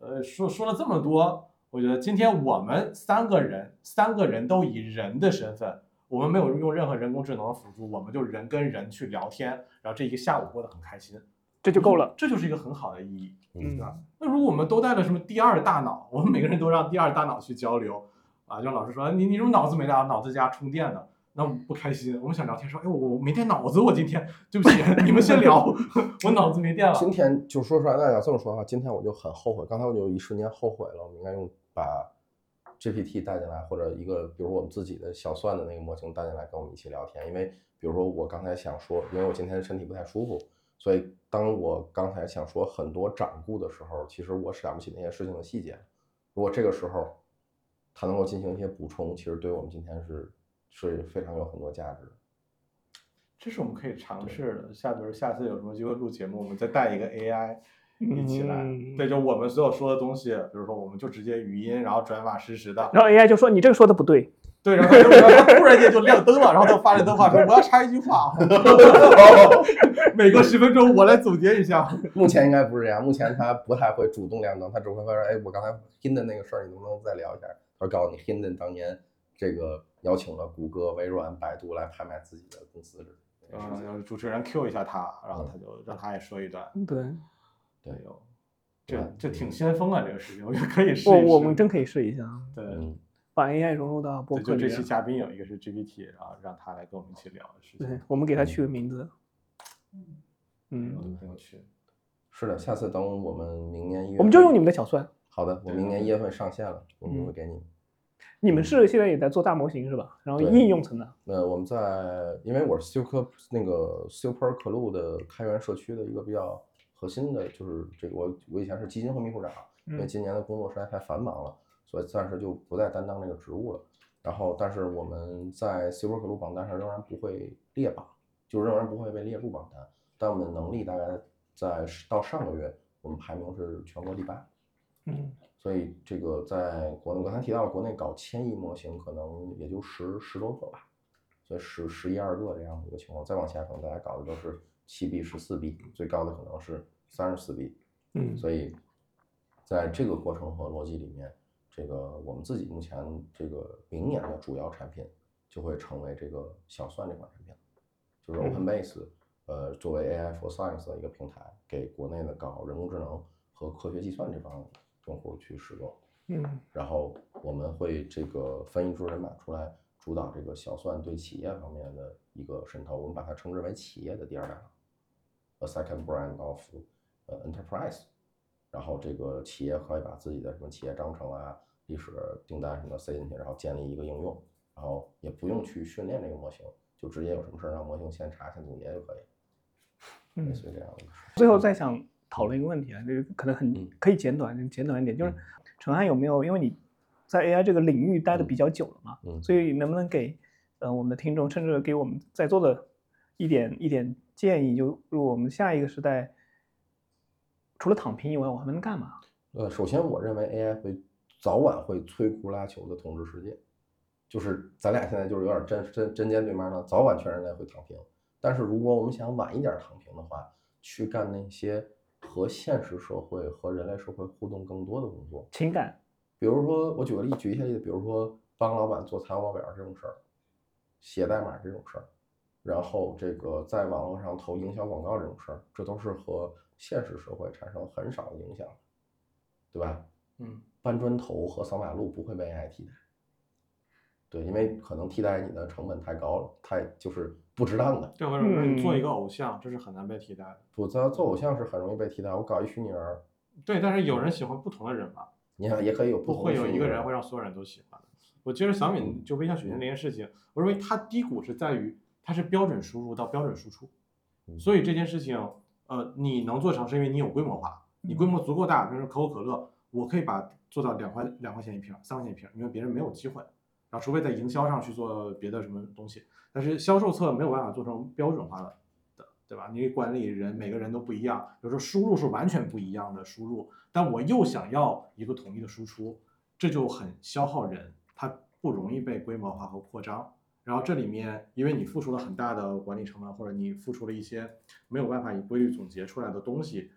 呃，说说了这么多，我觉得今天我们三个人，三个人都以人的身份，我们没有用任何人工智能的辅助，我们就人跟人去聊天，然后这一个下午过得很开心，这就够了。这就是一个很好的意义。嗯对吧？那如果我们都带了什么第二大脑，我们每个人都让第二大脑去交流啊，就老师说你你怎么脑子没大，脑子加充电的，那不开心。我们想聊天说，哎，我我没电脑子，我今天对不起，你们先聊，我脑子没电了。今天就说出来，那要这么说的话，今天我就很后悔，刚才我就一瞬间后悔了，我们应该用把 GPT 带进来，或者一个比如我们自己的小算的那个模型带进来跟我们一起聊天，因为比如说我刚才想说，因为我今天身体不太舒服，所以当我刚才想说很多掌故的时候，其实我想不起那些事情的细节。如果这个时候它能够进行一些补充，其实对我们今天是是非常有很多价值的。这是我们可以尝试的。下比如下次有什么机会录节目，我们再带一个 AI 一起来。嗯对，就我们所有说的东西，比如说我们就直接语音，然后转码实时的。然后 AI 就说你这个说的不对，对，然后突然间就亮灯了，然后他发了灯话说我要插一句话，每隔十分钟我来总结一下。目前应该不是这样，目前他不太会主动亮灯，他只会说，哎，我刚才 Hinden 那个事儿，你能不能再聊一下？他说告诉你，Hinden 当年这个邀请了谷歌、微软、百度来拍卖自己的公司主持人 Q 一下他，然后他就让他也说一段。对对有，这嗯这挺先锋啊，这个事情，我觉得可以试一试。我我们真可以试一下，对。嗯，把 AI 融入到播，客里面就这期。嘉宾有一个是 GPT，然后让他来跟我们一起聊的事情，对，我们给他取个名字。嗯，嗯，很有趣。是的，下次等我们明年一月，我们就用你们的小算。好的，我明年一月份上线了，我们就会嗯给你。你们是现在也在做大模型是吧？然后应用层的。呃我们在，因为我是 Super 那个 Super Club 的开源社区的一个比较核心的，就是这个我我以前是基金会秘书长，因为嗯今年的工作实在太繁忙了，所以暂时就不再担当这个职务了。然后，但是我们在 Super Club 榜单上仍然不会列榜，就仍然不会被列入榜单。但我们的能力大概在到上个月，我们排名是全国第八。嗯所以这个在国内，我刚才提到了国内搞千亿模型可能也就十十多个吧，所以十十一二个这样的一个情况，再往下可能大家搞的都是七 B、十四 B，最高的可能是三十四 B。嗯所以在这个过程和逻辑里面，这个我们自己目前这个明年的主要产品就会成为这个小算这款产品，就是嗯 OpenBase，呃，作为 AI for Science 的一个平台，给国内的搞人工智能和科学计算这帮用户去使用。嗯然后我们会这个翻译出人马出来主导这个小算对企业方面的一个渗透，我们把它称之为企业的第二大脑，a second brand of 呃 enterprise。然后这个企业可以把自己的什么企业章程啊、历史订单什么塞进去，然后建立一个应用，然后也不用去训练这个模型，就直接有什么事儿让模型先查先总结就可以，类嗯。似于这样的。最后再想讨论一个问题啊，这个可能很嗯可以简短，简短一点，就是嗯陈汉有没有，因为你在 AI 这个领域待的比较久了嘛，嗯所以能不能给呃我们的听众，甚至给我们在座的一点一点建议，就我们下一个时代除了躺平以外，我还能干嘛？呃，首先我认为 AI 会早晚会摧枯拉朽的统治世界，就是咱俩现在就是有点针针针尖对麦呢，早晚全人类会躺平。但是如果我们想晚一点躺平的话，去干那些和现实社会和人类社会互动更多的工作，情感，比如说我举个例，举一些例子，比如说帮老板做财务报表这种事儿，写代码这种事儿，然后这个在网络上投营销广告这种事儿，这都是和现实社会产生很少的影响。对吧？嗯，搬砖头和扫马路不会被 AI 替代。对，因为可能替代你的成本太高了，太就是不值当的。对，或者说你做一嗯个偶像，这是很难被替代的。不，做做偶像是很容易被替代。我搞一虚拟人儿，对，但是有人喜欢不同的人嘛，你看也可以有不同的会有一个人人会让所有人都喜欢的。我接着小敏就微笑曲线这件事情，我认为它低谷是在于它是标准输入到标准输出，嗯所以这件事情，呃，你能做成是因为你有规模化，你规模足够大，比如说可口可乐，我可以把做到两块两块钱一瓶，三块钱一瓶，因为别人没有机会，然后除非在营销上去做别的什么东西，但是销售侧没有办法做成标准化的。的，对吧？你管理人每个人都不一样，有时候输入是完全不一样的输入，但我又想要一个统一的输出，这就很消耗人，它不容易被规模化和扩张。然后这里面，因为你付出了很大的管理成本，或者你付出了一些没有办法以规律总结出来的东西，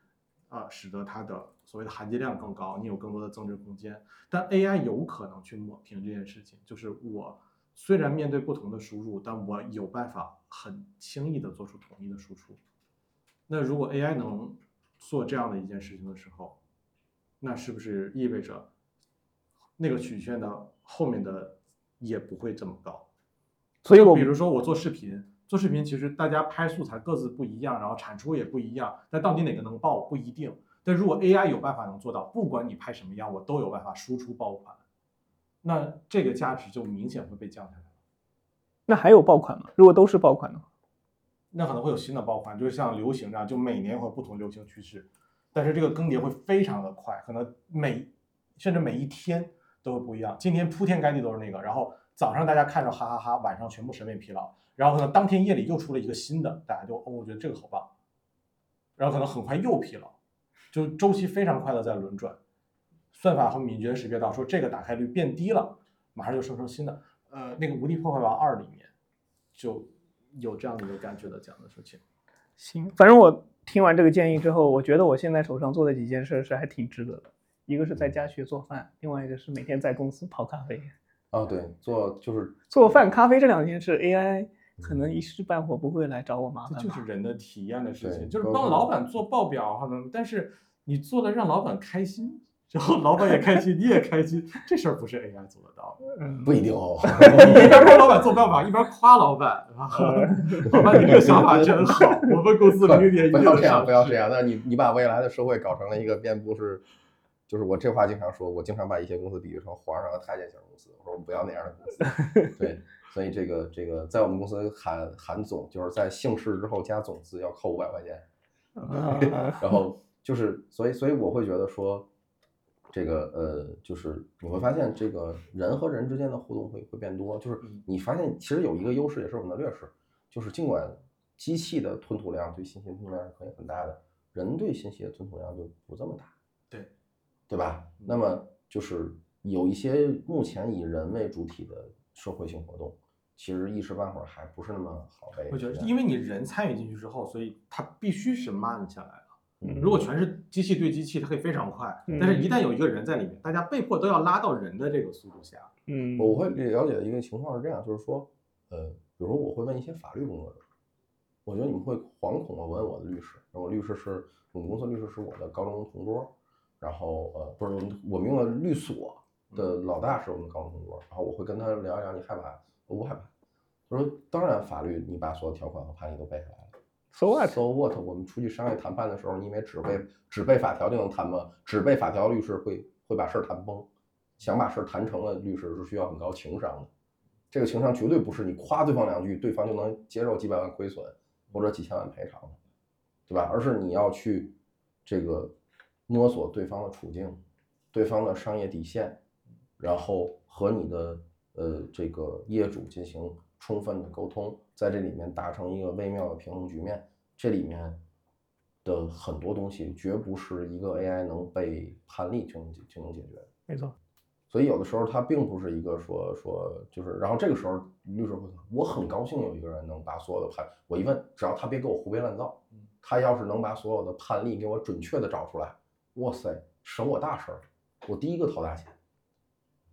啊、使得它的所谓的含金量更高，你有更多的增值空间。但 AI 有可能去抹平这件事情，就是我虽然面对不同的输入，但我有办法很轻易的做出统一的输出。那如果 AI 能做这样的一件事情的时候，那是不是意味着那个曲线的后面的也不会这么高？所以我比如说我做视频，做视频其实大家拍素材各自不一样，然后产出也不一样，但到底哪个能爆不一定。但如果 AI 有办法能做到，不管你拍什么样，我都有办法输出爆款，那这个价值就明显会被降下来。那还有爆款吗？如果都是爆款的话，那可能会有新的爆款，就是像流行这样，就每年会有不同流行趋势，但是这个更迭会非常的快，可能每甚至每一天都会不一样。今天铺天盖地都是那个，然后早上大家看着哈哈哈晚上全部审美疲劳，然后可能当天夜里又出了一个新的，大家就哦，我觉得这个好棒，然后可能很快又疲劳，就周期非常快的在轮转，算法和敏捷识别到说这个打开率变低了，马上就生成新的。呃，那个《无敌破坏王二》里面就有这样的一个感觉的讲的事情。行，反正我听完这个建议之后，我觉得我现在手上做的几件事是还挺值得的。一个是在家学做饭，另外一个是每天在公司泡咖啡。啊，对，做就是做饭、咖啡这两件事，AI 可能一时半会儿不会来找我麻烦。这就是人的体验的事情，就是帮老板做报表，可能，但是你做的让老板开心，然后老板也开心，你也开心，这事儿不是 AI 做得到的。嗯，不一定哦。你一边帮老板做报表，一边夸老板，啊 老板你这个想法真好，我们公司零点一不要这样，不要这样。那你你把未来的社会搞成了一个遍布是，就是我这话经常说，我经常把一些公司比喻成皇上和太监型公司。我说我们不要那样的公司。对，所以这个这个在我们公司喊喊总，就是在姓氏之后加总字要扣五百块钱。啊 然后就是，所以所以我会觉得说，这个呃，就是你会发现这个人和人之间的互动会会变多，就是嗯你发现其实有一个优势，也是我们的劣势，就是尽管机器的吞吐量对信息的吞吐量是可以很大的，人对信息的吞吐量就不这么大，对，对吧？嗯那么就是有一些目前以人为主体的社会性活动，其实一时半会儿还不是那么好被我觉得，因为你人参与进去之后，所以它必须是慢下来的。嗯如果全是机器对机器，它可以非常快，嗯但是一旦有一个人在里面，大家被迫都要拉到人的这个速度下。嗯，我会了解的一个情况是这样，就是说，呃，比如说我会问一些法律工作者，我觉得你们会惶恐的问我的律师，我律师是我们公司律师是我的高中同桌，然后呃不是我们我们用的律所的老大是我们高中同桌，然后我会跟他聊一聊你害怕，我不害怕，他说当然法律你把所有条款和判例都背下来了。So what？So what？我们出去商业谈判的时候，你以为只背只背法条就能谈吗？只背法条，律师会会把事儿谈崩。想把事儿谈成了，律师是需要很高情商的。这个情商绝对不是你夸对方两句，对方就能接受几百万亏损或者几千万赔偿的，对吧？而是你要去这个摸索对方的处境，对方的商业底线，然后和你的呃这个业主进行充分的沟通，在这里面达成一个微妙的平衡局面。这里面的很多东西绝不是一个 AI 能被判例就能解就能解决。没错，所以有的时候它并不是一个说说就是，然后这个时候律师会说，我很高兴有一个人能把所有的判，我一问，只要他别给我胡编乱造，他要是能把所有的判例给我准确的找出来，哇塞，省我大事儿，我第一个掏大钱。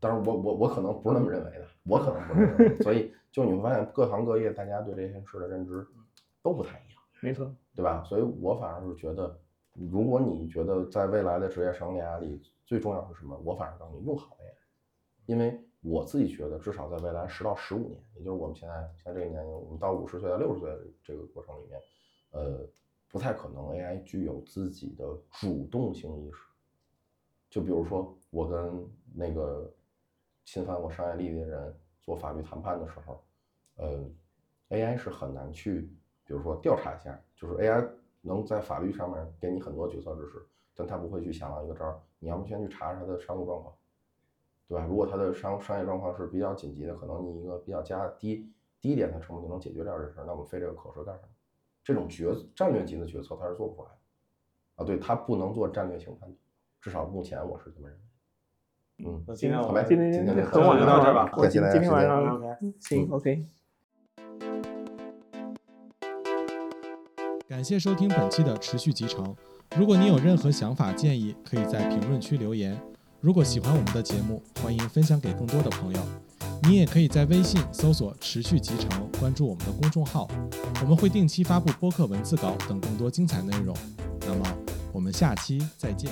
当然我我我可能不是那么认为的，我可能不是那么认为，所以就你会发现各行各业大家对这件事的认知都不太一样。没错，对吧？所以我反而是觉得，如果你觉得在未来的职业生涯里最重要是什么？我反而告诉你，用好 AI，因为我自己觉得，至少在未来十到十五年，也就是我们现在现在这个年龄，我们到五十岁到六十岁的这个过程里面，呃，不太可能 AI 具有自己的主动性意识。就比如说，我跟那个侵犯我商业利益的人做法律谈判的时候，呃，AI 是很难去，比如说调查一下，就是 AI 能在法律上面给你很多决策支持，但他不会去想到一个招儿，你要不先去查查他的商务状况，对吧？如果他的商商业状况是比较紧急的，可能你一个比较加低低点的成本就能解决掉这事儿，那我们费这个口舌干什么？这种决战略级的决策他是做不出来的，啊，对他不能做战略性判断。至少目前我是这么认为。嗯，那今天我们今天就到这儿吧我今天晚上行 OK。感谢收听本期的持续集成。如果你有任何想法建议，可以在评论区留言。如果喜欢我们的节目，欢迎分享给更多的朋友。你也可以在微信搜索“持续集成”，关注我们的公众号，我们会定期发布播客文字稿等更多精彩内容。那么，我们下期再见。